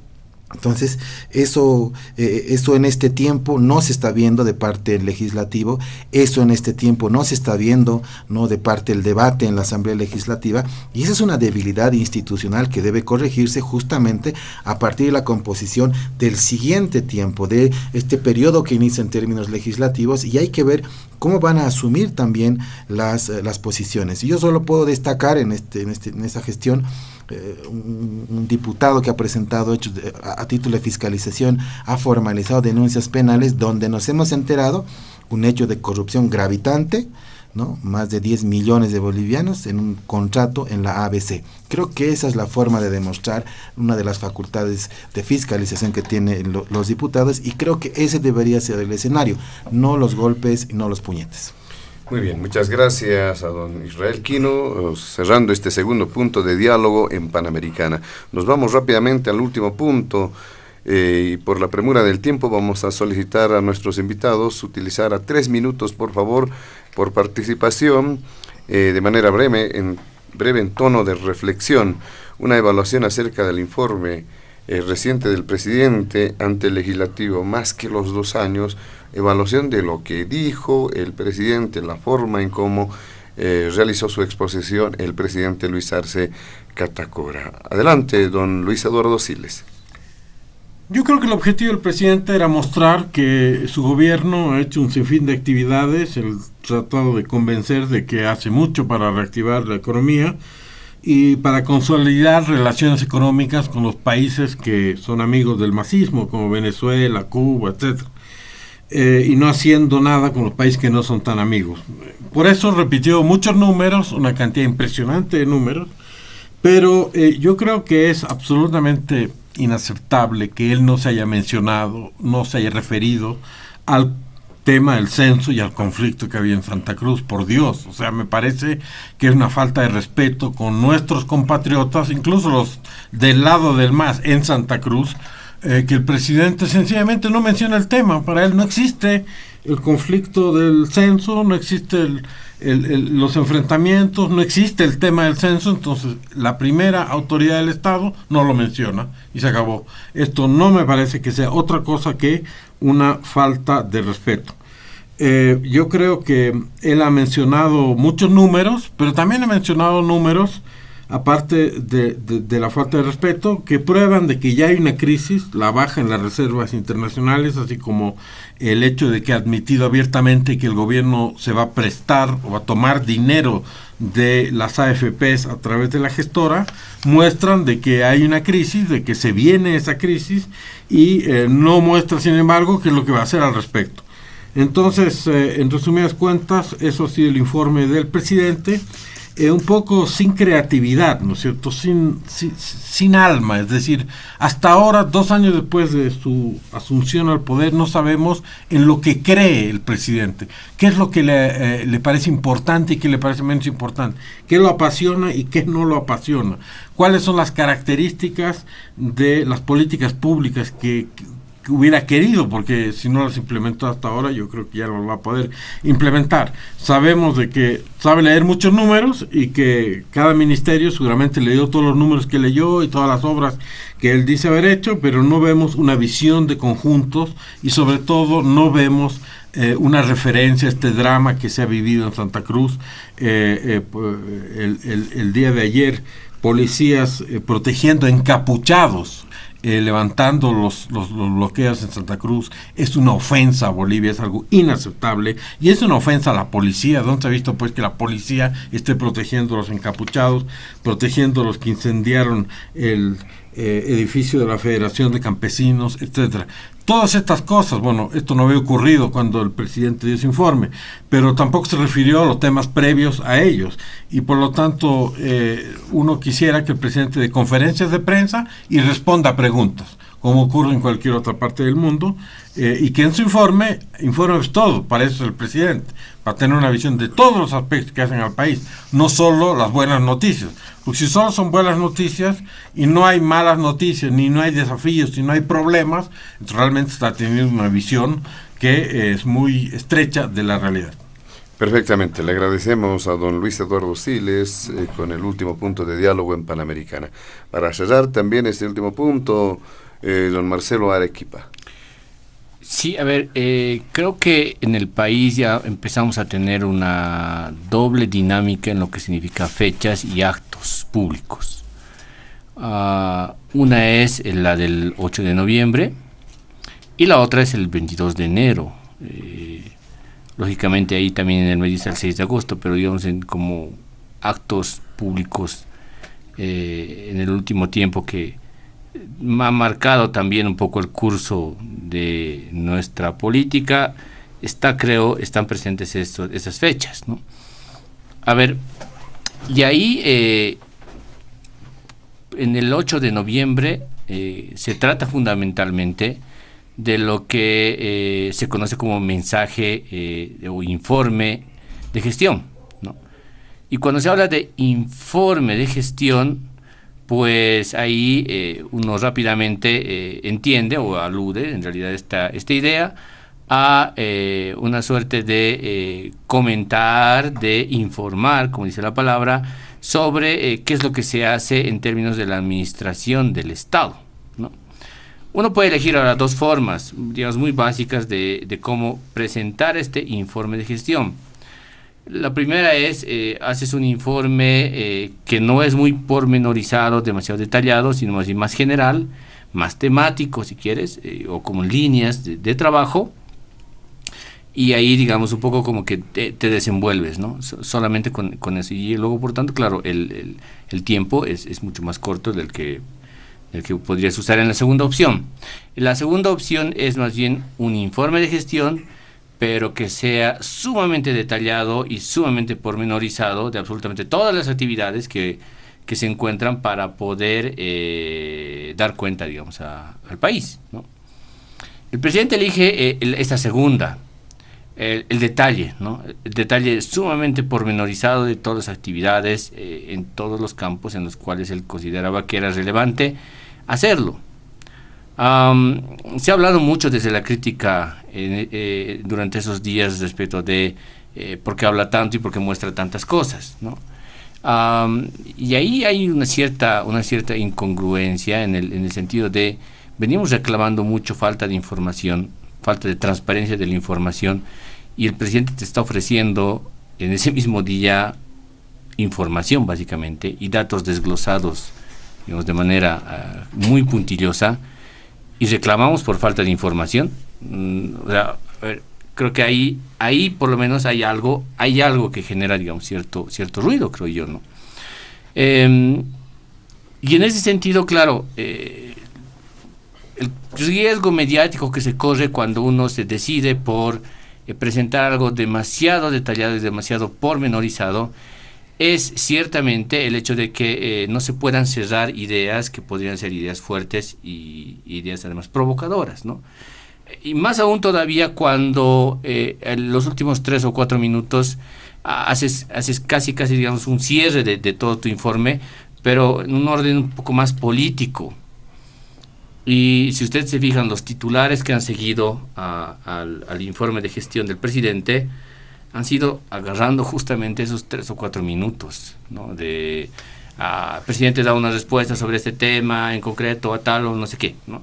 Entonces, eso, eh, eso en este tiempo no se está viendo de parte del legislativo, eso en este tiempo no se está viendo no de parte del debate en la Asamblea Legislativa, y esa es una debilidad institucional que debe corregirse justamente a partir de la composición del siguiente tiempo, de este periodo que inicia en términos legislativos, y hay que ver cómo van a asumir también las, eh, las posiciones. Y yo solo puedo destacar en, este, en, este, en esta gestión eh, un, diputado que ha presentado hechos a, título de fiscalización, ha formalizado denuncias penales donde nos hemos enterado un hecho de corrupción gravitante, ¿no? más de 10 millones de bolivianos en un contrato en la ABC. Creo que esa es la forma de demostrar una de las facultades de fiscalización que tienen los diputados y creo que ese debería ser el escenario, no los golpes y no los puñetes. Muy bien, muchas gracias a don Israel Quino, cerrando este segundo punto de diálogo en Panamericana. Nos vamos rápidamente al último punto eh, y por la premura del tiempo vamos a solicitar a nuestros invitados utilizar a tres minutos, por favor, por participación, eh, de manera breve en, breve en tono de reflexión, una evaluación acerca del informe eh, reciente del presidente ante el legislativo, más que los dos años, evaluación de lo que dijo el presidente, la forma en cómo eh, realizó su exposición el presidente Luis Arce Catacora. Adelante, don Luis Eduardo Siles. Yo creo que el objetivo del presidente era mostrar que su gobierno ha hecho un sinfín de actividades, el tratado de convencer de que hace mucho para reactivar la economía y para consolidar relaciones económicas con los países que son amigos del masismo, como Venezuela, Cuba, etcétera. Eh, y no haciendo nada con los países que no son tan amigos. Por eso repitió muchos números, una cantidad impresionante de números, pero eh, yo creo que es absolutamente inaceptable que él no se haya mencionado, no se haya referido al tema del censo y al conflicto que había en Santa Cruz, por Dios. O sea, me parece que es una falta de respeto con nuestros compatriotas, incluso los del lado del MAS en Santa Cruz, eh, que el presidente sencillamente no menciona el tema. Para él no existe el conflicto del censo, no existe los enfrentamientos, no existe el tema del censo, entonces la primera autoridad del Estado no lo menciona y se acabó. Esto no me parece que sea otra cosa que una falta de respeto. Eh, yo creo que él ha mencionado muchos números, pero también ha mencionado números aparte de, la falta de respeto, que prueban de que ya hay una crisis, la baja en las reservas internacionales, así como el hecho de que ha admitido abiertamente que el gobierno se va a prestar o a tomar dinero de las AFPs a través de la gestora, muestran de que hay una crisis, de que se viene esa crisis y eh, no muestra, sin embargo, qué es lo que va a hacer al respecto. Entonces, eh, en resumidas cuentas, eso ha sido el informe del presidente eh, un poco sin creatividad, ¿no es cierto? Sin, sin, alma, es decir, hasta ahora, dos años después de su asunción al poder, no sabemos en lo que cree el presidente, qué es lo que le, eh, le parece importante y qué le parece menos importante, qué lo apasiona y qué no lo apasiona, cuáles son las características de las políticas públicas que hubiera querido, porque si no las implementó hasta ahora, yo creo que ya lo va a poder implementar. Sabemos de que sabe leer muchos números y que cada ministerio seguramente leyó todos los números que leyó y todas las obras que él dice haber hecho, pero no vemos una visión de conjuntos y sobre todo no vemos eh, una referencia a este drama que se ha vivido en Santa Cruz eh, eh, el, el, día de ayer, policías protegiendo encapuchados eh, levantando los, los, bloqueos en Santa Cruz es una ofensa a Bolivia, es algo inaceptable y es una ofensa a la policía. ¿Dónde se ha visto pues que la policía esté protegiendo a los encapuchados, protegiendo a los que incendiaron el eh, edificio de la Federación de Campesinos, etcétera? Todas estas cosas, bueno, esto no había ocurrido cuando el presidente dio ese informe, pero tampoco se refirió a los temas previos a ellos. Y por lo tanto, eh, uno quisiera que el presidente dé conferencias de prensa y responda a preguntas, como ocurre en cualquier otra parte del mundo, eh, y que en su informe, informe es todo, para eso es el presidente, para tener una visión de todos los aspectos que hacen al país, no solo las buenas noticias. Porque si solo son buenas noticias y no hay malas noticias, ni no hay desafíos, ni no hay problemas, realmente está teniendo una visión que es muy estrecha de la realidad. Perfectamente, le agradecemos a don Luis Eduardo Siles eh, con el último punto de diálogo en Panamericana. Para cerrar también este último punto, eh, don Marcelo Arequipa. Sí, a ver, eh, creo que en el país ya empezamos a tener una doble dinámica en lo que significa fechas y actos públicos. Ah, una es la del 8 de noviembre y la otra es el 22 de enero. Eh, lógicamente ahí también en el mes está el 6 de agosto, pero digamos en como actos públicos eh, en el último tiempo que ha marcado también un poco el curso de nuestra política, está, creo, están presentes esas fechas. ¿no? A ver, y ahí, eh, en el 8 de noviembre, eh, se trata fundamentalmente de lo que eh, se conoce como mensaje o informe de gestión. Y cuando se habla de informe de gestión, pues ahí eh, uno rápidamente eh, entiende o alude en realidad esta, esta idea a eh, una suerte de comentar, de informar, como dice la palabra, sobre qué es lo que se hace en términos de la administración del Estado. ¿no? Uno puede elegir ahora dos formas, digamos, muy básicas de cómo presentar este informe de gestión la primera es, eh, haces un informe eh, que no es muy pormenorizado, demasiado detallado, sino más más general, más temático, si quieres, eh, o como líneas de, trabajo. Y ahí, digamos, un poco como que te, desenvuelves, ¿no? solamente con, eso. Y luego, por tanto, claro, el, tiempo es, es, mucho más corto del que, del que podrías usar en la segunda opción. La segunda opción es más bien un informe de gestión pero que sea sumamente detallado y sumamente pormenorizado de absolutamente todas las actividades que, se encuentran para poder eh, dar cuenta, digamos, al país. El presidente elige eh, esta segunda, el, detalle, ¿no? el detalle sumamente pormenorizado de todas las actividades eh, en todos los campos en los cuales él consideraba que era relevante hacerlo. Se ha hablado mucho desde la crítica eh, durante esos días respecto de por qué habla tanto y por qué muestra tantas cosas, ¿no? y ahí hay una cierta, una cierta incongruencia en el, en el sentido de, venimos reclamando mucho falta de información, falta de transparencia de la información, y el presidente te está ofreciendo en ese mismo día información básicamente y datos desglosados digamos, de manera ah, muy puntillosa y reclamamos por falta de información. Mm, creo que ahí, ahí por lo menos hay algo, hay algo que genera, digamos, cierto, cierto ruido, creo yo, ¿no? Em, y en ese sentido, claro, eh, el riesgo mediático que se corre cuando uno se decide por eh, presentar algo demasiado detallado y demasiado pormenorizado es ciertamente el hecho de que eh, no se puedan cerrar ideas que podrían ser ideas fuertes y ideas además provocadoras, ¿no? Y más aún todavía cuando eh, en los últimos tres o cuatro minutos haces, haces casi, casi, digamos, un cierre de, de todo tu informe, pero en un orden un poco más político, y si ustedes se fijan, los titulares que han seguido al, informe de gestión del presidente han sido agarrando justamente esos tres o cuatro minutos, ¿no? De, ah, el presidente da una respuesta sobre este tema en concreto, a tal o no sé qué, ¿no?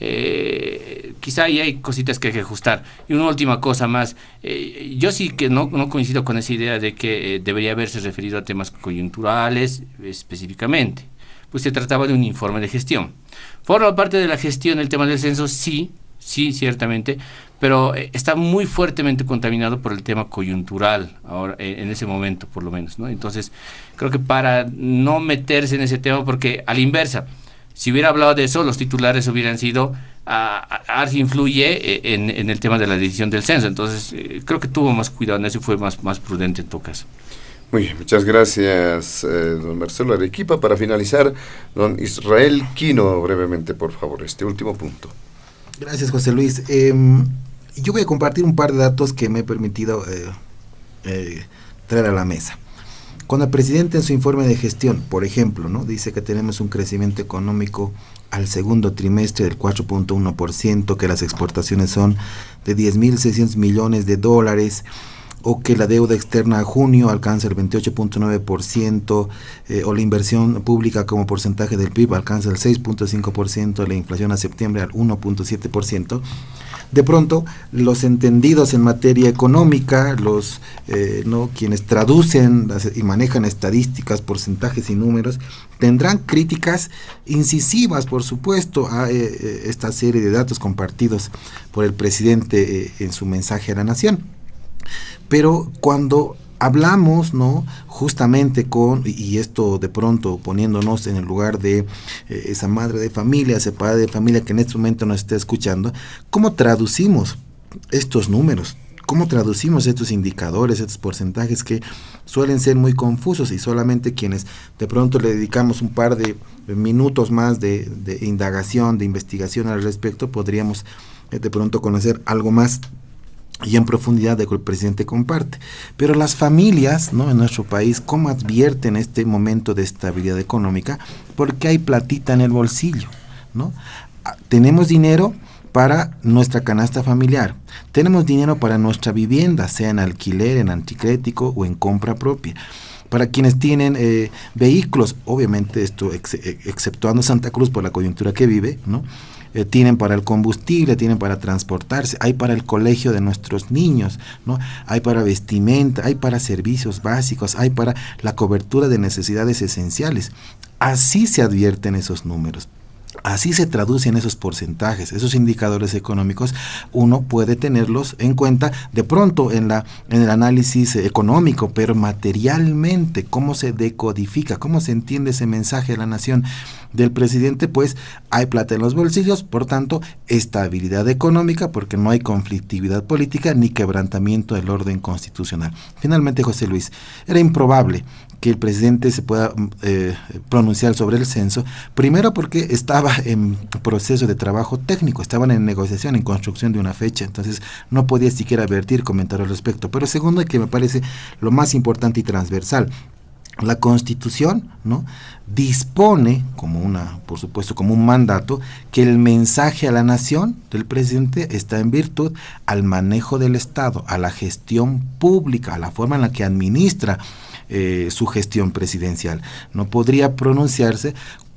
Eh, quizá ahí hay cositas que hay que ajustar. Y una última cosa más, eh, yo sí que no, no, coincido con esa idea de que eh, debería haberse referido a temas coyunturales específicamente, pues se trataba de un informe de gestión. Forma parte de la gestión el tema del censo, sí, sí, ciertamente, pero eh, está muy fuertemente contaminado por el tema coyuntural, ahora, eh, en ese momento por lo menos, ¿no? Entonces, creo que para no meterse en ese tema, porque a la inversa, si hubiera hablado de eso, los titulares hubieran sido, a, a, influye eh, en, en, el tema de la decisión del censo, entonces creo que tuvo más cuidado en eso y fue más, más prudente en todo caso. Muy bien, muchas gracias, eh, don Marcelo Arequipa. Para finalizar, don Israel Quino, brevemente, por favor, este último punto. Gracias, José Luis. Em, yo voy a compartir un par de datos que me he permitido eh, eh, traer a la mesa. Cuando el presidente en su informe de gestión, por ejemplo, ¿no? dice que tenemos un crecimiento económico al segundo trimestre del 4.1%, que las exportaciones son de 10.600 millones de dólares, o que la deuda externa a junio alcanza el 28.9%, eh, o la inversión pública como porcentaje del PIB alcanza el 6.5%, la inflación a septiembre al 1.7%. De pronto, los entendidos en materia económica, los eh, no quienes traducen y manejan estadísticas, porcentajes y números, tendrán críticas incisivas, por supuesto, a eh, esta serie de datos compartidos por el presidente en su mensaje a la nación. Pero cuando hablamos, ¿no? Justamente con, y esto de pronto poniéndonos en el lugar de eh, esa madre de familia, ese padre de familia que en este momento nos está escuchando, ¿cómo traducimos estos números? ¿Cómo traducimos estos indicadores, estos porcentajes que suelen ser muy confusos y solamente quienes de pronto le dedicamos un par de minutos más de, indagación, de investigación al respecto, podríamos eh, de pronto conocer algo más y en profundidad de que el presidente comparte. Pero las familias ¿no? en nuestro país, ¿cómo advierten este momento de estabilidad económica? Porque hay platita en el bolsillo. ¿no? Ah, tenemos dinero para nuestra canasta familiar. Tenemos dinero para nuestra vivienda, sea en alquiler, en anticrético o en compra propia. Para quienes tienen eh, vehículos, obviamente esto exceptuando Santa Cruz por la coyuntura que vive, ¿no? Eh, tienen para el combustible, tienen para transportarse, hay para el colegio de nuestros niños, ¿no? Hay para vestimenta, hay para servicios básicos, hay para la cobertura de necesidades esenciales. Así se advierten esos números. Así se traducen esos porcentajes, esos indicadores económicos, uno puede tenerlos en cuenta de pronto en, la, en el análisis económico, pero materialmente, cómo se decodifica, cómo se entiende ese mensaje a la nación del presidente, pues hay plata en los bolsillos, por tanto, estabilidad económica, porque no hay conflictividad política ni quebrantamiento del orden constitucional. Finalmente, José Luis, era improbable que el presidente se pueda eh, pronunciar sobre el censo, primero porque estaba en proceso de trabajo técnico, estaban en negociación, en construcción de una fecha, entonces no podía siquiera advertir, comentar al respecto. Pero segundo, que me parece lo más importante y transversal, la Constitución, ¿no? dispone como una, por supuesto, como un mandato que el mensaje a la nación del presidente está en virtud al manejo del Estado, a la gestión pública, a la forma en la que administra eh, su gestión presidencial. No podría pronunciarse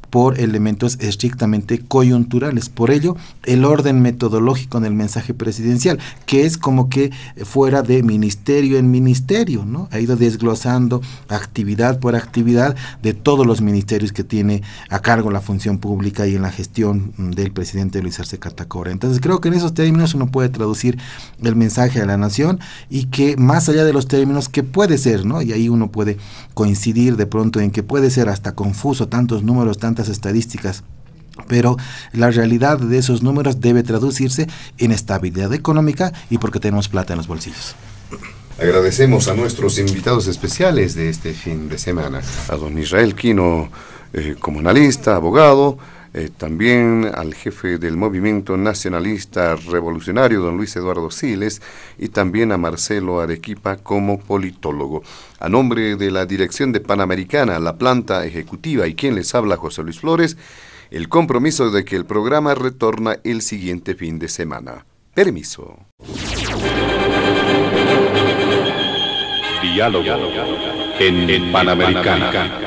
por elementos estrictamente coyunturales. Por ello, el orden metodológico en el mensaje presidencial, que es como que fuera de ministerio en ministerio, ¿no? Ha ido desglosando actividad por actividad de todos los ministerios que tiene a cargo la función pública y en la gestión mm, del presidente Luis Arce Catacora. Entonces, creo que en esos términos uno puede traducir el mensaje a la nación y que más allá de los términos que puede ser, ¿no? Y ahí uno puede coincidir de pronto en que puede ser hasta confuso tantos números, tantos estadísticas pero la realidad de esos números debe traducirse en estabilidad económica y porque tenemos plata en los bolsillos. Agradecemos a nuestros invitados especiales de este fin de semana, a don Israel Quino, eh, abogado, eh, también al jefe del movimiento nacionalista revolucionario, don Luis Eduardo Siles, y también a Marcelo Arequipa como politólogo. A nombre de la dirección de Panamericana, la planta ejecutiva y quien les habla, José Luis Flores, el compromiso de que el programa retorna el siguiente fin de semana. Permiso. Diálogo en, Panamericana.